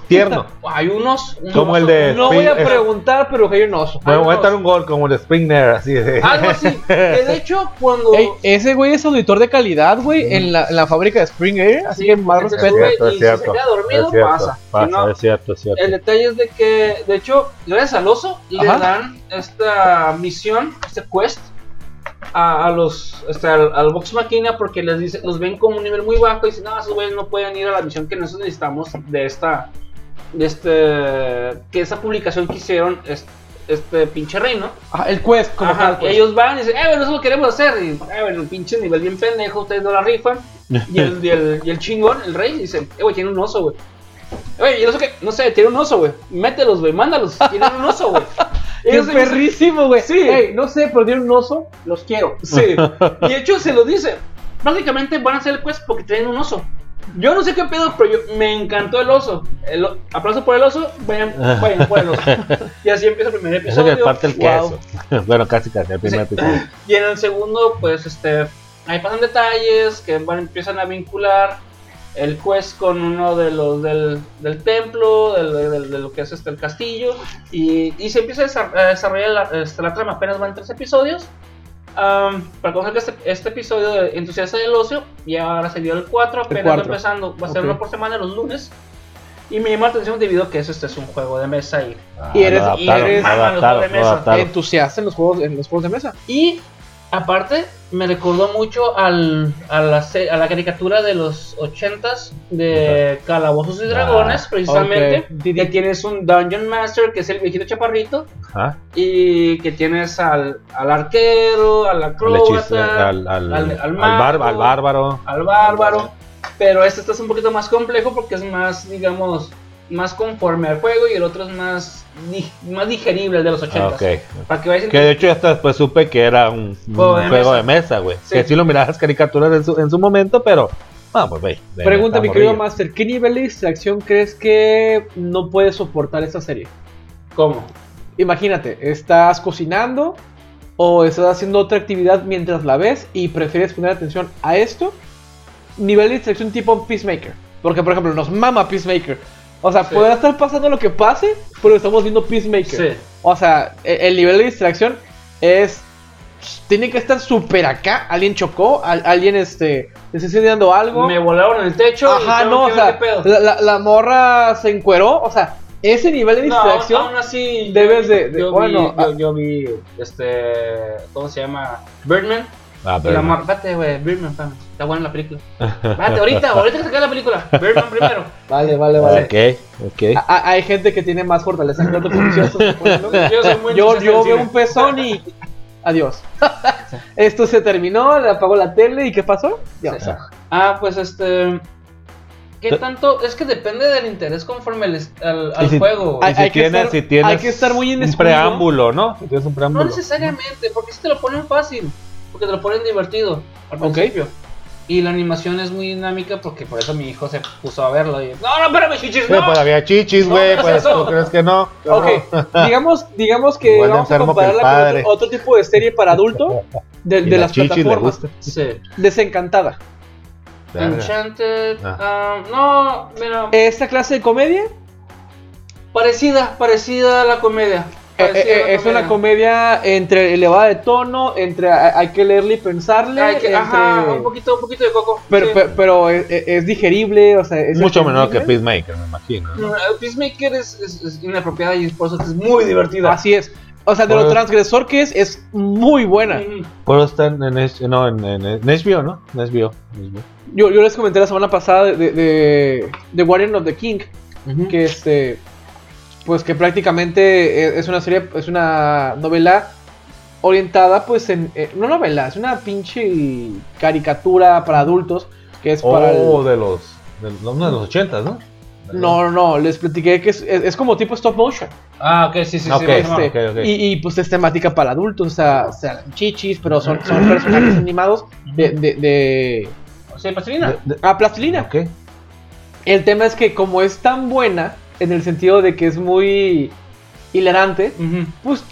[SPEAKER 2] Tierno.
[SPEAKER 1] hay unos. un
[SPEAKER 2] Como el de-
[SPEAKER 3] No voy a
[SPEAKER 2] es-
[SPEAKER 3] preguntar, pero que hay un oso.
[SPEAKER 2] Me voy a
[SPEAKER 1] unos-
[SPEAKER 2] dar un gol como el Springer, así de.
[SPEAKER 1] Algo así. Que de hecho, cuando.
[SPEAKER 3] Ey, ese güey es auditor de calidad, güey, en la, en la fábrica de Spring Air, así que más respeto.
[SPEAKER 1] güey,
[SPEAKER 2] cierto,
[SPEAKER 1] y
[SPEAKER 2] es
[SPEAKER 1] si se queda dormido,
[SPEAKER 2] Es cierto,
[SPEAKER 1] pasa.
[SPEAKER 2] pasa,
[SPEAKER 1] Si no,
[SPEAKER 2] es cierto, es cierto.
[SPEAKER 1] El detalle es de que, de hecho, gracias al oso, le
[SPEAKER 3] Ajá.
[SPEAKER 1] dan esta misión, este quest, a, a los, este, al, al Vox Machina porque les dice, los ven como un nivel muy bajo y dicen, no, esos güeyes no pueden ir a la misión que nosotros necesitamos de esta, de este, que esa publicación que hicieron, es- este pinche reino.
[SPEAKER 3] Ajá, el quest, como
[SPEAKER 1] Ajá,
[SPEAKER 3] tal. pues.
[SPEAKER 1] ellos van y dicen, eh, bueno, eso lo queremos hacer. Y, eh, bueno, pinche nivel bien pendejo, ustedes no la rifan. Y el, y el, y el chingón, el rey, dice, eh, güey, tiene un oso, güey. Güey, yo no sé qué, no sé, tiene un oso, güey. Mételos, güey, mándalos. Tienen un oso, güey. [laughs]
[SPEAKER 3] ¡Qué
[SPEAKER 1] Ellos se dicen,
[SPEAKER 3] perrísimo, güey!
[SPEAKER 1] Sí.
[SPEAKER 3] No sé, pero tiene un oso, los quiero.
[SPEAKER 1] Sí. [laughs] Y de hecho se lo dice. Prácticamente van a hacer el quest porque traen un oso. Yo no sé qué pedo, pero yo, me encantó el oso. El, aplauso por el oso, vayan, vayan por el oso. [laughs] Y así empieza el primer
[SPEAKER 2] Eso
[SPEAKER 1] episodio.
[SPEAKER 2] que parte el
[SPEAKER 3] Wow.
[SPEAKER 2] queso. [laughs] bueno, casi casi, el primer
[SPEAKER 1] Sí.
[SPEAKER 2] episodio.
[SPEAKER 1] Y en el segundo, pues, este, ahí pasan detalles que van, empiezan a vincular el quest con uno de los del, del templo, del- del- de lo que es este el castillo, y, y se empieza a desa- a desarrollar la, este, la trama. Apenas van tres episodios. Am, para conocer que este, este episodio de Entusiasta del Ocio, y ahora se dio el 4, apenas
[SPEAKER 3] cuatro.
[SPEAKER 1] empezando, va a ser
[SPEAKER 3] Ok.
[SPEAKER 1] uno por semana los lunes. Y me llamó la atención debido a que eso este es un juego de mesa y
[SPEAKER 3] Y eres- y
[SPEAKER 2] adaptaron,
[SPEAKER 3] eres-
[SPEAKER 2] adaptaron,
[SPEAKER 1] juegos de mesa.
[SPEAKER 2] adaptaron.
[SPEAKER 3] Entusiasta en los juegos, en los juegos de mesa.
[SPEAKER 1] Y aparte, me recordó mucho al, a, la, se- a la caricatura de los 80s de Calabozos y Dragones,
[SPEAKER 2] Ah,
[SPEAKER 1] precisamente.
[SPEAKER 3] ok.
[SPEAKER 1] Que tienes un Dungeon Master, que es el viejito chaparrito,
[SPEAKER 2] Ajá.
[SPEAKER 1] y que tienes al, al arquero, al acróbata,
[SPEAKER 2] al, al,
[SPEAKER 1] al- mago.
[SPEAKER 2] bárbaro.
[SPEAKER 1] al bárbaro. Pero este está un poquito más complejo porque es más, digamos, más conforme al juego y el otro es más, más digerible, el de los 80s.
[SPEAKER 2] Ah, ok.
[SPEAKER 1] Para que vayas
[SPEAKER 2] Que de hecho ya hasta después supe que era un, un
[SPEAKER 1] Juego de
[SPEAKER 2] juego
[SPEAKER 1] mesa.
[SPEAKER 2] de mesa, güey.
[SPEAKER 1] Sí.
[SPEAKER 2] Que sí lo mirabas las caricaturas en su, en su momento, pero. Ah, pues güey.
[SPEAKER 3] Pregunta, mi querido. Master, ¿qué nivel de distracción crees que no puede soportar esta serie?
[SPEAKER 1] ¿Cómo?
[SPEAKER 3] Imagínate, estás cocinando o estás haciendo otra actividad mientras la ves y prefieres poner atención a esto. Nivel de distracción tipo Peacemaker. Porque, por ejemplo, nos mama Peacemaker. O sea,
[SPEAKER 1] Sí.
[SPEAKER 3] podrá estar pasando lo que pase, pero estamos viendo Peacemaker.
[SPEAKER 1] Sí.
[SPEAKER 3] O sea, e- el, nivel de distracción es. Tiene que estar súper acá. Alguien chocó, al- alguien este, está incendiando algo.
[SPEAKER 1] Me volaron el techo.
[SPEAKER 3] Ajá, no, o sea, la, la- la morra se encueró. O sea, ese nivel de
[SPEAKER 1] No,
[SPEAKER 3] distracción.
[SPEAKER 1] aún así.
[SPEAKER 3] debes
[SPEAKER 1] yo,
[SPEAKER 3] de- de-
[SPEAKER 1] Yo,
[SPEAKER 3] bueno,
[SPEAKER 1] vi,
[SPEAKER 3] ah.
[SPEAKER 1] yo, yo vi. Este. ¿Cómo se llama? Birdman.
[SPEAKER 2] Ah, pero.
[SPEAKER 1] la Vete, güey. Birdman, espérame. Está buena la película. Vete, ahorita, ahorita que se acabe la película. Birdman primero.
[SPEAKER 3] Vale, vale, vale.
[SPEAKER 2] Ok, ok.
[SPEAKER 3] A- hay gente que tiene más fortaleza en otros oficios.
[SPEAKER 1] Yo soy muy
[SPEAKER 3] Yo, yo veo un pezón y. Adiós. [laughs] Esto se terminó, le apagó la tele y ¿qué pasó? Ya.
[SPEAKER 1] Sí. Ah, pues este. ¿Qué tanto? Es que depende del interés conforme al, al, al
[SPEAKER 2] Y si-
[SPEAKER 1] juego.
[SPEAKER 3] Hay-
[SPEAKER 2] si,
[SPEAKER 3] hay que
[SPEAKER 2] tienes,
[SPEAKER 3] estar-
[SPEAKER 2] si tienes
[SPEAKER 3] hay que estar muy
[SPEAKER 2] un
[SPEAKER 3] inexcluido.
[SPEAKER 2] preámbulo, ¿no? Si tienes un
[SPEAKER 1] No
[SPEAKER 2] preámbulo.
[SPEAKER 1] necesariamente, porque si te lo ponen fácil. Porque te lo ponen divertido al
[SPEAKER 3] Ok.
[SPEAKER 1] principio. Y la animación es muy dinámica porque por eso mi hijo se puso a verlo. Y, no, no, espérame, chichis, no.
[SPEAKER 2] pues había chichis,
[SPEAKER 1] No,
[SPEAKER 2] güey.
[SPEAKER 1] no es
[SPEAKER 2] pues
[SPEAKER 1] eso.
[SPEAKER 2] tú crees que no.
[SPEAKER 3] Ok, [laughs] digamos, digamos que
[SPEAKER 2] Igual
[SPEAKER 3] vamos a compararla con otro, otro tipo de serie para adulto de, [laughs] de
[SPEAKER 2] la
[SPEAKER 3] las plataformas.
[SPEAKER 2] gusta.
[SPEAKER 1] Sí.
[SPEAKER 3] Desencantada.
[SPEAKER 1] Enchanted.
[SPEAKER 2] Ah.
[SPEAKER 1] ah, no, mira.
[SPEAKER 3] Esta clase de comedia
[SPEAKER 1] parecida, parecida a la comedia.
[SPEAKER 3] Eh,
[SPEAKER 1] Parecida
[SPEAKER 3] eh, es una comedia entre elevada de tono, entre hay, que leerle y pensarle,
[SPEAKER 1] Hay que-
[SPEAKER 3] entre-
[SPEAKER 1] Ajá, un poquito, un poquito de coco.
[SPEAKER 3] pero,
[SPEAKER 1] sí.
[SPEAKER 3] pero, pero es, es digerible, o sea, es
[SPEAKER 2] Mucho menor que. Peacemaker, me imagino.
[SPEAKER 1] Peacemaker es, es, es inapropiada y por eso es muy divertida.
[SPEAKER 3] Así es. O sea, de lo
[SPEAKER 2] Bueno.
[SPEAKER 3] transgresor que es, es muy buena.
[SPEAKER 1] Mm,
[SPEAKER 2] Pero está en, en, no, en, en, en HBO, ¿no? En HBO. HBO.
[SPEAKER 3] Yo, yo les comenté la semana pasada de, de, de Guardian of the King,
[SPEAKER 1] ujú.
[SPEAKER 3] que este, pues que prácticamente es- es una serie, es una novela orientada, pues en, eh, no novela, es una pinche caricatura para adultos, que es para el-
[SPEAKER 2] Oh, de los. De, los- no, de los 80, ¿no?
[SPEAKER 3] No, no, no, les platiqué que es, es- es como tipo stop motion.
[SPEAKER 1] Ah, ok, sí, sí, sí. o.
[SPEAKER 3] Este,
[SPEAKER 2] ok, ok.
[SPEAKER 3] Y, y, pues es temática para adultos, o sea, o sea chichis, pero son, son [clears throat] personajes animados de, de, de,
[SPEAKER 1] Sí, plastilina.
[SPEAKER 2] De- de-
[SPEAKER 3] Ah, plastilina.
[SPEAKER 2] ok.
[SPEAKER 3] El tema es que como es tan buena, en el sentido de que es muy hilarante, pues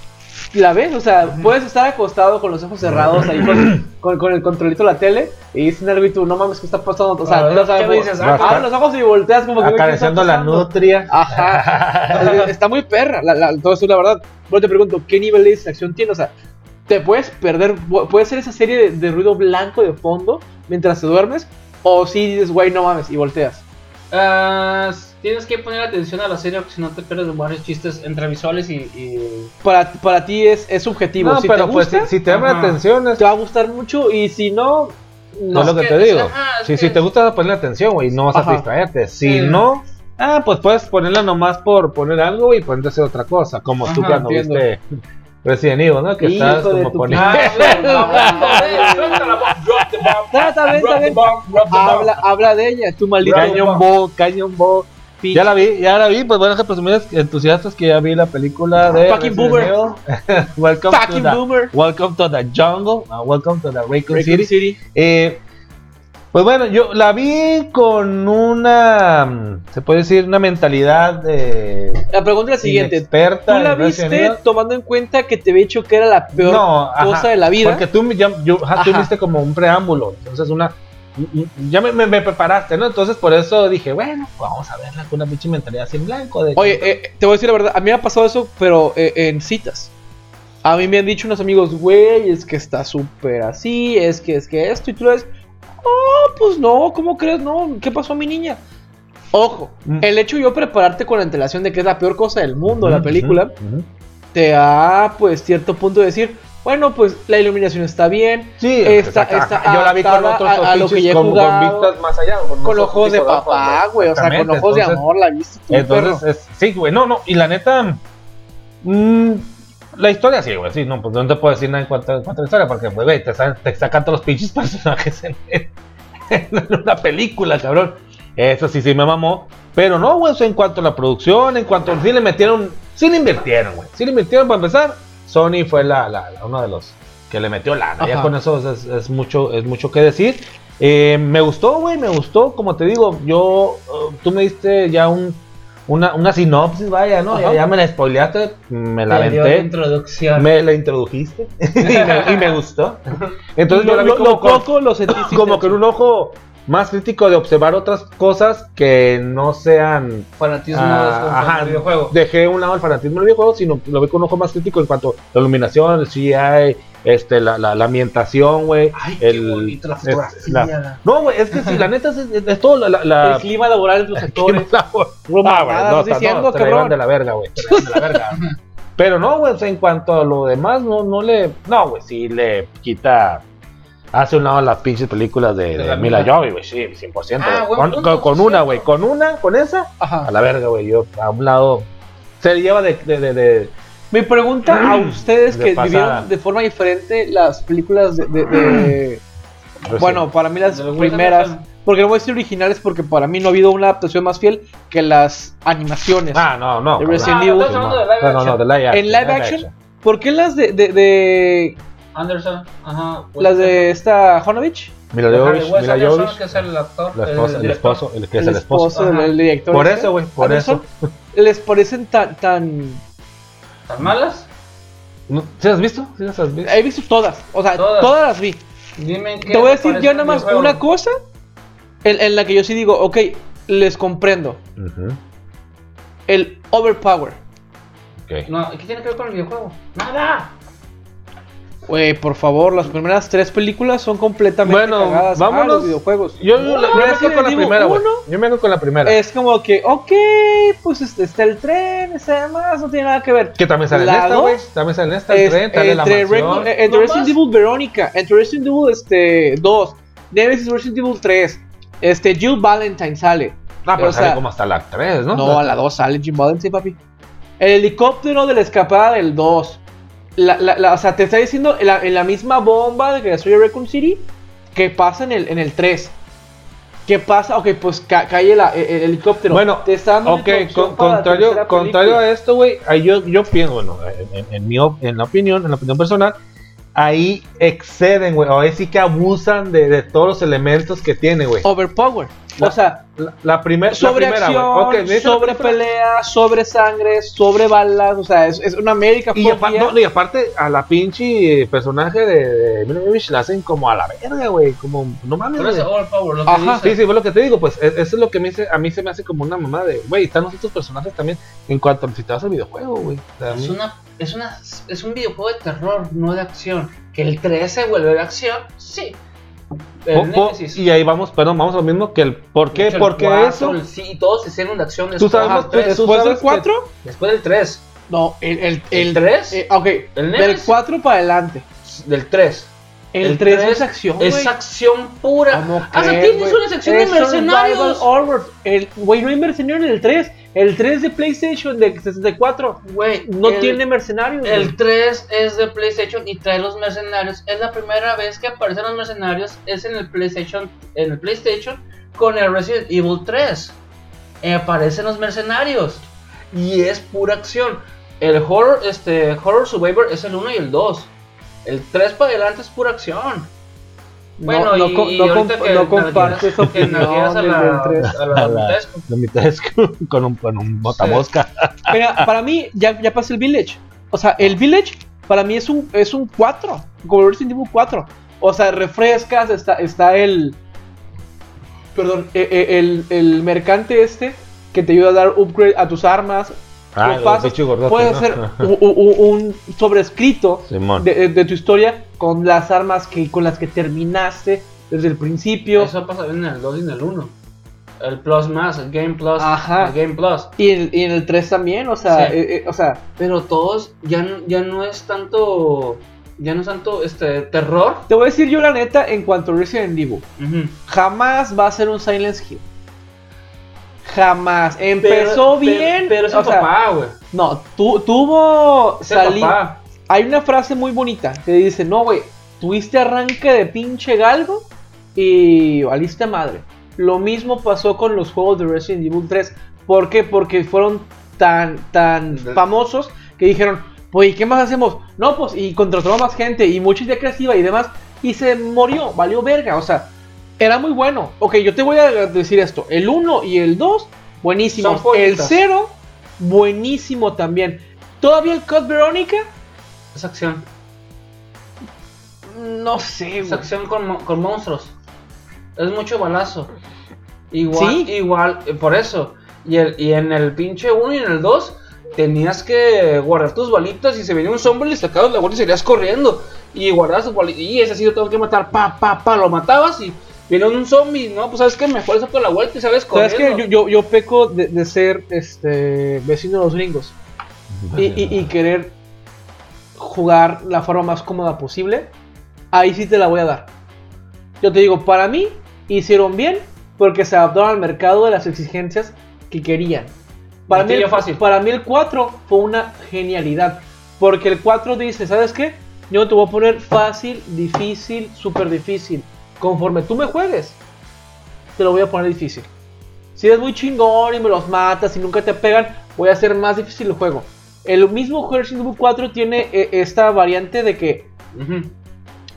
[SPEAKER 3] la ves, o sea, puedes estar acostado con los ojos cerrados ahí con, [clears throat] con, con el controlito de la tele y dicen algo y tú, no mames, ¿qué está pasando? O sea,
[SPEAKER 1] Ah,
[SPEAKER 3] no sabes,
[SPEAKER 1] ¿qué me dices?
[SPEAKER 3] ah, abres los ojos y volteas como que, ¿qué está
[SPEAKER 2] Acariciando la nutria.
[SPEAKER 3] Ajá. [laughs] Está muy perra. La, la- todo eso, la verdad. Pero te pregunto, ¿qué nivel de distracción tiene? O sea, te puedes perder. pu- Puede ser esa serie de, de ruido blanco de fondo mientras te duermes. O si dices, güey, no mames, y volteas.
[SPEAKER 1] Ah, tienes que poner atención a la serie porque si no te pierdes varios chistes entre visuales y. y-
[SPEAKER 3] Para, para ti es, es subjetivo.
[SPEAKER 2] No,
[SPEAKER 3] si
[SPEAKER 2] pero
[SPEAKER 3] te
[SPEAKER 2] pues
[SPEAKER 3] gusta,
[SPEAKER 2] si, si te llama la atención, es
[SPEAKER 3] te va a gustar mucho. Y si no, no.
[SPEAKER 2] es lo que
[SPEAKER 1] es
[SPEAKER 2] te
[SPEAKER 1] que-
[SPEAKER 2] digo.
[SPEAKER 1] ajá,
[SPEAKER 2] si,
[SPEAKER 1] que-
[SPEAKER 2] si te gusta ponerle atención, güey, no vas
[SPEAKER 3] Ajá.
[SPEAKER 2] a distraerte. Si
[SPEAKER 1] Sí.
[SPEAKER 2] no, ah, pues puedes ponerla nomás por poner algo y ponerte a hacer otra cosa. Como tú
[SPEAKER 1] Ajá,
[SPEAKER 2] cuando
[SPEAKER 3] entiendo.
[SPEAKER 2] viste Resident Evil, ¿no? Que
[SPEAKER 3] Hijo
[SPEAKER 2] estás
[SPEAKER 3] de
[SPEAKER 2] como poniendo.
[SPEAKER 1] Ah. [laughs]
[SPEAKER 3] Habla, habla de ella, tu maldito.
[SPEAKER 2] Canyon Ball, Canyon Ball. Ya la vi, ya la vi, pues bueno, que presumidas entusiastas que ya vi la película de
[SPEAKER 3] Fucking boomer. [laughs]
[SPEAKER 2] Welcome
[SPEAKER 3] Fucking
[SPEAKER 2] to the,
[SPEAKER 3] boomer.
[SPEAKER 2] Welcome to the jungle, uh, welcome to the Raccoon City.
[SPEAKER 3] City.
[SPEAKER 2] Eh, pues bueno, yo la vi con una, se puede decir, una mentalidad de
[SPEAKER 3] La pregunta es la siguiente.
[SPEAKER 2] experta
[SPEAKER 3] ¿Tú la viste tomando en cuenta que te había dicho que era la peor
[SPEAKER 2] no,
[SPEAKER 3] cosa
[SPEAKER 2] ajá,
[SPEAKER 3] de la vida?
[SPEAKER 2] Porque tú, ya, yo, ajá, tú viste como un preámbulo, entonces una, ya me, me- me preparaste, ¿no? Entonces por eso dije, bueno, vamos a verla con una pinche mentalidad así en blanco. De
[SPEAKER 3] Oye, eh, te voy a decir la verdad, a mí me ha pasado eso, pero eh, en citas. A mí me han dicho unos amigos, güey, es que está súper así, es que es que esto, y tú le ves, oh, pues no, ¿cómo crees? No, ¿qué pasó mi niña? Ojo,
[SPEAKER 2] Mm.
[SPEAKER 3] el hecho de yo prepararte con la antelación de que es la peor cosa del mundo, la película, te da, pues, cierto punto de decir, bueno, pues la iluminación está bien,
[SPEAKER 2] Sí,
[SPEAKER 3] Está-
[SPEAKER 2] yo la vi con otros
[SPEAKER 3] a- a lo que
[SPEAKER 2] pinches
[SPEAKER 3] ya he
[SPEAKER 2] con, vistas más allá. Con,
[SPEAKER 3] ojos de papá, güey, o sea, con ojos de amor, la viste tú.
[SPEAKER 2] Entonces, es- sí, güey, no, no, y la neta, mm, la historia sí, güey, sí, no, pues no te puedo decir nada en cuanto, en cuanto a la historia, porque, güey, te, sa- te sacan todos los pinches [laughs] personajes en, en una película, cabrón. Eso sí, sí me mamó, pero no, güey, en cuanto a la producción, en cuanto a sí le metieron, sí le invirtieron, güey, sí le invirtieron para empezar. Sony fue la, la, la- uno de los que le metió lana, ya
[SPEAKER 3] Ajá.
[SPEAKER 2] con eso es, es mucho, es mucho que decir. Eh, me gustó, güey, me gustó. Como te digo, yo, uh, tú me diste ya un, una, una sinopsis, vaya, ¿no? Ya, me la spoileaste, me la aventé,
[SPEAKER 1] introducción.
[SPEAKER 2] me la introdujiste [laughs] y, me, y me gustó. [laughs] Entonces yo
[SPEAKER 3] lo,
[SPEAKER 2] vi
[SPEAKER 3] lo-
[SPEAKER 2] como,
[SPEAKER 3] lo poco lo sentí
[SPEAKER 2] como con un ojo más crítico de observar otras cosas que no sean
[SPEAKER 1] Fanatismo
[SPEAKER 2] Ah,
[SPEAKER 1] de
[SPEAKER 2] ajá,
[SPEAKER 1] el videojuego.
[SPEAKER 2] Dejé un lado el fanatismo del videojuego, sino lo veo con un ojo más crítico en cuanto a la iluminación, el CGI, este, la, la, la ambientación, güey.
[SPEAKER 1] Ay, qué
[SPEAKER 2] el-
[SPEAKER 1] bonito la
[SPEAKER 2] es-
[SPEAKER 1] fotografía.
[SPEAKER 2] la- no, güey, es que sí, la neta es, es- es todo la... la, la-
[SPEAKER 3] el clima laboral de los [laughs] actores. [laughs]
[SPEAKER 2] Ah, güey, no,
[SPEAKER 3] estás diciendo,
[SPEAKER 2] no,
[SPEAKER 3] cabrón.
[SPEAKER 2] de la verga, güey. de la verga. [laughs] Pero no, güey, o sea, en cuanto a lo demás, no, no le... No, güey, sí le quita... Hace un lado las pinches películas de,
[SPEAKER 1] De
[SPEAKER 2] de
[SPEAKER 1] la
[SPEAKER 2] Mila. Jovovich, güey, sí, 100%.
[SPEAKER 1] Ah,
[SPEAKER 2] güey. con, una, güey, con una, con esa,
[SPEAKER 3] Ajá.
[SPEAKER 2] a la verga, güey. Yo a un lado. Se lleva de. de, de, de-
[SPEAKER 3] Mi pregunta a ustedes
[SPEAKER 2] De
[SPEAKER 3] que
[SPEAKER 2] pasada.
[SPEAKER 3] vivieron de forma diferente las películas de. de- de- bueno, para mí las primeras. Porque no voy a decir originales porque para mí no ha habido una adaptación más fiel que las animaciones.
[SPEAKER 2] Ah, no, no.
[SPEAKER 3] De Resident
[SPEAKER 1] Ah,
[SPEAKER 3] Evil.
[SPEAKER 2] No, no, no, de live action.
[SPEAKER 3] en live action, ¿por qué las de, de, de-
[SPEAKER 1] Anderson, ajá.
[SPEAKER 3] las de esta Honovich?
[SPEAKER 1] Harry
[SPEAKER 2] Jovovich,
[SPEAKER 1] que es el actor.
[SPEAKER 2] la esposa, el, esposo, el que es el esposo.
[SPEAKER 3] el director.
[SPEAKER 2] Por eso, güey, por
[SPEAKER 3] Anderson, ¿Les parecen tan, tan...
[SPEAKER 1] ¿Tan malas?
[SPEAKER 2] ¿No? ¿Sí has visto? ¿Sí las has visto?
[SPEAKER 3] He visto todas, o sea,
[SPEAKER 1] Todas.
[SPEAKER 3] todas, las vi.
[SPEAKER 1] Dime qué
[SPEAKER 3] Te voy a decir yo
[SPEAKER 1] el
[SPEAKER 3] nada más una cosa en, en la que yo sí digo, ok, les comprendo. El overpower.
[SPEAKER 2] ok.
[SPEAKER 1] No, ¿qué tiene que ver con el videojuego? ¡Nada!
[SPEAKER 3] Güey, por favor, las primeras tres películas son completamente
[SPEAKER 2] Bueno,
[SPEAKER 3] cagadas a
[SPEAKER 2] vámonos.
[SPEAKER 3] los videojuegos.
[SPEAKER 2] Yo, yo, la- yo me quedo con la primera, güey.
[SPEAKER 3] 1
[SPEAKER 2] Yo me quedo con la primera.
[SPEAKER 3] Es como que, ok, pues este, está el tren, está demás, no tiene nada que ver.
[SPEAKER 2] que también sale en esta, güey. También sale en esta, el
[SPEAKER 3] Es-
[SPEAKER 2] tren, sale la
[SPEAKER 3] entre
[SPEAKER 2] mansión.
[SPEAKER 3] Eh, entre
[SPEAKER 1] ¿No
[SPEAKER 3] Resident
[SPEAKER 1] más?
[SPEAKER 3] Evil Verónica, entre Resident Evil este, 2, Nemesis Resident Evil 3, este, Jill Valentine sale.
[SPEAKER 2] Ah, pero
[SPEAKER 3] o
[SPEAKER 2] sale
[SPEAKER 3] sea,
[SPEAKER 2] como hasta la 3, ¿no?
[SPEAKER 3] No, a la 2 sale Jill Valentine, papi. El helicóptero de la escapada del 2. La, la- la- o sea, te está diciendo en la, en la misma bomba de que destruye Raccoon City que pasa en el, en el 3. ¿Qué pasa? Ok, pues ca- cae el, el- el helicóptero.
[SPEAKER 2] Bueno,
[SPEAKER 3] te está dando
[SPEAKER 2] Ok, con- contrario, contrario a esto, güey, ahí yo, yo pienso, bueno, en, en- en mi op- en la opinión, en la opinión personal, ahí exceden, güey. O ahí sí que abusan de, de todos los elementos que tiene, güey.
[SPEAKER 3] Overpower.
[SPEAKER 2] La-
[SPEAKER 3] O sea,
[SPEAKER 2] La, la primer- la
[SPEAKER 3] sobre
[SPEAKER 2] primera, güey.
[SPEAKER 3] acción,
[SPEAKER 2] Ok, ¿me dices la
[SPEAKER 3] sobre pelea, sobre sangre, sobre balas. O sea, es, es una América
[SPEAKER 2] Y aparte, no, y aparte, a la pinche personaje de, de la hacen como a la verga, güey. Como, no mames, güey.
[SPEAKER 1] eso Overpower, lo que
[SPEAKER 3] Ajá.
[SPEAKER 1] dice.
[SPEAKER 2] Sí, sí, fue lo que te digo, pues e- eso es lo que me dice, a mí se me hace como una mamá de, güey, están los otros personajes también en cuanto a si te vas al videojuego, güey. O sea, a
[SPEAKER 1] Es, una, es, una, es un videojuego de terror, no de acción. Que el 3 se vuelve de acción, sí.
[SPEAKER 2] Y ahí vamos, perdón, vamos a lo mismo que el, ¿por
[SPEAKER 1] De
[SPEAKER 2] qué?
[SPEAKER 1] el
[SPEAKER 2] Porque
[SPEAKER 1] 4,
[SPEAKER 2] eso,
[SPEAKER 1] el- sí, y todos se hicieron de acción
[SPEAKER 2] Tú sabes,
[SPEAKER 1] del
[SPEAKER 2] tú-
[SPEAKER 1] 3,
[SPEAKER 2] tú
[SPEAKER 3] ¿Después
[SPEAKER 2] sabes
[SPEAKER 3] del
[SPEAKER 2] que-
[SPEAKER 3] 4?
[SPEAKER 1] después del 3.
[SPEAKER 3] No, el, el,
[SPEAKER 1] ¿El
[SPEAKER 3] el
[SPEAKER 1] 3?
[SPEAKER 3] eh, ok,
[SPEAKER 1] El
[SPEAKER 3] del
[SPEAKER 1] Nemesis.
[SPEAKER 3] 4 para adelante.
[SPEAKER 1] Del 3.
[SPEAKER 3] El,
[SPEAKER 1] El
[SPEAKER 3] 3
[SPEAKER 1] tres
[SPEAKER 3] es acción,
[SPEAKER 1] Es
[SPEAKER 3] güey.
[SPEAKER 1] acción pura.
[SPEAKER 3] ¿Cómo
[SPEAKER 1] Ah, o sea,
[SPEAKER 3] crees,
[SPEAKER 1] tienes una sección de mercenarios.
[SPEAKER 3] El, güey, no hay mercenarios en el 3. El 3 de PlayStation de 64
[SPEAKER 1] Güey,
[SPEAKER 3] no
[SPEAKER 1] el-
[SPEAKER 3] tiene mercenarios.
[SPEAKER 1] El 3 es de PlayStation y trae los mercenarios. Es la primera vez que aparecen los mercenarios. Es en el PlayStation, en el PlayStation con el Resident Evil 3. Eh, aparecen los mercenarios y es pura acción. El horror, este, horror Survivor es el 1 y el 2. El 3 para adelante es pura acción. Bueno,
[SPEAKER 3] no, no,
[SPEAKER 1] y,
[SPEAKER 3] no
[SPEAKER 1] ahorita
[SPEAKER 3] comp-
[SPEAKER 1] que
[SPEAKER 3] no comparto esa
[SPEAKER 1] que navieras
[SPEAKER 3] opinión
[SPEAKER 1] a
[SPEAKER 3] del-
[SPEAKER 1] la,
[SPEAKER 3] del 3.
[SPEAKER 1] a la
[SPEAKER 2] A la-
[SPEAKER 1] Dantesco.
[SPEAKER 2] la mitad es con, un, con un botamosca.
[SPEAKER 3] Mira, para mí ya, ya pasé el Village. O sea, el Village para mí es un, es un 4. Como el Resident Evil 4. O sea, refrescas, está, está el. Perdón, e- e- el, el mercante este que te ayuda a dar upgrade a tus armas.
[SPEAKER 2] Ah,
[SPEAKER 3] Lo
[SPEAKER 2] el
[SPEAKER 3] pasas,
[SPEAKER 2] bicho gordote,
[SPEAKER 3] puedes
[SPEAKER 2] ¿no?
[SPEAKER 3] hacer [laughs] u- u- u- un sobrescrito de, de tu historia con las armas que, con las que terminaste desde el principio.
[SPEAKER 1] Eso pasa en el 2 y en el 1. El Plus más, el Game Plus.
[SPEAKER 3] Ajá.
[SPEAKER 1] El Game Plus.
[SPEAKER 3] Y, en, y en el 3 también, o sea,
[SPEAKER 1] Sí.
[SPEAKER 3] eh, eh, o sea,
[SPEAKER 1] Pero todos ya, no- ya no es tanto. Ya no es tanto este terror.
[SPEAKER 3] te voy a decir yo la neta en cuanto a Resident Evil. Jamás va a ser un Silent Hill. Jamás. Empezó
[SPEAKER 1] Pero-
[SPEAKER 3] bien.
[SPEAKER 1] Pero, pero es
[SPEAKER 3] o
[SPEAKER 1] el
[SPEAKER 3] sea,
[SPEAKER 1] papá, güey.
[SPEAKER 3] No, tu- tuvo.
[SPEAKER 1] Es el
[SPEAKER 3] sali-
[SPEAKER 1] papá.
[SPEAKER 3] Hay una frase muy bonita que dice: No, güey, tuviste arranque de pinche galgo y valiste madre. Lo mismo pasó con los juegos de Resident Evil 3. ¿Por qué? Porque fueron tan, tan famosos que dijeron: Pues, ¿y qué más hacemos? No, pues, y contrató más gente y mucha idea creativa y demás. Y se murió, valió verga. O sea, era muy bueno. Ok, yo te voy a decir esto: el 1 y el 2, buenísimos.
[SPEAKER 1] Son
[SPEAKER 3] El
[SPEAKER 1] joyitas.
[SPEAKER 3] 0, buenísimo también. Todavía el Code Verónica,
[SPEAKER 1] Es acción.
[SPEAKER 3] no sé,
[SPEAKER 1] Es acción con, con monstruos. Es mucho balazo. Igual,
[SPEAKER 3] Sí.
[SPEAKER 1] igual, eh, por eso. Y, el, y en el pinche 1 y en el 2 tenías que guardar tus balitas y se venía un zombie y sacabas la bola y salías corriendo. Y guardabas tus balitas. Y ese sí lo tengo que matar. Pa, pa, pa, lo matabas y viene un zombie. No, pues sabes que mejor saco la vuelta y
[SPEAKER 3] ¿Sabes
[SPEAKER 1] corriendo.
[SPEAKER 3] que yo, yo, yo peco de, de ser este vecino de los gringos y, y- y querer jugar la forma más cómoda posible? Ahí sí te la voy a dar. Yo te digo, para mí hicieron bien porque se adaptaron al mercado de las exigencias que querían. Para mí, el,
[SPEAKER 1] fácil.
[SPEAKER 3] para mí el 4 fue una genialidad. Porque el 4 dice, ¿sabes qué? Yo te voy a poner fácil, difícil, súper difícil. Conforme tú me juegues, te lo voy a poner difícil. Si eres muy chingón y me los matas y nunca te pegan, voy a hacer más difícil el juego. El mismo Resident Evil 4 tiene eh, esta variante de que,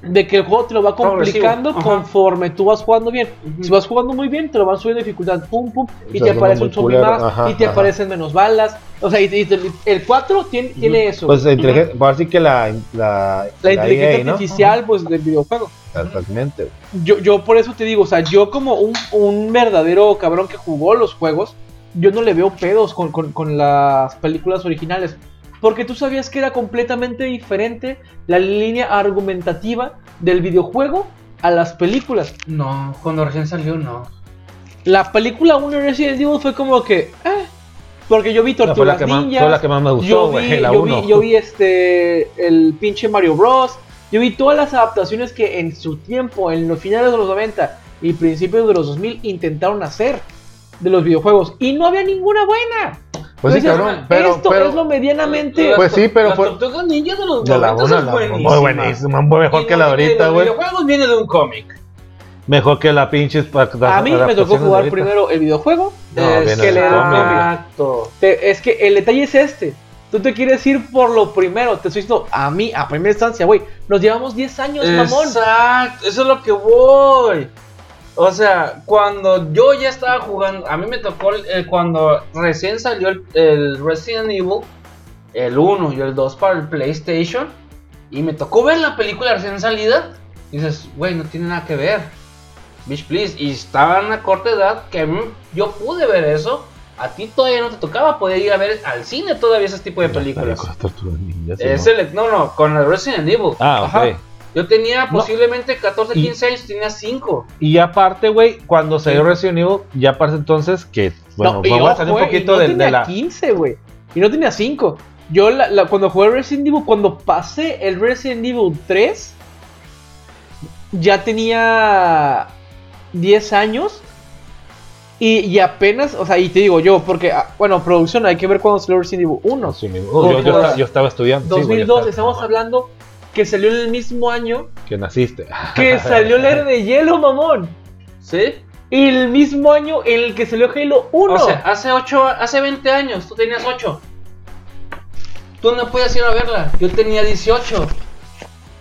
[SPEAKER 3] de que el juego te lo va
[SPEAKER 1] Progresivo,
[SPEAKER 3] complicando
[SPEAKER 1] ajá.
[SPEAKER 3] conforme tú vas jugando bien. Si vas jugando muy bien, te lo van subiendo dificultad, pum, pum, y te aparece un zombie más,
[SPEAKER 2] ajá,
[SPEAKER 3] y te
[SPEAKER 2] ajá.
[SPEAKER 3] aparecen menos balas. O sea, y, y te- el 4 tiene, tiene eso.
[SPEAKER 2] Pues inteligencia, por así que la, la,
[SPEAKER 3] la inteligencia
[SPEAKER 2] EA, ¿no?
[SPEAKER 3] artificial, pues, del videojuego.
[SPEAKER 2] Totalmente.
[SPEAKER 3] Yo, yo por eso te digo, o sea, yo como un, un verdadero cabrón que jugó los juegos, yo no le veo pedos con, con- con las películas originales. Porque tú sabías que era completamente diferente la línea argumentativa del videojuego a las películas.
[SPEAKER 1] No, cuando recién salió, no.
[SPEAKER 3] La película 1 de Resident Evil fue como que... eh, porque yo vi
[SPEAKER 2] No, fue, la
[SPEAKER 3] Tortugas
[SPEAKER 2] que más,
[SPEAKER 3] Ninjas,
[SPEAKER 2] fue la que más me gustó,
[SPEAKER 3] yo
[SPEAKER 2] güey.
[SPEAKER 3] vi,
[SPEAKER 2] La
[SPEAKER 3] yo
[SPEAKER 2] 1.
[SPEAKER 3] vi, yo vi este el pinche Mario Bros. Yo vi todas las adaptaciones que en su tiempo, en los finales de los 90 y principios de los 2000 intentaron hacer de los videojuegos y no había ninguna buena.
[SPEAKER 2] Pues sí, cabrón. Pero,
[SPEAKER 3] esto
[SPEAKER 2] pero,
[SPEAKER 3] es lo medianamente
[SPEAKER 2] Pues sí, pero
[SPEAKER 1] Las
[SPEAKER 2] fue-
[SPEAKER 1] Tortugas Ninja de los
[SPEAKER 2] de la
[SPEAKER 1] 90
[SPEAKER 2] una,
[SPEAKER 1] es
[SPEAKER 2] la-
[SPEAKER 1] buenísima.
[SPEAKER 2] muy buenísima, muy mejor
[SPEAKER 1] Y
[SPEAKER 2] que la
[SPEAKER 1] los-
[SPEAKER 2] ahorita,
[SPEAKER 1] los
[SPEAKER 2] güey.
[SPEAKER 1] videojuegos viene de un cómic.
[SPEAKER 2] Mejor que la pinche.
[SPEAKER 3] a mí me tocó jugar primero el videojuego
[SPEAKER 2] No,
[SPEAKER 3] que Es que el detalle es este. Tú te quieres ir por lo primero. Te estoy diciendo, a mí, a primera instancia, güey. Nos llevamos 10 años, mamón.
[SPEAKER 1] Exacto, eso es lo que voy. O sea, cuando yo ya estaba jugando, a mí me tocó cuando recién salió el, el Resident Evil, el 1 y el 2 para el PlayStation, y me tocó ver la película recién salida. Y dices, güey, no tiene nada que ver. Bitch, please. Y estaba en una corta edad que mí- yo pude ver eso. A ti todavía no te tocaba poder ir a ver al cine todavía ese tipo de películas. Es
[SPEAKER 2] ¿no?
[SPEAKER 1] el- no, no, con el Resident Evil.
[SPEAKER 2] Ah, ok.
[SPEAKER 3] Ajá.
[SPEAKER 1] Yo tenía
[SPEAKER 2] No.
[SPEAKER 1] posiblemente 14,
[SPEAKER 2] Y-
[SPEAKER 1] 15 años, tenía 5.
[SPEAKER 2] Y aparte, güey, cuando salió Resident Evil, ya parece entonces que, bueno,
[SPEAKER 3] y
[SPEAKER 2] vamos a salir un poquito
[SPEAKER 3] no
[SPEAKER 2] de,
[SPEAKER 3] tenía
[SPEAKER 2] de la...
[SPEAKER 3] 15, güey. Y no tenía 5. Yo la, la- cuando jugué Resident Evil, cuando pasé el Resident Evil 3, ya tenía 10 años. Y, y apenas, o sea, y te digo yo, porque, ah, bueno, producción, hay que ver cuándo salió Resident Evil 1.
[SPEAKER 2] Sí, mi- oh, yo, yo yo estaba estudiando. sí, güey, yo
[SPEAKER 3] 2002,
[SPEAKER 2] estaba-
[SPEAKER 3] estamos hablando que salió en el mismo año
[SPEAKER 2] Que naciste.
[SPEAKER 3] que [laughs] salió la era de hielo, mamón.
[SPEAKER 1] ¿Sí?
[SPEAKER 3] Y el mismo año en el que salió Halo 1.
[SPEAKER 1] O sea, hace 8, hace 20 años, tú tenías 8. Tú no podías ir a verla. Yo tenía 18.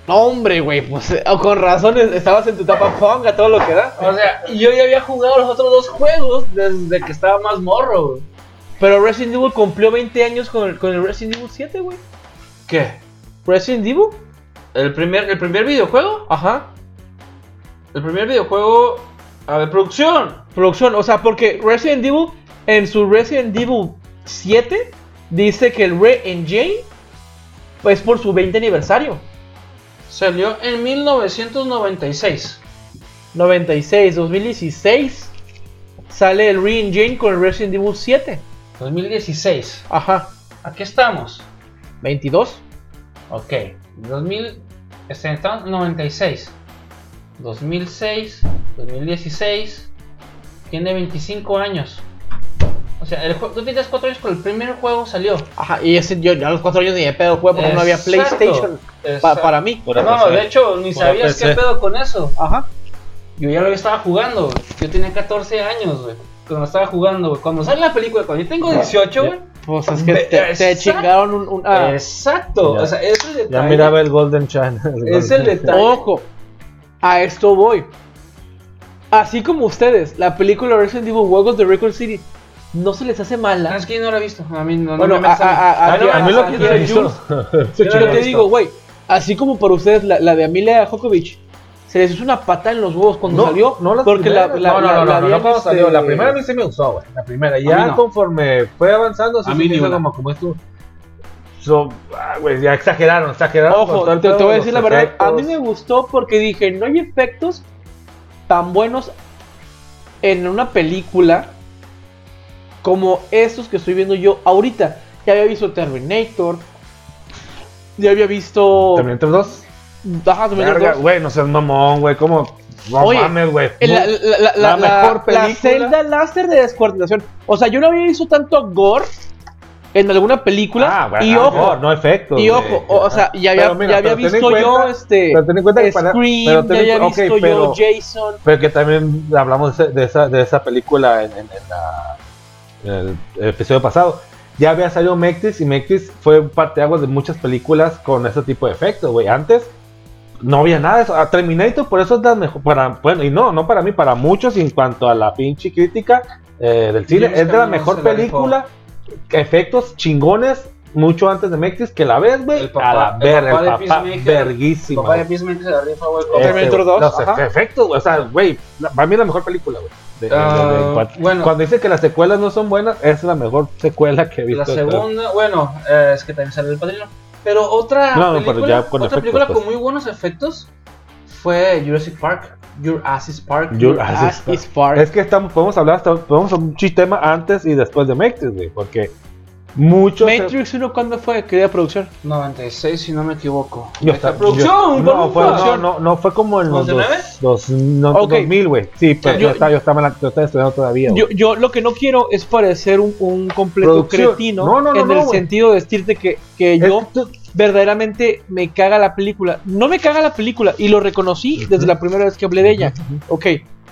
[SPEAKER 3] Hombre, güey, pues con razón es- estabas en tu etapa punk a todo lo que da.
[SPEAKER 1] O sea, yo ya había jugado los otros dos juegos desde que estaba más morro. güey.
[SPEAKER 3] Pero Resident Evil cumplió 20 años con el, con el Resident Evil 7, güey.
[SPEAKER 1] ¿Qué?
[SPEAKER 3] Resident Evil.
[SPEAKER 1] ¿El primer, ¿El primer videojuego?
[SPEAKER 3] Ajá.
[SPEAKER 1] El primer videojuego. A ver, producción.
[SPEAKER 3] Producción, o sea, porque Resident Evil, en su Resident Evil 7, dice que el Re-Engine es por su 20 aniversario.
[SPEAKER 1] Salió en 1996.
[SPEAKER 3] 96, 2016, sale el Re-Engine con el Resident Evil 7.
[SPEAKER 1] 2016.
[SPEAKER 3] Ajá.
[SPEAKER 1] Aquí estamos.
[SPEAKER 3] 22.
[SPEAKER 1] Ok. 2000. este, Estamos en 96. 2006. 2016. Tiene 25 años. O sea, el juego, tú tenías 4 años cuando el primer juego salió.
[SPEAKER 3] Ajá, y ese yo, yo a los 4 años ni de pedo jugué porque no había PlayStation pa- para mí.
[SPEAKER 2] Pura
[SPEAKER 1] No,
[SPEAKER 2] PC.
[SPEAKER 1] de hecho, ni
[SPEAKER 2] Pura
[SPEAKER 1] sabías
[SPEAKER 2] PC.
[SPEAKER 1] qué pedo con eso.
[SPEAKER 3] Ajá.
[SPEAKER 1] Yo ya lo estaba jugando. Yo tenía 14 años, güey. Cuando estaba jugando, güey. Cuando sale la película, cuando yo tengo 18, güey.
[SPEAKER 3] Pues es que te, chingaron un. un- ah,
[SPEAKER 1] Exacto.
[SPEAKER 2] Ya.
[SPEAKER 1] O sea, es el detalle.
[SPEAKER 2] Ya miraba el Golden Channel.
[SPEAKER 1] Es el detalle.
[SPEAKER 3] Ojo, a esto voy. Así como ustedes, la película Resident Evil Juegos de Record City no se les hace
[SPEAKER 1] No,
[SPEAKER 3] mala.
[SPEAKER 1] es que yo no lo he visto. A mí no, no
[SPEAKER 3] Bueno,
[SPEAKER 1] me
[SPEAKER 3] a- a- a-
[SPEAKER 1] Ah, no,
[SPEAKER 2] A mí lo
[SPEAKER 1] a-
[SPEAKER 2] que [laughs] [laughs] se.
[SPEAKER 1] Yo
[SPEAKER 3] Yo
[SPEAKER 1] no lo he
[SPEAKER 3] te
[SPEAKER 1] visto.
[SPEAKER 3] digo, güey, así como para ustedes la, la de Amelia Jokovic se les hizo una pata en los huevos cuando salió.
[SPEAKER 2] no las
[SPEAKER 3] porque la, la,
[SPEAKER 2] no, no,
[SPEAKER 3] la-
[SPEAKER 2] no,
[SPEAKER 3] la
[SPEAKER 2] no, no, cuando
[SPEAKER 3] este,
[SPEAKER 2] salió. La primera a mí sí me gustó, güey. La primera. Ya
[SPEAKER 1] no.
[SPEAKER 2] conforme fue avanzando, se me hizo como, como esto. So, ah, güey, ya exageraron, exageraron.
[SPEAKER 3] Ojo, te, te voy a
[SPEAKER 2] de
[SPEAKER 3] decir la verdad. A mí
[SPEAKER 2] efectos.
[SPEAKER 3] me gustó porque dije, no hay efectos tan buenos en una película como estos que estoy viendo yo ahorita. Ya había visto Terminator. Ya había visto.
[SPEAKER 2] Terminator 2.
[SPEAKER 3] Ajá, Terminator
[SPEAKER 2] Verga,
[SPEAKER 3] 2.
[SPEAKER 2] Güey, no seas mamón, güey. ¿Cómo? No
[SPEAKER 3] Oye,
[SPEAKER 2] mames, güey.
[SPEAKER 3] La, la, la,
[SPEAKER 2] La
[SPEAKER 3] la-
[SPEAKER 2] mejor
[SPEAKER 3] la
[SPEAKER 2] película.
[SPEAKER 3] celda láser de descuartización. O sea, yo no había visto tanto gore en alguna película.
[SPEAKER 2] Ah, bueno,
[SPEAKER 3] y ojo,
[SPEAKER 2] no, no efectos.
[SPEAKER 3] y ojo, o, o sea, ya había,
[SPEAKER 2] mira,
[SPEAKER 3] ya había visto yo este.
[SPEAKER 2] pero ten en cuenta que para-
[SPEAKER 3] Scream,
[SPEAKER 2] pero
[SPEAKER 3] ya había visto
[SPEAKER 2] pero-
[SPEAKER 3] yo Jason.
[SPEAKER 2] Pero que también hablamos de, esa, de esa película en, en- en la- en el episodio pasado. Ya había salido Mectis y Mectis fue parteaguas de muchas películas con ese tipo de efectos, güey. Antes no había nada de eso. A Terminator, por eso es la mejor. Para, bueno, y no, no para mí, para muchos, en cuanto a la pinche crítica eh, del cine,
[SPEAKER 1] James
[SPEAKER 2] es de la mejor
[SPEAKER 1] la
[SPEAKER 2] película. Efectos chingones, mucho antes de Mectis, que la ves, güey.
[SPEAKER 1] El
[SPEAKER 2] A la
[SPEAKER 1] el
[SPEAKER 2] ver, el
[SPEAKER 1] papá de
[SPEAKER 2] papá, verguísima.
[SPEAKER 1] Papá de
[SPEAKER 2] güey.
[SPEAKER 1] Peacemaker se la rifa, güey.
[SPEAKER 2] Este,
[SPEAKER 3] Terminator 2,
[SPEAKER 2] Los
[SPEAKER 3] ajá.
[SPEAKER 2] efectos, güey, o sea, güey, para mí es la mejor película, güey. De- de- de-
[SPEAKER 1] Ah,
[SPEAKER 2] de-
[SPEAKER 1] bueno.
[SPEAKER 2] Cuando dice que las secuelas no son buenas, es la mejor secuela que he visto.
[SPEAKER 1] La segunda, bueno, eh, es que también sale el padrino. Pero otra
[SPEAKER 2] No, no, pero
[SPEAKER 1] película,
[SPEAKER 2] con
[SPEAKER 1] otra
[SPEAKER 2] efectos,
[SPEAKER 1] película
[SPEAKER 2] pues.
[SPEAKER 1] con muy buenos efectos fue Jurassic Park. Jurassic Park.
[SPEAKER 2] Jurassic
[SPEAKER 3] As
[SPEAKER 2] Park.
[SPEAKER 3] is Park.
[SPEAKER 2] Es que estamos, podemos hablar hasta, podemos un sistema antes y después de Matrix, güey, porque muchos...
[SPEAKER 3] Matrix 1, ¿cuándo fue? Querida producción.
[SPEAKER 1] 96, si no me equivoco.
[SPEAKER 2] Yo
[SPEAKER 1] Esta
[SPEAKER 2] está-
[SPEAKER 1] producción,
[SPEAKER 2] yo- no,
[SPEAKER 1] ¿cuál
[SPEAKER 2] fue, no,
[SPEAKER 1] producción?
[SPEAKER 2] no, no, fue como en los dos,
[SPEAKER 1] 99?
[SPEAKER 2] dos, no,
[SPEAKER 3] Ok.
[SPEAKER 2] 2000, güey. Sí, pero
[SPEAKER 3] Yo-
[SPEAKER 2] yo, estaba, yo, estaba la- yo estaba estudiando todavía.
[SPEAKER 3] Yo, yo lo que no quiero es parecer un, un completo
[SPEAKER 2] Producción.
[SPEAKER 3] cretino
[SPEAKER 2] No, no, no,
[SPEAKER 3] en
[SPEAKER 2] no,
[SPEAKER 3] el
[SPEAKER 2] güey.
[SPEAKER 3] sentido de decirte que, que yo
[SPEAKER 2] tú-
[SPEAKER 3] verdaderamente me caga la película. No me caga la película y lo reconocí desde la primera vez que hablé de ella. Ok,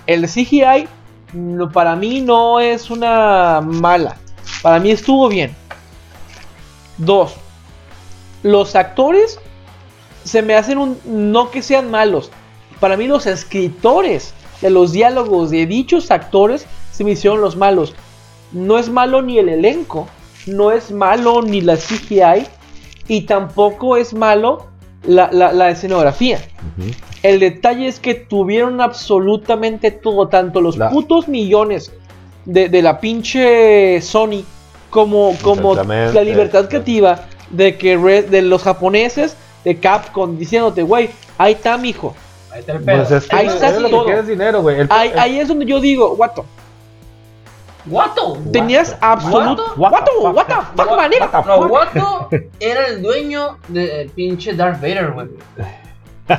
[SPEAKER 3] el CGI no, para mí no es una mala. Para mí estuvo bien. Dos, los actores se me hacen un. No que sean malos. Para mí, los escritores de los diálogos de dichos actores se me hicieron los malos. No es malo ni el elenco, no es malo ni la CGI, y tampoco es malo la, la- la escenografía. El detalle es que tuvieron absolutamente todo, tanto los
[SPEAKER 2] La-
[SPEAKER 3] putos millones de, de la pinche Sony como, como la libertad creativa de que re- de los japoneses de Capcom diciéndote, güey, ahí está, mijo.
[SPEAKER 1] Ahí está el pedo.
[SPEAKER 2] Pues es que
[SPEAKER 3] Ahí está
[SPEAKER 2] es lo que
[SPEAKER 3] todo.
[SPEAKER 2] quieres dinero, güey. El-
[SPEAKER 3] Ahí,
[SPEAKER 2] el-
[SPEAKER 3] ahí es donde yo digo, guato,
[SPEAKER 1] Guato.
[SPEAKER 3] tenías absoluto. Guato,
[SPEAKER 1] No,
[SPEAKER 2] fuck?
[SPEAKER 1] Guato era el dueño del pinche Darth Vader, güey.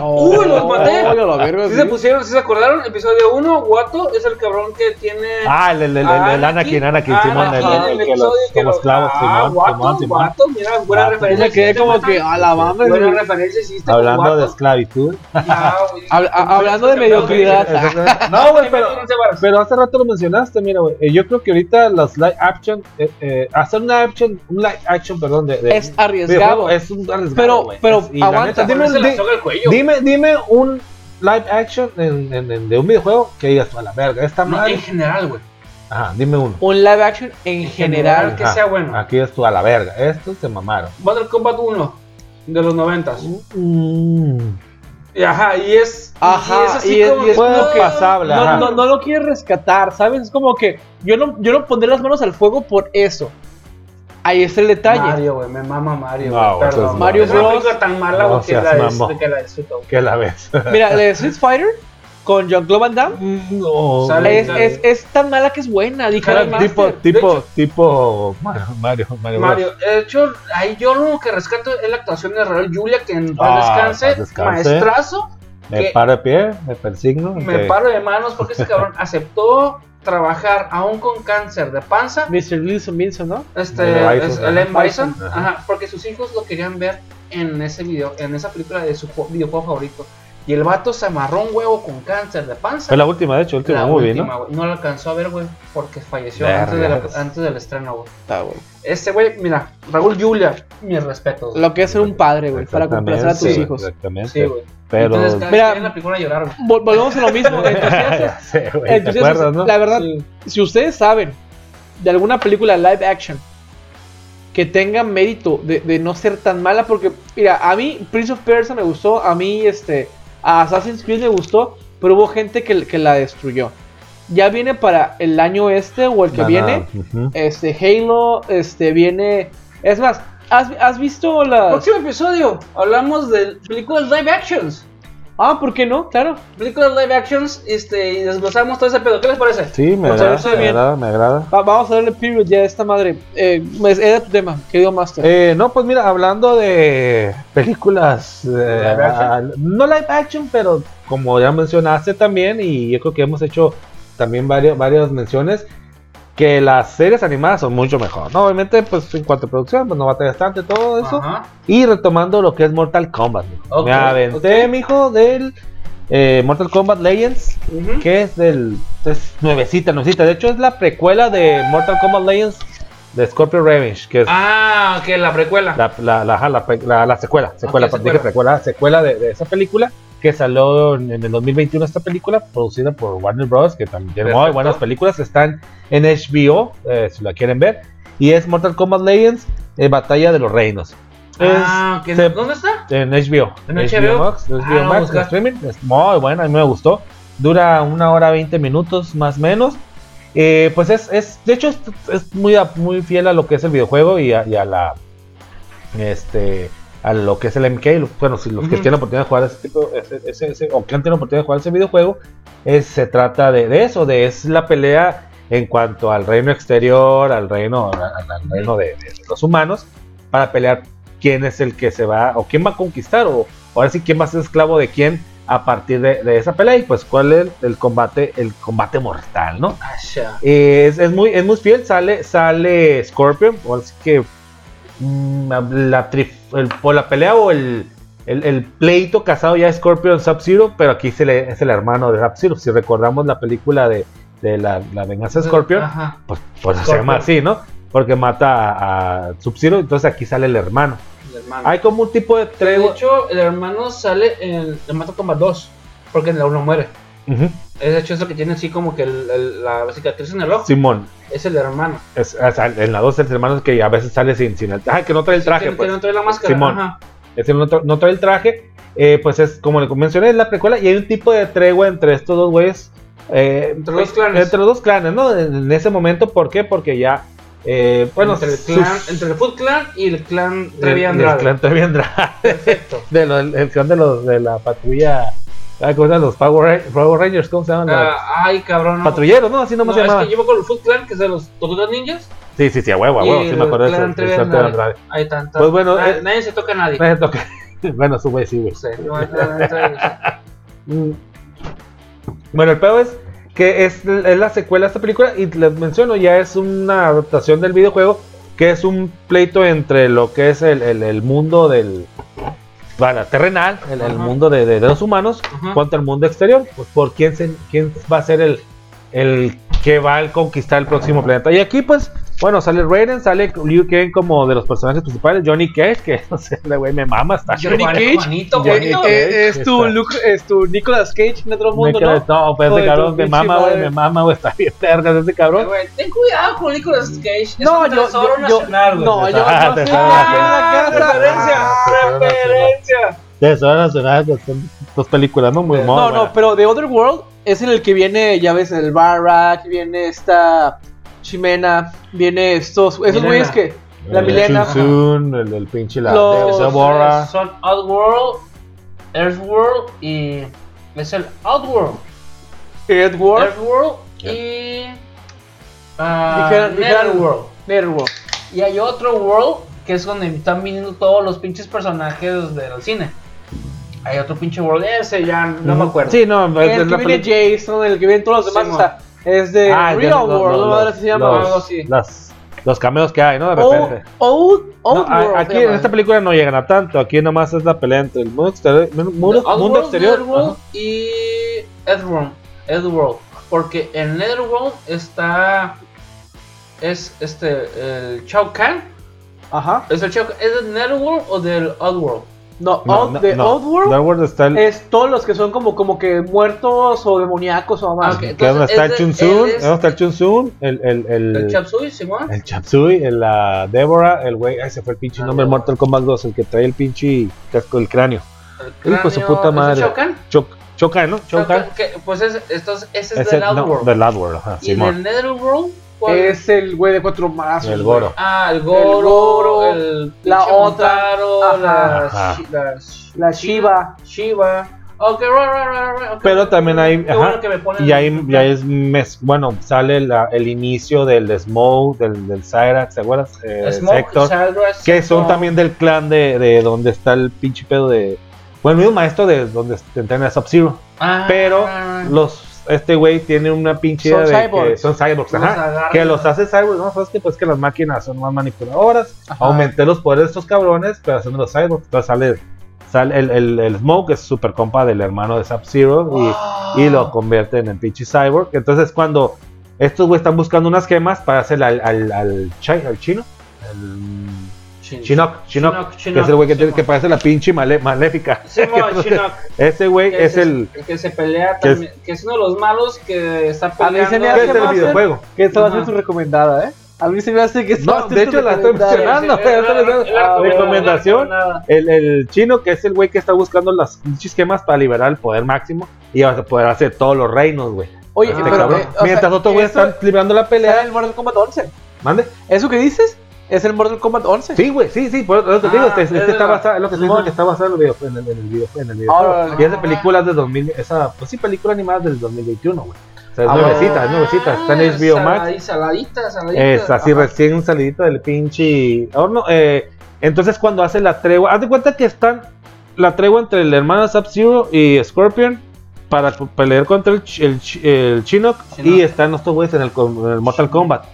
[SPEAKER 3] Oh,
[SPEAKER 1] Uy, los maté.
[SPEAKER 3] oh, la verga,
[SPEAKER 1] Si
[SPEAKER 3] sí.
[SPEAKER 1] se pusieron, si se acordaron, episodio 1, Guato es el cabrón que tiene.
[SPEAKER 2] Ah, el, el, el, el,
[SPEAKER 1] a
[SPEAKER 2] el Anakin, Anakin,
[SPEAKER 1] Ah,
[SPEAKER 2] Simón, el, el,
[SPEAKER 1] el
[SPEAKER 2] que los, como
[SPEAKER 1] los-
[SPEAKER 2] esclavos,
[SPEAKER 1] ah,
[SPEAKER 2] Simón,
[SPEAKER 1] Guato,
[SPEAKER 2] Simón, Simón.
[SPEAKER 1] Guato, mira, buena
[SPEAKER 2] Guato.
[SPEAKER 1] referencia.
[SPEAKER 3] Me quedé como que a la banda.
[SPEAKER 1] Buena referencia hiciste. [laughs]
[SPEAKER 2] Hablando de esclavitud.
[SPEAKER 3] Hablando de mediocridad. [laughs]
[SPEAKER 2] No, güey, pero, pero hace rato lo mencionaste, mira, güey. eh, Yo creo que ahorita los live action, eh, eh, hacer una action, un live action, perdón, de, de
[SPEAKER 3] Es arriesgado.
[SPEAKER 2] Es un arriesgado,
[SPEAKER 3] Pero-
[SPEAKER 2] güey.
[SPEAKER 3] pero
[SPEAKER 2] Es- y la
[SPEAKER 3] aguanta,
[SPEAKER 2] neta, dime,
[SPEAKER 1] al cuello.
[SPEAKER 2] Dime, dime un live action en, en- en- de un videojuego que digas a la verga, esta
[SPEAKER 1] No,
[SPEAKER 2] madre.
[SPEAKER 1] en general, güey.
[SPEAKER 2] Ajá, dime uno.
[SPEAKER 3] Un live action en general.
[SPEAKER 1] que sea bueno.
[SPEAKER 2] Aquí es tú a la verga. Estos se mamaron.
[SPEAKER 1] Mortal Kombat 1 de los 90
[SPEAKER 2] Mm.
[SPEAKER 1] Y ajá, y es.
[SPEAKER 3] Ajá,
[SPEAKER 1] y es así
[SPEAKER 3] y es-
[SPEAKER 1] como
[SPEAKER 3] y es
[SPEAKER 1] que-
[SPEAKER 2] como
[SPEAKER 1] no,
[SPEAKER 2] pasable, ajá.
[SPEAKER 3] No, no, no lo quieres rescatar, ¿sabes? Es como que yo no, yo no pondré las manos al fuego por eso. Ahí está el detalle.
[SPEAKER 1] Mario, güey, me mama Mario,
[SPEAKER 2] No,
[SPEAKER 1] güey,
[SPEAKER 2] güey, eso
[SPEAKER 1] perdón.
[SPEAKER 2] es
[SPEAKER 3] Mario
[SPEAKER 1] es una
[SPEAKER 3] Bros.
[SPEAKER 1] tan mala,
[SPEAKER 2] No
[SPEAKER 1] que,
[SPEAKER 2] seas
[SPEAKER 1] la des- que la disfruto.
[SPEAKER 2] Que la ves. [laughs]
[SPEAKER 3] Mira, la de Street Fighter con Jean-Claude Van Damme
[SPEAKER 2] no.
[SPEAKER 1] Sale-
[SPEAKER 3] es, es, es tan mala que es buena,
[SPEAKER 2] Era tipo, tipo,
[SPEAKER 1] De hecho-
[SPEAKER 2] tipo Mario, Mario, Mario. Bros.
[SPEAKER 1] Mario, de hecho, ahí yo lo que rescato es la actuación de Raúl Julia, que en paz
[SPEAKER 2] Ah,
[SPEAKER 1] descanse, maestrazo.
[SPEAKER 2] Me paro de pie, me persigno.
[SPEAKER 1] Me
[SPEAKER 2] que-
[SPEAKER 1] paro de manos porque ese cabrón [laughs] aceptó trabajar aún con cáncer de panza.
[SPEAKER 3] Mr. Wilson Wilson, ¿no?
[SPEAKER 1] Este,
[SPEAKER 2] Bison,
[SPEAKER 1] es. Bison,
[SPEAKER 2] Bison,
[SPEAKER 1] ajá.
[SPEAKER 2] ajá.
[SPEAKER 1] porque sus hijos lo querían ver en ese video, en esa película de su ju- videojuego favorito. Y el vato se amarró un huevo con cáncer de panza.
[SPEAKER 2] Fue la última, de hecho, el último
[SPEAKER 1] La
[SPEAKER 2] movie,
[SPEAKER 1] última,
[SPEAKER 2] ¿no?
[SPEAKER 1] güey. No lo alcanzó a ver, güey, porque falleció antes, de la- antes del estreno, güey.
[SPEAKER 3] Está, güey.
[SPEAKER 1] Este güey, mira, Raúl Julia, mis respetos.
[SPEAKER 3] Lo que es ser un padre, güey, para complacer a tus hijos.
[SPEAKER 2] Exactamente.
[SPEAKER 1] Sí, güey.
[SPEAKER 2] Pero.
[SPEAKER 1] Entonces, cada
[SPEAKER 3] Mira-
[SPEAKER 1] vez la película.
[SPEAKER 3] Vol- volvemos a lo mismo. [laughs] La verdad,
[SPEAKER 1] Sí.
[SPEAKER 3] si ustedes saben de alguna película live action que tenga mérito de, de no ser tan mala, porque, mira, a mí Prince of Persia me gustó, a mí este a Assassin's Creed me gustó, pero hubo gente que, que la destruyó. Ya viene para el año este o el que viene, este Halo, este viene, es más, ¿has, has visto las...
[SPEAKER 1] Próximo episodio, hablamos de películas live actions.
[SPEAKER 3] Ah, ¿por qué no? Claro.
[SPEAKER 1] Películas live actions, este, y desglosamos todo ese pedo. ¿Qué les parece?
[SPEAKER 2] Sí, me agrada, me
[SPEAKER 3] bien.
[SPEAKER 2] agrada, me agrada.
[SPEAKER 3] Va- vamos a darle period ya a esta madre. Eh, era tu tema, querido Master.
[SPEAKER 2] Eh, no, pues mira, hablando de películas, eh, no live action, pero como ya mencionaste también, y yo creo que hemos hecho también varios, varias menciones, que las series animadas son mucho mejor. ¿no? Obviamente, pues en cuanto a producción, pues no batallas tanto y todo eso.
[SPEAKER 1] Ajá.
[SPEAKER 2] Y retomando lo que es Mortal Kombat. mijo.
[SPEAKER 1] Ok,
[SPEAKER 2] Me aventé,
[SPEAKER 1] ok.
[SPEAKER 2] mijo, del eh, Mortal Kombat Legends, que es del. Es nuevecita, nuevecita. De hecho, es la precuela de Mortal Kombat Legends de Scorpio Revenge, que es
[SPEAKER 1] Ah, que la precuela.
[SPEAKER 2] la, la, la, secuela, secuela, dije
[SPEAKER 1] secuela.
[SPEAKER 2] precuela, secuela de, de esa película que salió en, el 2021 esta película, producida por Warner Bros. que también tiene muy buenas películas, están en HBO, eh, si la quieren ver, y es Mortal Kombat Legends, eh, Batalla de los Reinos.
[SPEAKER 1] Ah, que
[SPEAKER 2] Es- se-
[SPEAKER 1] ¿dónde está?
[SPEAKER 2] en HBO.
[SPEAKER 1] ¿En HBO?
[SPEAKER 2] Max, HBO
[SPEAKER 1] Ah,
[SPEAKER 2] Max, en streaming. Es muy buena, a mí me gustó. Dura una hora 20 minutos más o menos. Eh, pues es, es, de hecho, es, es muy, a- muy fiel a lo que es el videojuego y a, y a la, este, a lo que es el MK. Bueno, si los que tienen la oportunidad de jugar ese tipo, ese, ese- ese- o que han tenido la oportunidad de jugar ese videojuego, es, se trata de, de eso, de es la pelea en cuanto al reino exterior, al reino, al, al reino de, de los humanos, para pelear quién es el que se va, o quién va a conquistar, o, o ahora sí quién va a ser esclavo de quién a partir de, de esa pelea, y pues cuál es el combate, el combate mortal, ¿no? Eh, es, es muy, es muy fiel, sale, sale Scorpion, o así que mm, la, trif- el- por la pelea o el, el, el pleito casado ya Scorpion Sub-Zero, pero aquí se le, es el hermano de Sub-Zero. Si recordamos la película de, de la, la venganza de Scorpion,
[SPEAKER 1] Ajá.
[SPEAKER 2] pues, pues se
[SPEAKER 1] Scorpion.
[SPEAKER 2] llama así, ¿no? porque mata a, a Sub-Zero, entonces aquí sale el hermano.
[SPEAKER 1] El hermano.
[SPEAKER 2] Hay como un tipo de
[SPEAKER 1] de
[SPEAKER 2] tregua.
[SPEAKER 1] hecho, el hermano sale en el Mortal Kombat 2. Porque en la 1 muere. Es de hecho eso que tiene así como que el- el- la cicatriz en el ojo.
[SPEAKER 2] Simón,
[SPEAKER 1] Es el hermano.
[SPEAKER 2] es, sea, en la 2 el hermano que a veces sale sin, sin el traje, que no trae el traje,
[SPEAKER 1] Que- que
[SPEAKER 2] pues.
[SPEAKER 1] no trae la máscara.
[SPEAKER 2] Simón.
[SPEAKER 1] Ajá.
[SPEAKER 2] Ese no, tra- no trae el traje, eh, pues es como le mencioné, es la precuela y hay un tipo de tregua entre estos dos güeyes. eh,
[SPEAKER 1] Entre los clanes.
[SPEAKER 2] Entre los dos clanes, ¿no? En, en ese momento, ¿por qué? Porque ya, eh, bueno,
[SPEAKER 1] entre, el
[SPEAKER 2] sus-
[SPEAKER 1] clan, entre el Foot Clan y el clan Trevi Andrade.
[SPEAKER 2] clan Trevi Andrade.
[SPEAKER 1] Perfecto. [laughs]
[SPEAKER 2] de lo- el, el clan de los de la patrulla. Ah, ¿Cómo se los Power, Ra- Power Rangers? ¿Cómo se llaman?
[SPEAKER 1] Ah, ay, cabrón. No.
[SPEAKER 2] Patrulleros, ¿no? Así
[SPEAKER 1] No,
[SPEAKER 2] nomás se
[SPEAKER 1] es
[SPEAKER 2] llamaban.
[SPEAKER 1] que llevo con el Foot Clan, que es de los Tortugas Ninjas.
[SPEAKER 2] Sí, sí, sí, a huevo, a huevo, sí me acuerdo de eso.
[SPEAKER 1] Ahí está.
[SPEAKER 2] Pues bueno, eh,
[SPEAKER 1] nadie se toca a nadie.
[SPEAKER 2] Nadie toca. [laughs] Bueno, su güey sí, güey.
[SPEAKER 1] Sí,
[SPEAKER 2] Mm. Bueno, el pedo es que es, es la secuela de esta película y les menciono, ya es una adaptación del videojuego que es un pleito entre lo que es el, el- el mundo del bueno, terrenal, el, mundo de, de- de los humanos
[SPEAKER 1] Ajá.
[SPEAKER 2] contra el mundo exterior, pues por quién, se- quién va a ser el, el que va a conquistar el próximo planeta. Y aquí pues, bueno, sale Raiden, sale Liu Kang como de los personajes principales, Johnny Cage, que [laughs] no sé, güey me mama, está
[SPEAKER 3] Johnny Cage.
[SPEAKER 1] Juanito,
[SPEAKER 3] Eh,
[SPEAKER 1] Juanito.
[SPEAKER 3] eh, es, tu. Luke- es tu Nicolas Cage en otro
[SPEAKER 2] Me
[SPEAKER 3] mundo, ¿no?
[SPEAKER 2] no, pues ese cabrón me mama, güey, me mama, güey, está bien vergas ese cabrón.
[SPEAKER 1] Ten cuidado con Nicolas Cage. Es
[SPEAKER 3] No,
[SPEAKER 1] un
[SPEAKER 3] yo,
[SPEAKER 1] tesoro
[SPEAKER 3] yo, yo,
[SPEAKER 1] nacional, güey.
[SPEAKER 3] no, yo, yo
[SPEAKER 1] Ah, referencia,
[SPEAKER 2] Ah,
[SPEAKER 1] referencia.
[SPEAKER 2] Tesoro Nacional, pues, son dos películas, ¿no? Muy,
[SPEAKER 3] No, no, pero The Other World es en el que viene, ya ves, el Barak, viene esta Chimena, viene estos, esos güeyes que, la
[SPEAKER 2] El
[SPEAKER 3] Milena,
[SPEAKER 2] el, el pinche la
[SPEAKER 3] Los-
[SPEAKER 2] de.
[SPEAKER 1] Son Outworld, Earthworld y. Es el Outworld.
[SPEAKER 3] Edward,
[SPEAKER 1] Earthworld y. ah,
[SPEAKER 3] dijeron-
[SPEAKER 1] Netherworld.
[SPEAKER 3] Netherworld.
[SPEAKER 1] Y hay otro world que es donde están viniendo todos los pinches personajes del cine. Hay otro pinche world, ese ya no me acuerdo.
[SPEAKER 2] Sí, no,
[SPEAKER 3] El
[SPEAKER 2] es
[SPEAKER 3] que viene Jason, el que viene todos los demás,
[SPEAKER 1] Sí,
[SPEAKER 3] o sea, es de
[SPEAKER 2] Ah,
[SPEAKER 3] Real World,
[SPEAKER 2] lo-
[SPEAKER 3] ¿no? Ahora
[SPEAKER 2] los-
[SPEAKER 3] se llama
[SPEAKER 2] los-
[SPEAKER 1] algo así.
[SPEAKER 2] las- los cameos que hay, ¿no? De repente.
[SPEAKER 3] Old, World.
[SPEAKER 2] aquí en esta película no llegan a tanto, aquí nomás es la pelea entre el mundo exterior, mundo, exterior
[SPEAKER 1] Netherworld y Edworld. Edworld. Porque en Netherworld está. Es este. El Shao Kahn.
[SPEAKER 3] Ajá.
[SPEAKER 1] ¿Es el Kahn? ¿Es del Netherworld o del Outworld?
[SPEAKER 3] No,
[SPEAKER 2] No,
[SPEAKER 3] Old-
[SPEAKER 2] no,
[SPEAKER 3] de
[SPEAKER 2] no.
[SPEAKER 3] Old World
[SPEAKER 2] Dark está el,
[SPEAKER 3] es todos los que son como, como que muertos o demoníacos o más.
[SPEAKER 1] Ah, ok.
[SPEAKER 2] que es donde
[SPEAKER 1] entonces
[SPEAKER 2] está
[SPEAKER 1] es
[SPEAKER 2] el Chunsun, donde está el Chunsun, el, el, el,
[SPEAKER 1] El Chapsui, Simón.
[SPEAKER 2] El Chapsui, el, la Deborah, el güey, ay, se fue el pinche
[SPEAKER 1] Ah,
[SPEAKER 2] nombre, el
[SPEAKER 1] Deborah.
[SPEAKER 2] Mortal Kombat 2, el que trae el pinche casco del cráneo.
[SPEAKER 1] El
[SPEAKER 2] Hijo de su
[SPEAKER 1] cráneo-
[SPEAKER 2] puta
[SPEAKER 1] ¿es el
[SPEAKER 2] madre.
[SPEAKER 1] Shao Kahn?
[SPEAKER 2] Choc, Chocan, ¿no? Chocan.
[SPEAKER 1] Que- Pues es, estos- ese es
[SPEAKER 2] Es
[SPEAKER 1] del
[SPEAKER 2] el, no,
[SPEAKER 1] Outworld.
[SPEAKER 2] del Outworld, ajá,
[SPEAKER 1] y
[SPEAKER 2] Simón.
[SPEAKER 1] el Netherworld, ¿cuál es?
[SPEAKER 3] El güey de cuatro brazos.
[SPEAKER 2] El. Goro.
[SPEAKER 1] Ah, el Goro,
[SPEAKER 3] El Goro,
[SPEAKER 1] el
[SPEAKER 3] la otra,
[SPEAKER 1] Montaro,
[SPEAKER 3] ajá.
[SPEAKER 1] la,
[SPEAKER 2] Ajá.
[SPEAKER 1] La Shi-
[SPEAKER 3] La Shiva.
[SPEAKER 1] Shiva. Ok, right.
[SPEAKER 2] Pero también hay,
[SPEAKER 1] Qué
[SPEAKER 2] ajá,
[SPEAKER 1] bueno que me ponen
[SPEAKER 2] y ahí ya es mes, bueno, sale la- el inicio del Smoke, del, del Cyrax, ¿te acuerdas? Eh,
[SPEAKER 1] Smoke,
[SPEAKER 2] Sector, que son también del clan de, de donde está el pinche pedo de, bueno, el mismo maestro de donde te entrena Sub-Zero,
[SPEAKER 1] Ah,
[SPEAKER 2] pero los, este güey tiene una pinche
[SPEAKER 3] Son
[SPEAKER 2] idea de que
[SPEAKER 3] cyborgs.
[SPEAKER 2] son cyborgs, ajá,
[SPEAKER 1] agarran.
[SPEAKER 2] que los hace cyborgs, no, sabes que pues que las máquinas son más manipuladoras,
[SPEAKER 3] Ajá.
[SPEAKER 2] aumenté los poderes de estos cabrones, pero haciendo los cyborgs, entonces sale, sale el, el, el Smoke, es super compa del hermano de Sub-Zero, y, y lo convierte en el pinche cyborg, entonces cuando estos güey están buscando unas gemas para hacer al, al, al, chi- al chino, el
[SPEAKER 1] Chin-
[SPEAKER 2] Chinook, Chinook,
[SPEAKER 1] Chinook,
[SPEAKER 2] que es el güey que, que parece la pinche male- maléfica. [laughs] Entonces. Ese güey
[SPEAKER 1] Que
[SPEAKER 2] es el,
[SPEAKER 1] el que se pelea
[SPEAKER 2] que es-
[SPEAKER 1] también, que es uno de los malos que está
[SPEAKER 3] A mí
[SPEAKER 1] peleando.
[SPEAKER 3] se me
[SPEAKER 2] ¿qué
[SPEAKER 3] hace
[SPEAKER 2] es el videojuego.
[SPEAKER 3] Que esta va a ser tu recomendada, ¿eh? A mí se me hace que
[SPEAKER 2] No, de hecho la estoy mencionando.
[SPEAKER 1] Sí, sí, [laughs]
[SPEAKER 2] recomendación. El, el chino, que es el güey que está buscando las pinches gemas para liberar el poder máximo y vas a poder hacer todos los reinos, güey.
[SPEAKER 3] Oye,
[SPEAKER 2] Este
[SPEAKER 3] pero,
[SPEAKER 2] cabrón.
[SPEAKER 3] eh,
[SPEAKER 2] Mientras
[SPEAKER 3] sea,
[SPEAKER 2] otros güeyes están librando la pelea.
[SPEAKER 3] el Mortal Kombat 11.
[SPEAKER 2] Mande.
[SPEAKER 3] ¿Eso que dices? Es el Mortal Kombat 11.
[SPEAKER 2] Sí, güey, sí, sí, por eso te
[SPEAKER 1] Ah,
[SPEAKER 2] digo, este, este
[SPEAKER 1] es
[SPEAKER 2] está
[SPEAKER 1] la-
[SPEAKER 2] basado, es lo que estoy diciendo que está basado en el video, en el, en el video, en el videojuego.
[SPEAKER 3] Ah,
[SPEAKER 2] y es de películas de 2000, esa, pues sí, película animada del 2021, güey. O sea, es
[SPEAKER 3] Ah,
[SPEAKER 2] nuevecita, es nuevecita, está en HBO Max.
[SPEAKER 1] Saladi- Saladita, saladita.
[SPEAKER 2] Es así
[SPEAKER 1] Ajá.
[SPEAKER 2] recién salidito del pinche horno. eh, entonces cuando hace la tregua, haz de cuenta que están la tregua entre el hermano Sub-Zero y Scorpion para pelear contra el, el, el Chinook y están estos güeyes en el, com- en el Mortal Kombat.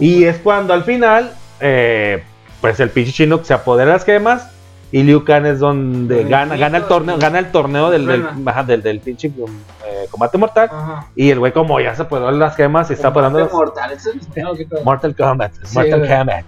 [SPEAKER 2] Y es cuando al final, eh, pues el pinche Chinook se apodera de las gemas y Liu Kang es donde gana, gana el torneo, gana el torneo del, del,
[SPEAKER 1] Gana.
[SPEAKER 2] ajá, del, del pinche eh, combate mortal.
[SPEAKER 1] Ajá.
[SPEAKER 2] Y el güey, como ya se apoderó de las gemas y está apoderando las-
[SPEAKER 1] mortal, es.
[SPEAKER 2] Mortal Kombat.
[SPEAKER 1] Sí,
[SPEAKER 2] Mortal
[SPEAKER 1] güey.
[SPEAKER 2] Kombat.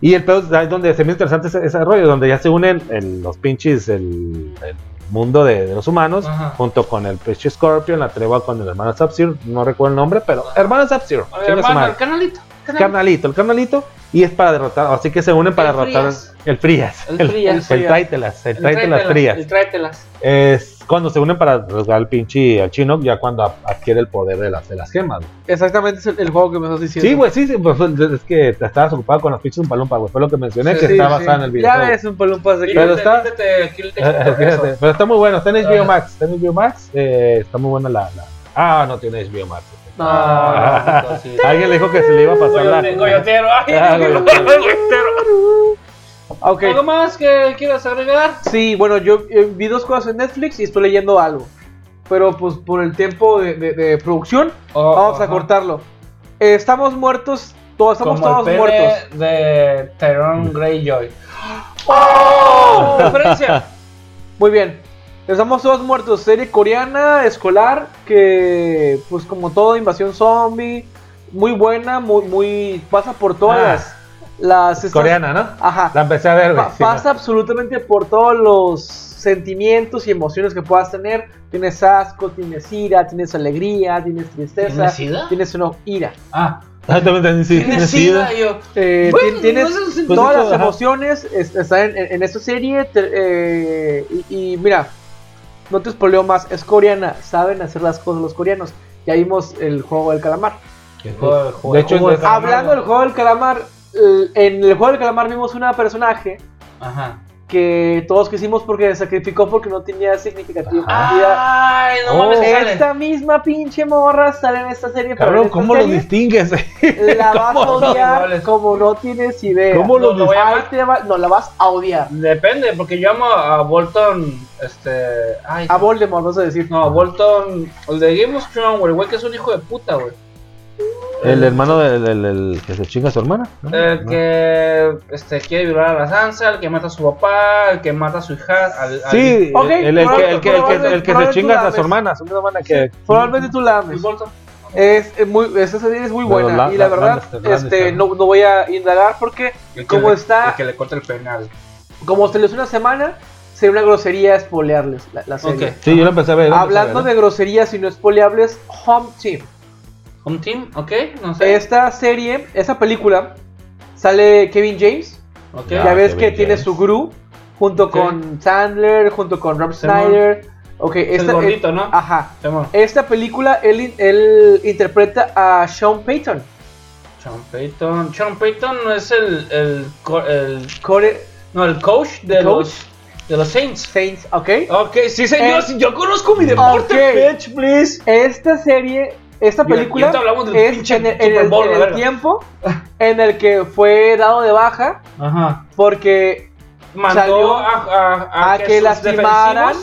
[SPEAKER 2] Y el pedo es donde se me interesante ese, ese rollo, donde ya se unen el- los pinches, el, el mundo de, de los humanos,
[SPEAKER 1] Ajá.
[SPEAKER 2] junto con el pinche Scorpion, la tregua con el hermano Sub-Zero, no recuerdo el nombre, pero hermano Sub-Zero.
[SPEAKER 1] A ver,
[SPEAKER 2] chinga su
[SPEAKER 1] hermano, el canalito. canalito.
[SPEAKER 2] carnalito, el carnalito, y es para derrotar, así que se unen para
[SPEAKER 1] El
[SPEAKER 2] derrotar
[SPEAKER 1] Frías.
[SPEAKER 2] el Frías,
[SPEAKER 1] El
[SPEAKER 2] el,
[SPEAKER 1] Frías.
[SPEAKER 2] el
[SPEAKER 3] Frías.
[SPEAKER 2] tráetelas, el
[SPEAKER 1] El
[SPEAKER 2] tráetelas Frías.
[SPEAKER 1] El tráetelas.
[SPEAKER 2] Es cuando se unen para derrotar al pinche al chino, ya cuando adquiere el poder de las, de las gemas. güey.
[SPEAKER 3] Exactamente es el, el juego que me estás diciendo.
[SPEAKER 2] Sí, güey, sí, sí, pues, es que te estabas ocupado con los pinches un palumpa, güey, fue lo que mencioné,
[SPEAKER 1] Sí,
[SPEAKER 2] que
[SPEAKER 1] sí,
[SPEAKER 2] está
[SPEAKER 3] sí.
[SPEAKER 2] basado en el
[SPEAKER 3] Ya
[SPEAKER 2] videojuego.
[SPEAKER 3] ves un palumpas de
[SPEAKER 2] Pero está- [laughs] pero está muy bueno, está en HBO
[SPEAKER 1] Ah.
[SPEAKER 2] Max, está en HBO Max, eh, está muy buena la, la- Ah, no tiene HBO Max.
[SPEAKER 3] No.
[SPEAKER 1] Ah, sí. [laughs]
[SPEAKER 2] Alguien le dijo que se le iba a pasar la...
[SPEAKER 1] Ay, [laughs]
[SPEAKER 2] Ah, goyotero.
[SPEAKER 1] ¿Algo más que quieras agregar?
[SPEAKER 3] Sí, bueno, yo eh, vi dos cosas en Netflix y estoy leyendo algo. Pero pues por el tiempo de, de- de producción,
[SPEAKER 1] Oh,
[SPEAKER 3] vamos a cortarlo. Eh, estamos muertos, todos estamos
[SPEAKER 1] Como
[SPEAKER 3] todos
[SPEAKER 1] el pene
[SPEAKER 3] muertos.
[SPEAKER 1] de Tyrone Greyjoy. ¡Oh! [laughs] Referencia.
[SPEAKER 3] Muy bien. Estamos todos muertos. Serie coreana, escolar, que pues como todo, invasión zombie, muy buena, muy, muy pasa por todas
[SPEAKER 2] Ah.
[SPEAKER 3] las, las estas-
[SPEAKER 2] Coreana, ¿no?
[SPEAKER 3] Ajá.
[SPEAKER 2] La empecé a ver, güey.
[SPEAKER 3] Pa-
[SPEAKER 2] sí,
[SPEAKER 3] pasa absolutamente por todos los sentimientos y emociones que puedas tener. Tienes asco, tienes ira, tienes alegría, tienes tristeza,
[SPEAKER 1] ¿Tienes sida?
[SPEAKER 3] tienes una ira.
[SPEAKER 1] Ah, [laughs]
[SPEAKER 2] Ah, también, también, sí,
[SPEAKER 1] tienes
[SPEAKER 2] sida.
[SPEAKER 1] Yo.
[SPEAKER 3] Eh,
[SPEAKER 1] Bueno,
[SPEAKER 3] tienes
[SPEAKER 1] no el
[SPEAKER 2] Pues
[SPEAKER 3] todas
[SPEAKER 2] eso,
[SPEAKER 3] las emociones es- están en, en- en esta serie te- eh, y, y mira, no te espoleo más, es coreana, saben hacer las cosas los coreanos. Ya vimos el juego del calamar.
[SPEAKER 2] De hecho,
[SPEAKER 1] Juego
[SPEAKER 2] es-
[SPEAKER 1] calamar.
[SPEAKER 3] Hablando del juego del calamar, en el juego del calamar vimos una personaje
[SPEAKER 1] Ajá.
[SPEAKER 3] que todos quisimos porque se sacrificó porque no tenía significativo.
[SPEAKER 1] Ay, no
[SPEAKER 2] Oh.
[SPEAKER 1] mames, sale.
[SPEAKER 3] Esta misma pinche morra sale en esta serie. pero en
[SPEAKER 2] Cabrón,
[SPEAKER 3] esta
[SPEAKER 2] ¿cómo lo
[SPEAKER 3] serie
[SPEAKER 2] distingues?
[SPEAKER 3] La [laughs] vas a
[SPEAKER 2] ¿Cómo
[SPEAKER 1] no?
[SPEAKER 3] odiar como no tienes idea.
[SPEAKER 2] ¿Cómo lo
[SPEAKER 1] No, a
[SPEAKER 3] no, la vas a odiar.
[SPEAKER 1] Depende, porque yo amo a Bolton. Este. Ay,
[SPEAKER 3] A Voldemort, vas a decir.
[SPEAKER 1] No, Bolton. El de Game of Thrones, güey, güey, que es un hijo de puta, güey.
[SPEAKER 2] El hermano del, del- del que se chinga a su hermana. ¿no?
[SPEAKER 1] El que este, quiere violar a la Sansa, el que mata a su papá, el que mata a su hija. Al, al-
[SPEAKER 2] Sí,
[SPEAKER 3] Ok,
[SPEAKER 2] el, el que, el, que, el, que, el que se
[SPEAKER 3] probablemente
[SPEAKER 2] chinga a su hermana, su hermana que...
[SPEAKER 3] Probablemente tú la ames.
[SPEAKER 1] Bolton.
[SPEAKER 3] Es eh, muy, esta serie es muy buena.
[SPEAKER 2] la-
[SPEAKER 3] y la
[SPEAKER 2] la-
[SPEAKER 3] verdad,
[SPEAKER 2] Lannister, Lannister,
[SPEAKER 3] este,
[SPEAKER 2] ¿no?
[SPEAKER 3] no, no voy a indagar porque,
[SPEAKER 1] El que
[SPEAKER 3] como
[SPEAKER 1] le-
[SPEAKER 3] está,
[SPEAKER 1] El que le corta el penal.
[SPEAKER 3] como se les una semana, sería una grosería spoilearles la, la serie.
[SPEAKER 1] Ok.
[SPEAKER 2] Sí, yo lo empecé a ver. yo lo empecé a
[SPEAKER 3] Hablando
[SPEAKER 2] ver,
[SPEAKER 3] de groserías y no spoileables, Home Team.
[SPEAKER 1] Home Team, ok, no sé.
[SPEAKER 3] Esta serie, esta película, sale Kevin James.
[SPEAKER 1] Ok.
[SPEAKER 3] Ya
[SPEAKER 2] Ah,
[SPEAKER 3] ves
[SPEAKER 2] Kevin
[SPEAKER 3] que tiene su guru junto con Sandler, junto con Rob. Snyder. Ok,
[SPEAKER 1] el
[SPEAKER 3] esta,
[SPEAKER 1] gordito, ¿no?
[SPEAKER 3] Ajá. Esta película, él, él interpreta a Sean Payton.
[SPEAKER 1] Sean Payton. Sean Payton no es el, el, el
[SPEAKER 3] Core
[SPEAKER 1] no, el coach de
[SPEAKER 3] ¿El coach?
[SPEAKER 1] los de los Saints.
[SPEAKER 3] Saints, ¿ok?
[SPEAKER 1] Ok, sí señor,
[SPEAKER 3] Eh,
[SPEAKER 1] yo conozco mi deporte,
[SPEAKER 3] ok.
[SPEAKER 1] bitch, please.
[SPEAKER 3] Esta serie, esta
[SPEAKER 1] Y- y
[SPEAKER 3] película es en el, en el-
[SPEAKER 1] Bowl,
[SPEAKER 3] en
[SPEAKER 1] la
[SPEAKER 3] el
[SPEAKER 1] verga.
[SPEAKER 3] tiempo [laughs] en el que fue dado de baja
[SPEAKER 1] Ajá.
[SPEAKER 3] porque
[SPEAKER 1] Mandó
[SPEAKER 3] Salió
[SPEAKER 1] a, a,
[SPEAKER 3] a que
[SPEAKER 1] sus
[SPEAKER 3] lastimaran.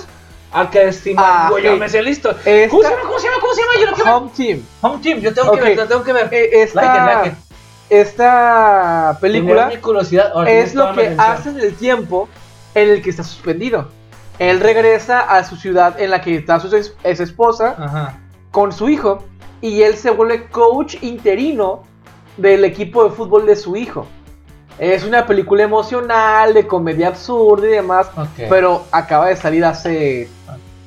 [SPEAKER 1] A que lastimaran.
[SPEAKER 3] Ah,
[SPEAKER 1] Güey, yo me sé listo.
[SPEAKER 3] Esta-
[SPEAKER 1] ¿Cómo se llama? ¿Cómo se llama? ¿Cómo se llama? Yo lo ver.
[SPEAKER 3] Home Team.
[SPEAKER 1] Home Team, yo tengo que ver, lo tengo que ver.
[SPEAKER 3] Eh, esta,
[SPEAKER 1] Like it, like it.
[SPEAKER 3] esta película
[SPEAKER 1] mi curiosidad.
[SPEAKER 3] es lo que hace en el tiempo en el que está suspendido. Él regresa a su ciudad en la que está su ex, ex esposa
[SPEAKER 1] Ajá.
[SPEAKER 3] con su hijo y él se vuelve coach interino del equipo de fútbol de su hijo. Es una película emocional, de comedia absurda y demás, pero acaba de salir hace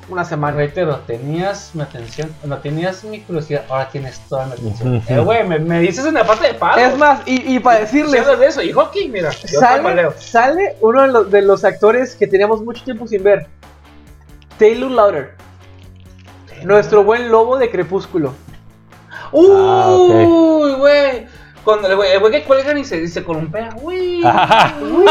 [SPEAKER 3] una semana.
[SPEAKER 1] Reitero, tenías mi atención, no tenías mi curiosidad, ahora tienes toda mi atención. Eh, güey, me, me dices en la parte de pago.
[SPEAKER 3] Es más, y, y para decirles,
[SPEAKER 1] de eso, y hockey, mira, yo
[SPEAKER 3] sale, sale uno de los, de los actores que teníamos mucho tiempo sin ver, Taylor Lauder, nuestro buen lobo de Crepúsculo.
[SPEAKER 1] Uy, güey. Cuando el güey, el güey que cuelgan y se, y se columpea, uy,
[SPEAKER 2] Ajá. [laughs]
[SPEAKER 1] uy,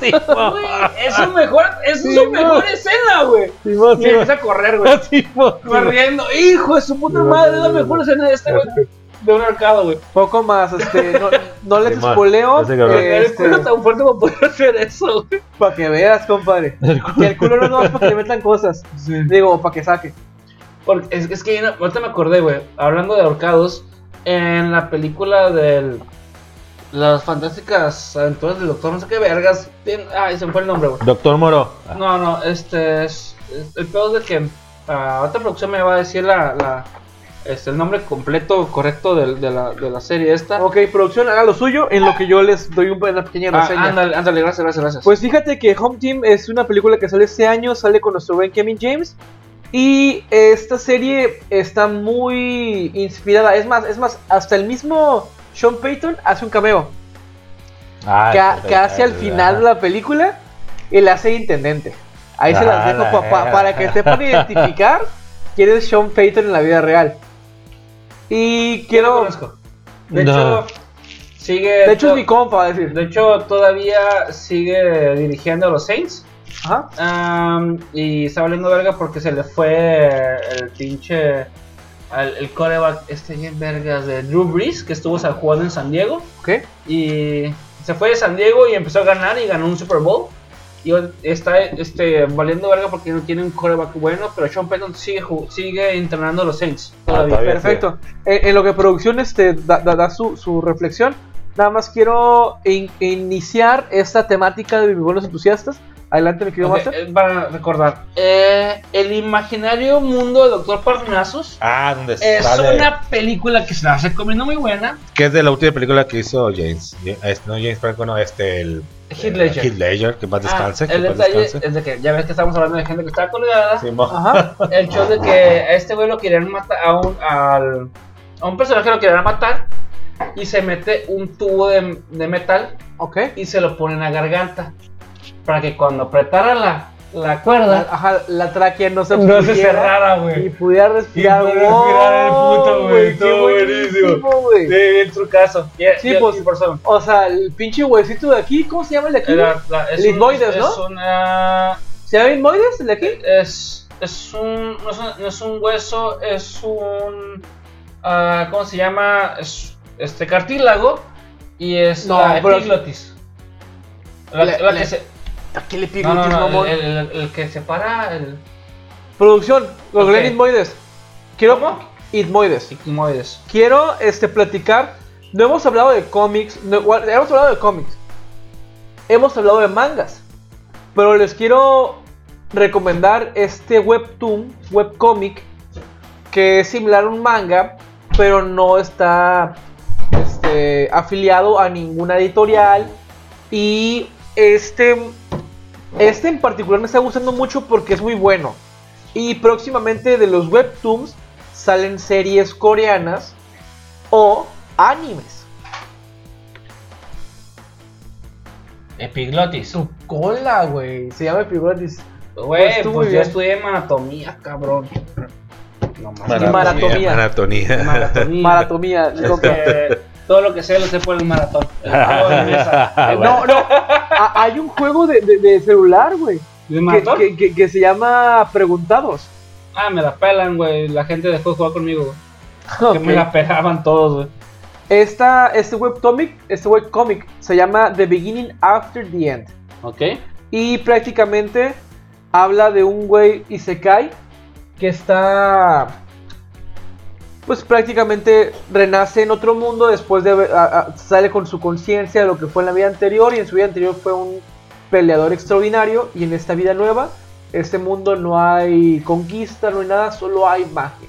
[SPEAKER 2] Sí,
[SPEAKER 1] güey, es su mejor, es
[SPEAKER 3] Sí,
[SPEAKER 1] su
[SPEAKER 3] no.
[SPEAKER 1] mejor escena, güey.
[SPEAKER 2] Simón,
[SPEAKER 1] Y empieza a correr, güey.
[SPEAKER 2] Simón.
[SPEAKER 1] Corriendo, hijo de su puta madre, es la mejor escena de este güey. [laughs] De un arcado, güey.
[SPEAKER 3] Poco más, este, no, no les [laughs] spoileo,
[SPEAKER 2] ese cabrón.
[SPEAKER 3] eh,
[SPEAKER 1] El
[SPEAKER 3] este,
[SPEAKER 1] culo tan fuerte para poder hacer eso, güey.
[SPEAKER 3] para que veas, compadre. Que el culo no es para que le metan cosas, digo, para que saque.
[SPEAKER 1] Porque es, es que ahorita me acordé, güey, hablando de ahorcados, en la película del. Las fantásticas aventuras del doctor, no sé qué vergas. bien- ay, se me fue el nombre, güey.
[SPEAKER 2] Doctor Moro.
[SPEAKER 1] No, no, este es. es- El peor es de que ah, otra producción me va a decir la, la- este, el nombre completo correcto de, la, de la serie esta.
[SPEAKER 3] Ok, producción, haga lo suyo en lo que yo les doy una pequeña
[SPEAKER 1] Ah,
[SPEAKER 3] reseña.
[SPEAKER 1] ándale, ándale, gracias, gracias, gracias.
[SPEAKER 3] Pues fíjate que Home Team es una película que sale este año, sale con nuestro buen Kevin James. Y esta serie está muy inspirada. Es más, es más, hasta el mismo Sean Payton hace un cameo.
[SPEAKER 2] Ah,
[SPEAKER 3] que, hace al final de la película, él hace intendente. Ahí se las
[SPEAKER 2] Ah,
[SPEAKER 3] dejo pa- pa-
[SPEAKER 2] la-
[SPEAKER 3] para que sepan [laughs] identificar quién es Sean Payton en la vida real. Y quiero.
[SPEAKER 1] De
[SPEAKER 2] No.
[SPEAKER 1] hecho, sigue.
[SPEAKER 3] De hecho, es mi compa, va a decir.
[SPEAKER 1] De hecho, todavía sigue dirigiendo a los Saints.
[SPEAKER 3] Ajá.
[SPEAKER 1] Am, y está valiendo verga porque se le fue el pinche. al- el coreback este bien vergas de Drew Brees que estuvo jugando en San Diego.
[SPEAKER 3] Ok.
[SPEAKER 1] Y se fue de San Diego y empezó a ganar y ganó un Super Bowl. Y está este, valiendo verga porque no tiene un coreback bueno, pero Sean Payton sigue, sigue entrenando a los Saints. Todavía.
[SPEAKER 2] todavía.
[SPEAKER 3] Perfecto. En, en lo que producción este, da, da- da su, su reflexión, nada más quiero in- iniciar esta temática de mis buenos entusiastas. Adelante, mi querido
[SPEAKER 1] Ok,
[SPEAKER 3] Master.
[SPEAKER 1] eh, para recordar, eh, el imaginario mundo de Doctor Parnassus
[SPEAKER 2] Ah, donde
[SPEAKER 1] es
[SPEAKER 2] sale.
[SPEAKER 1] una película que se la recomiendo muy buena.
[SPEAKER 2] Que es de la última película que hizo James. No James Franco, no, este. El,
[SPEAKER 1] Heath Ledger.
[SPEAKER 2] Heath Ledger, que más descanse.
[SPEAKER 1] Ah,
[SPEAKER 2] que
[SPEAKER 1] el detalle
[SPEAKER 2] descanse.
[SPEAKER 1] es de que ya ves que estamos hablando de gente que está colgada.
[SPEAKER 2] Sí, mo-
[SPEAKER 3] Ajá.
[SPEAKER 1] El show de que a este güey lo querían matar a un, al, a un personaje lo querían matar y se mete un tubo de, de metal
[SPEAKER 3] Ok.
[SPEAKER 1] y se lo pone en la garganta para que cuando apretara la, la cuerda
[SPEAKER 3] ajá, la tráquea no se
[SPEAKER 1] no se cerrara,
[SPEAKER 3] Y
[SPEAKER 1] güey.
[SPEAKER 3] pudiera respirar.
[SPEAKER 1] Y pudiera respirar el puto,
[SPEAKER 3] ¡Wow,
[SPEAKER 1] güey, buenísimo.
[SPEAKER 3] güey.
[SPEAKER 1] Sí, bien trucazo. Yeah,
[SPEAKER 3] Sí,
[SPEAKER 1] yeah,
[SPEAKER 3] pues. O sea, el pinche huesito de aquí, ¿cómo se llama el de aquí?
[SPEAKER 1] La- es
[SPEAKER 3] El
[SPEAKER 1] un-
[SPEAKER 3] Ismoides,
[SPEAKER 1] es
[SPEAKER 3] ¿no?
[SPEAKER 1] una
[SPEAKER 3] ¿Se llama Inmoides el de aquí?
[SPEAKER 1] es, es un no es un, no es un hueso, es un ah, ¿cómo se llama? Es este cartílago y es
[SPEAKER 3] No,
[SPEAKER 1] la epiglotis. La, la
[SPEAKER 3] le-
[SPEAKER 1] que se
[SPEAKER 3] ¿A qué le
[SPEAKER 1] no,
[SPEAKER 3] pico,
[SPEAKER 1] no, no,
[SPEAKER 3] mamón?
[SPEAKER 1] el, el- el que separa el
[SPEAKER 3] Producción, los
[SPEAKER 1] Ok.
[SPEAKER 3] Glen Itmoides. Quiero.
[SPEAKER 1] ¿Cómo?
[SPEAKER 3] Itmoides.
[SPEAKER 1] sigmoides.
[SPEAKER 3] Quiero este, platicar. No hemos hablado de cómics. No, bueno, hemos hablado de cómics. Hemos hablado de mangas. Pero les quiero recomendar este webtoon, webcomic, que es similar a un manga, pero no está este, afiliado a ninguna editorial. Y este, este en particular me está gustando mucho porque es muy bueno. Y próximamente de los webtoons salen series coreanas o animes.
[SPEAKER 1] Epiglotis.
[SPEAKER 3] Tu cola, güey. Se llama Epigotis.
[SPEAKER 1] Güey,
[SPEAKER 3] Pues
[SPEAKER 1] pues, yo estudié anatomía, cabrón. No mames.
[SPEAKER 3] Maratonía.
[SPEAKER 2] Maratonía.
[SPEAKER 1] Maratonía.
[SPEAKER 3] Maratomía.
[SPEAKER 1] Que [laughs] todo lo que sé lo sé por el maratón. [laughs]
[SPEAKER 2] Ah,
[SPEAKER 3] No, no. a- hay un juego de, de- de celular, güey.
[SPEAKER 1] ¿De
[SPEAKER 3] Que,
[SPEAKER 1] maratón?
[SPEAKER 3] que- que- que se llama Preguntados.
[SPEAKER 1] Ah, me la pelan, güey. La gente dejó de jugar conmigo, güey. Que me la pelaban todos, güey.
[SPEAKER 3] Esta, este webcomic, este webcomic se llama The Beginning After the End.
[SPEAKER 1] Ok.
[SPEAKER 3] Y prácticamente habla de un güey Isekai que está. Pues prácticamente renace en otro mundo después de haber- a- a- sale con su conciencia de lo que fue en la vida anterior y en su vida anterior fue un peleador extraordinario y en esta vida nueva, este mundo no hay conquista, no hay nada, solo hay magia.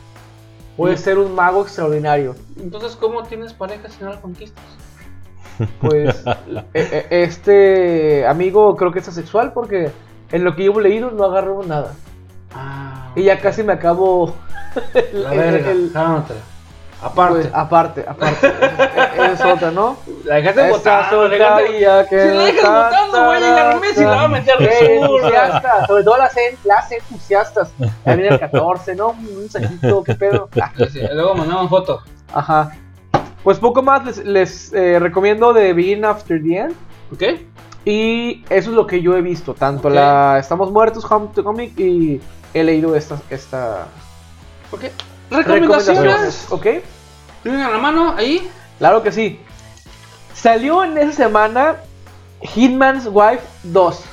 [SPEAKER 3] Puede ser un mago extraordinario.
[SPEAKER 1] Entonces, ¿cómo tienes pareja si no la conquistas?
[SPEAKER 3] Pues [laughs] e- e- este amigo creo que es asexual porque en lo que yo he leído no agarró nada.
[SPEAKER 1] Ah.
[SPEAKER 3] Y ya casi me acabo [laughs]
[SPEAKER 1] La
[SPEAKER 3] el-
[SPEAKER 1] verga.
[SPEAKER 3] el-.
[SPEAKER 1] Aparte.
[SPEAKER 3] pues, aparte, aparte. [laughs] es otra, ¿no?
[SPEAKER 1] la dejaste la dejaste-
[SPEAKER 3] que
[SPEAKER 1] Si la dejas
[SPEAKER 3] ta,
[SPEAKER 1] botando, voy a llegar a Messi y la va a meter [laughs]
[SPEAKER 3] Ey,
[SPEAKER 1] de zurda.
[SPEAKER 3] entusiasta, sobre todo las, las entusiastas. Ya viene el 14, ¿no? Un mensajito, qué pedo. Ah,
[SPEAKER 1] Sí, sí, Luego mandamos foto.
[SPEAKER 3] Ajá. Pues poco más les, les, eh, recomiendo de Begin After the End.
[SPEAKER 1] ¿Ok?
[SPEAKER 3] Y eso es lo que yo he visto, tanto
[SPEAKER 1] Ok.
[SPEAKER 3] la Estamos Muertos, Home to Comic y he leído esta, esta
[SPEAKER 1] ¿Ok? Recomendaciones.
[SPEAKER 3] ¿Ok?
[SPEAKER 1] Tienen a la mano ahí.
[SPEAKER 3] Claro que sí. Salió en esa semana Hitman's Wife 2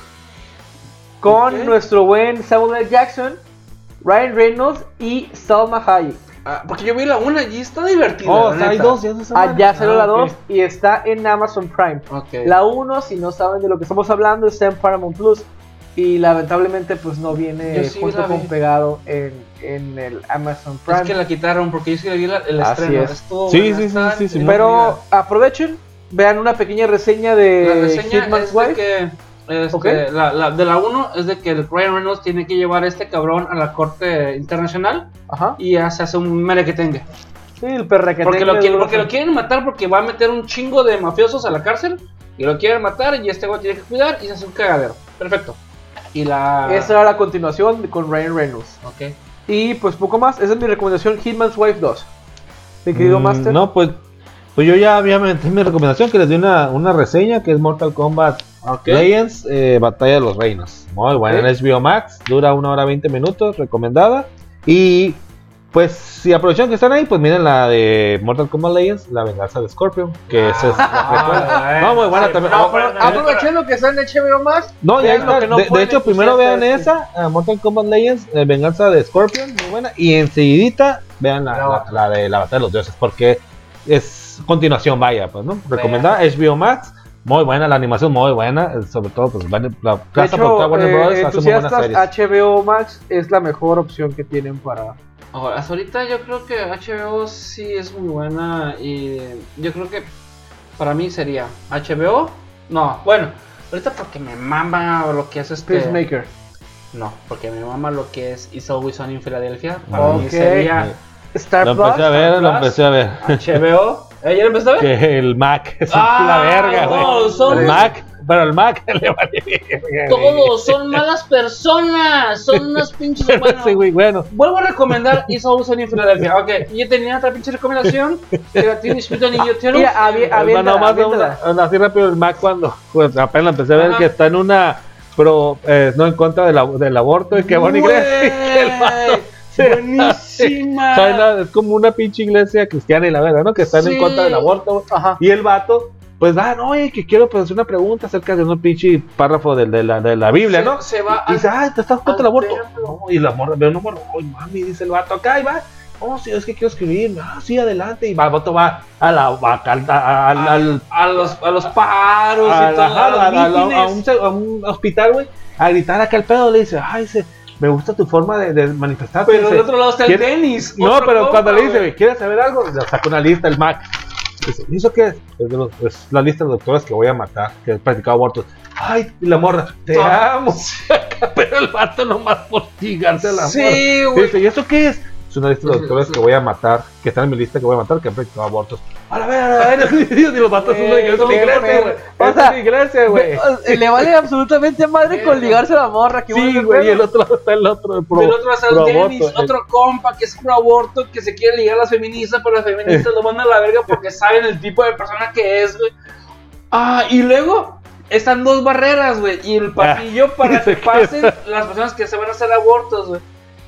[SPEAKER 3] con nuestro buen Samuel L. Jackson, Ryan Reynolds y Salma Hayek.
[SPEAKER 1] Ah, porque yo vi la una y está divertida.
[SPEAKER 2] Oh, hay dos, ya se
[SPEAKER 3] Ah, ya salió
[SPEAKER 1] Ah,
[SPEAKER 3] la
[SPEAKER 1] ok.
[SPEAKER 3] 2 y está en Amazon Prime. La 1, si no saben de lo que estamos hablando, está en Paramount Plus. Y lamentablemente pues no viene
[SPEAKER 1] sí
[SPEAKER 3] junto con
[SPEAKER 1] vi.
[SPEAKER 3] pegado en, en el Amazon Prime.
[SPEAKER 1] Es que la quitaron porque yo sí le vi la- el
[SPEAKER 3] Así
[SPEAKER 1] estreno.
[SPEAKER 3] es.
[SPEAKER 1] Estuvo
[SPEAKER 2] Sí, sí, sí, sí, sí,
[SPEAKER 1] entretenida.
[SPEAKER 3] Pero aprovechen, vean una pequeña reseña de
[SPEAKER 1] la reseña
[SPEAKER 3] Hitman's
[SPEAKER 1] es de
[SPEAKER 3] Wife.
[SPEAKER 1] que este, la, la- de la 1 es de que el Ryan Reynolds tiene que llevar a este cabrón a la corte internacional
[SPEAKER 3] Ajá.
[SPEAKER 1] y ya se hace un merequetengue.
[SPEAKER 3] Sí, el perrequetengue
[SPEAKER 1] Porque lo, quieren, porque lo quieren matar porque va a meter un chingo de mafiosos a la cárcel y lo quieren matar y este güey tiene que cuidar y se hace un cagadero. Perfecto. Y la...
[SPEAKER 3] Esa era la continuación con Ryan Reynolds.
[SPEAKER 1] Ok.
[SPEAKER 3] Y pues poco más, esa es mi recomendación, Hitman's Wife 2. Mi querido
[SPEAKER 2] Mm,
[SPEAKER 3] Master.
[SPEAKER 2] No, pues, pues yo ya había metido mi recomendación que les di una, una reseña que es Mortal Kombat
[SPEAKER 1] Ok.
[SPEAKER 2] Legends, eh, Batalla de los Reinos. Muy buena en HBO Max, dura una hora 20 minutos, recomendada. Y pues si aprovechan que están ahí, pues miren la de Mortal Kombat Legends, La Venganza de Scorpion, que esa es
[SPEAKER 1] Ah,
[SPEAKER 2] No, muy buena
[SPEAKER 1] sí,
[SPEAKER 2] también.
[SPEAKER 1] no,
[SPEAKER 2] Ah,
[SPEAKER 1] pero-
[SPEAKER 3] Aprovechando que está en HBO Max.
[SPEAKER 2] No, ya
[SPEAKER 3] lo
[SPEAKER 2] está.
[SPEAKER 3] que no
[SPEAKER 2] de, de hecho, primero vean esa, a Mortal Kombat Legends, eh, Venganza de Scorpion, muy buena. Y enseguidita vean la,
[SPEAKER 1] La
[SPEAKER 2] la- la de la Batalla de los Dioses, porque es continuación, vaya, pues, ¿no? Recomendada, HBO Max, muy buena, la animación muy buena, eh, sobre todo, pues, la
[SPEAKER 3] De
[SPEAKER 2] casa
[SPEAKER 3] hecho,
[SPEAKER 2] por Warner
[SPEAKER 3] eh,
[SPEAKER 2] Brothers hace muy buenas
[SPEAKER 3] entusiastas,
[SPEAKER 2] series.
[SPEAKER 3] HBO Max es la mejor opción que tienen para...
[SPEAKER 1] Ahora, hasta ahorita yo creo que HBO sí es muy buena y yo creo que para mí sería HBO. No, bueno, ahorita porque me mama lo que es este.
[SPEAKER 3] Peacemaker.
[SPEAKER 1] No, porque me mama lo que es It's Always Sunny en Filadelfia. Para mí
[SPEAKER 3] Ok.
[SPEAKER 1] sería
[SPEAKER 3] Star
[SPEAKER 2] Lo
[SPEAKER 3] Plus.
[SPEAKER 2] empecé a ver, lo
[SPEAKER 1] Plus. [laughs]
[SPEAKER 2] empecé a ver.
[SPEAKER 1] HBO. ¿Eh, ¿Ya lo empezaste a ver?
[SPEAKER 2] que el Mac [laughs] es
[SPEAKER 1] Ah,
[SPEAKER 2] la verga,
[SPEAKER 1] no,
[SPEAKER 2] güey.
[SPEAKER 1] son-
[SPEAKER 2] El Mac, pero el Mac [laughs] le vale verga.
[SPEAKER 1] Todos son malas personas. Son unas pinches. Bueno, [laughs]
[SPEAKER 2] Sí, güey, bueno.
[SPEAKER 1] Vuelvo a recomendar It's Always Sunny en Filadelfia. Ok, yo tenía otra pinche recomendación. Que era Teenage Mutant Ninja Turtles.
[SPEAKER 3] Mira,
[SPEAKER 2] Bueno,
[SPEAKER 3] Aviéntala,
[SPEAKER 2] más de
[SPEAKER 3] aviéntala.
[SPEAKER 2] una, así rápido el Mac cuando pues, apenas empecé a ver
[SPEAKER 1] Ajá.
[SPEAKER 2] que está en una pro eh, no en contra del, del aborto y que iglesia y que el vato
[SPEAKER 1] Buenísima. [laughs]
[SPEAKER 2] Es como una pinche iglesia cristiana y la verdad, ¿no? Que están
[SPEAKER 1] Sí.
[SPEAKER 2] en contra del aborto.
[SPEAKER 3] Ajá.
[SPEAKER 2] Y el vato, pues va, no, oye, que quiero pues, hacer una pregunta acerca de un pinche párrafo de, de la, de la Biblia,
[SPEAKER 1] Se-
[SPEAKER 2] ¿no?
[SPEAKER 1] se va
[SPEAKER 2] y
[SPEAKER 1] al-
[SPEAKER 2] dice, ay, te estás contra el aborto. No, y la morra, ve una morra, ay, mami, dice el vato, acá y va. Oh, sí, es que quiero escribir. Ah, sí, adelante. Y va, el vato va a la, va al, al, al,
[SPEAKER 1] a los, a los paros
[SPEAKER 2] a,
[SPEAKER 1] y todo, a
[SPEAKER 2] a- a- a a un hospital, güey, a gritar acá el pedo. Le dice, ay, dice, me gusta tu forma de, de manifestarte.
[SPEAKER 1] Pero del otro lado está el
[SPEAKER 2] ¿quiere-
[SPEAKER 1] tenis.
[SPEAKER 2] No, pero
[SPEAKER 1] compa,
[SPEAKER 2] cuando le dice, ¿quieres saber algo? Le saca una lista el Mac. Dice, ¿y eso qué es? Es, de los- es la lista de doctores que voy a matar, que he practicado abortos. Ay, y la morra, te amo. [laughs] pero el vato nomás por ligarse a la morra.
[SPEAKER 1] Sí, güey.
[SPEAKER 2] Dice, ¿y eso qué es? Es una lista de doctores que voy a matar, que están en mi lista que voy a matar, que han practicado abortos. A la ver, a la ver, y los vatos son una
[SPEAKER 3] Güey,
[SPEAKER 2] iglesia, una iglesia, güey.
[SPEAKER 3] O
[SPEAKER 2] Es una iglesia, güey.
[SPEAKER 3] Eh, Le vale absolutamente madre con ligarse a la morra. que
[SPEAKER 2] Sí, güey, y el otro está el otro, el pro,
[SPEAKER 1] Del otro está el tenis,
[SPEAKER 2] aborto.
[SPEAKER 1] otro compa que es pro aborto, que se quiere ligar a las feministas, pero las feministas lo mandan a la verga porque [laughs] saben el tipo de persona que es, güey. Ah, y luego están dos barreras, güey, y el pasillo [laughs] para que
[SPEAKER 2] queda.
[SPEAKER 1] pasen las personas que se van a hacer abortos, güey.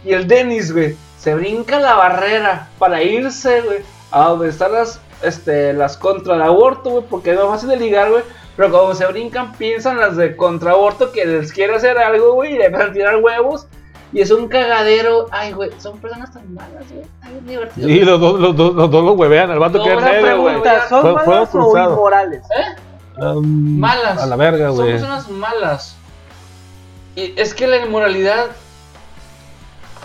[SPEAKER 1] Y el Dennis, güey, se brinca la barrera para irse, güey, a donde están las, este, las contra el aborto, güey, porque no es fácil de ligar, güey. Pero cuando se brincan, piensan las de contra aborto que les quiere hacer algo, güey, y le empiezan a tirar huevos. Y es un cagadero. Ay, güey, son personas tan malas, güey. Está bien divertido.
[SPEAKER 2] Y los dos, los dos, los dos lo huevean, al vato
[SPEAKER 1] No,
[SPEAKER 2] que es medio, güey.
[SPEAKER 3] ¿son
[SPEAKER 2] Fue-
[SPEAKER 3] malas o
[SPEAKER 2] cruzado.
[SPEAKER 3] inmorales?
[SPEAKER 1] ¿Eh?
[SPEAKER 2] Um,
[SPEAKER 1] Malas.
[SPEAKER 2] A la verga,
[SPEAKER 1] Son
[SPEAKER 2] güey.
[SPEAKER 1] personas malas. Y es que la inmoralidad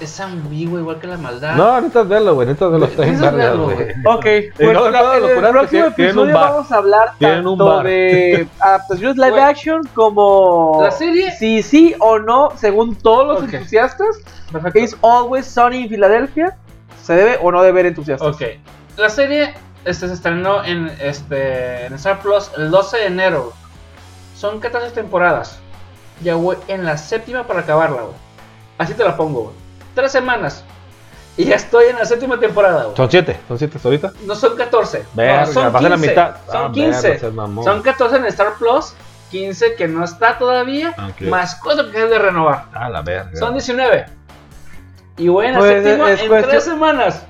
[SPEAKER 1] es ambigua, igual que la maldad.
[SPEAKER 2] No, necesitas verlo, güey. Necesitas verlo. Está verga,
[SPEAKER 1] verlo,
[SPEAKER 2] güey.
[SPEAKER 1] güey.
[SPEAKER 3] Ok, pues
[SPEAKER 2] no, no,
[SPEAKER 3] en el próximo
[SPEAKER 2] que tienen un
[SPEAKER 3] episodio vamos a hablar tanto de [laughs] adaptaciones live
[SPEAKER 1] Güey.
[SPEAKER 3] action como
[SPEAKER 1] La serie-
[SPEAKER 3] si sí o no, según todos los entusiastas,
[SPEAKER 1] Perfecto.
[SPEAKER 3] es Always Sunny en Filadelfia. ¿Se debe o no debe ver entusiastas?
[SPEAKER 1] Ok. La serie este, se estrenó en, este, en Star Plus el 12 de enero. Son 14 temporadas. Ya voy en la séptima para acabarla, güey. Así te la pongo, güey. Tres semanas. Y ya estoy en la séptima temporada, güey.
[SPEAKER 2] Son siete, son siete ahorita.
[SPEAKER 1] No son 14.
[SPEAKER 2] Verga,
[SPEAKER 1] no, son
[SPEAKER 2] vas a la
[SPEAKER 1] 15.
[SPEAKER 2] mitad.
[SPEAKER 1] Son
[SPEAKER 2] Ah,
[SPEAKER 1] 15.
[SPEAKER 2] verga, seas mamón.
[SPEAKER 1] son 14 en Star Plus. 15 que no está todavía.
[SPEAKER 2] Ok.
[SPEAKER 1] Más cosas que es de renovar.
[SPEAKER 2] Ah, la verga.
[SPEAKER 1] Son 19. Y voy en la
[SPEAKER 3] Pues,
[SPEAKER 1] séptima
[SPEAKER 3] es
[SPEAKER 1] en
[SPEAKER 3] cuestión-
[SPEAKER 1] tres semanas.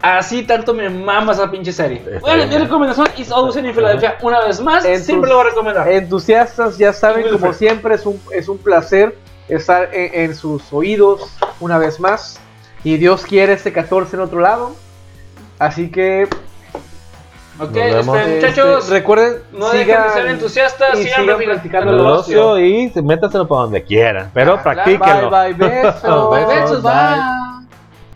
[SPEAKER 1] Así tanto me mama esa pinche serie.
[SPEAKER 2] Está
[SPEAKER 1] Bueno,
[SPEAKER 2] bien,
[SPEAKER 1] mi recomendación es Always en Philadelphia. Una vez más, siempre lo voy a recomendar.
[SPEAKER 3] Entusiastas ya saben, como siempre, es un, es un placer estar en, en sus oídos una vez más. Y Dios quiere este 14 en otro lado. Así que
[SPEAKER 1] Ok, este,
[SPEAKER 3] Este,
[SPEAKER 1] muchachos,
[SPEAKER 3] recuerden,
[SPEAKER 1] no dejen
[SPEAKER 3] sigan
[SPEAKER 1] de ser entusiastas,
[SPEAKER 3] y
[SPEAKER 1] sigan
[SPEAKER 3] sigan
[SPEAKER 1] practicando
[SPEAKER 2] el ocio y se- métaselo para donde quieran, pero
[SPEAKER 1] Ah,
[SPEAKER 2] practíquenlo.
[SPEAKER 3] Bye, bye, besos. [laughs]
[SPEAKER 1] Besos, bye.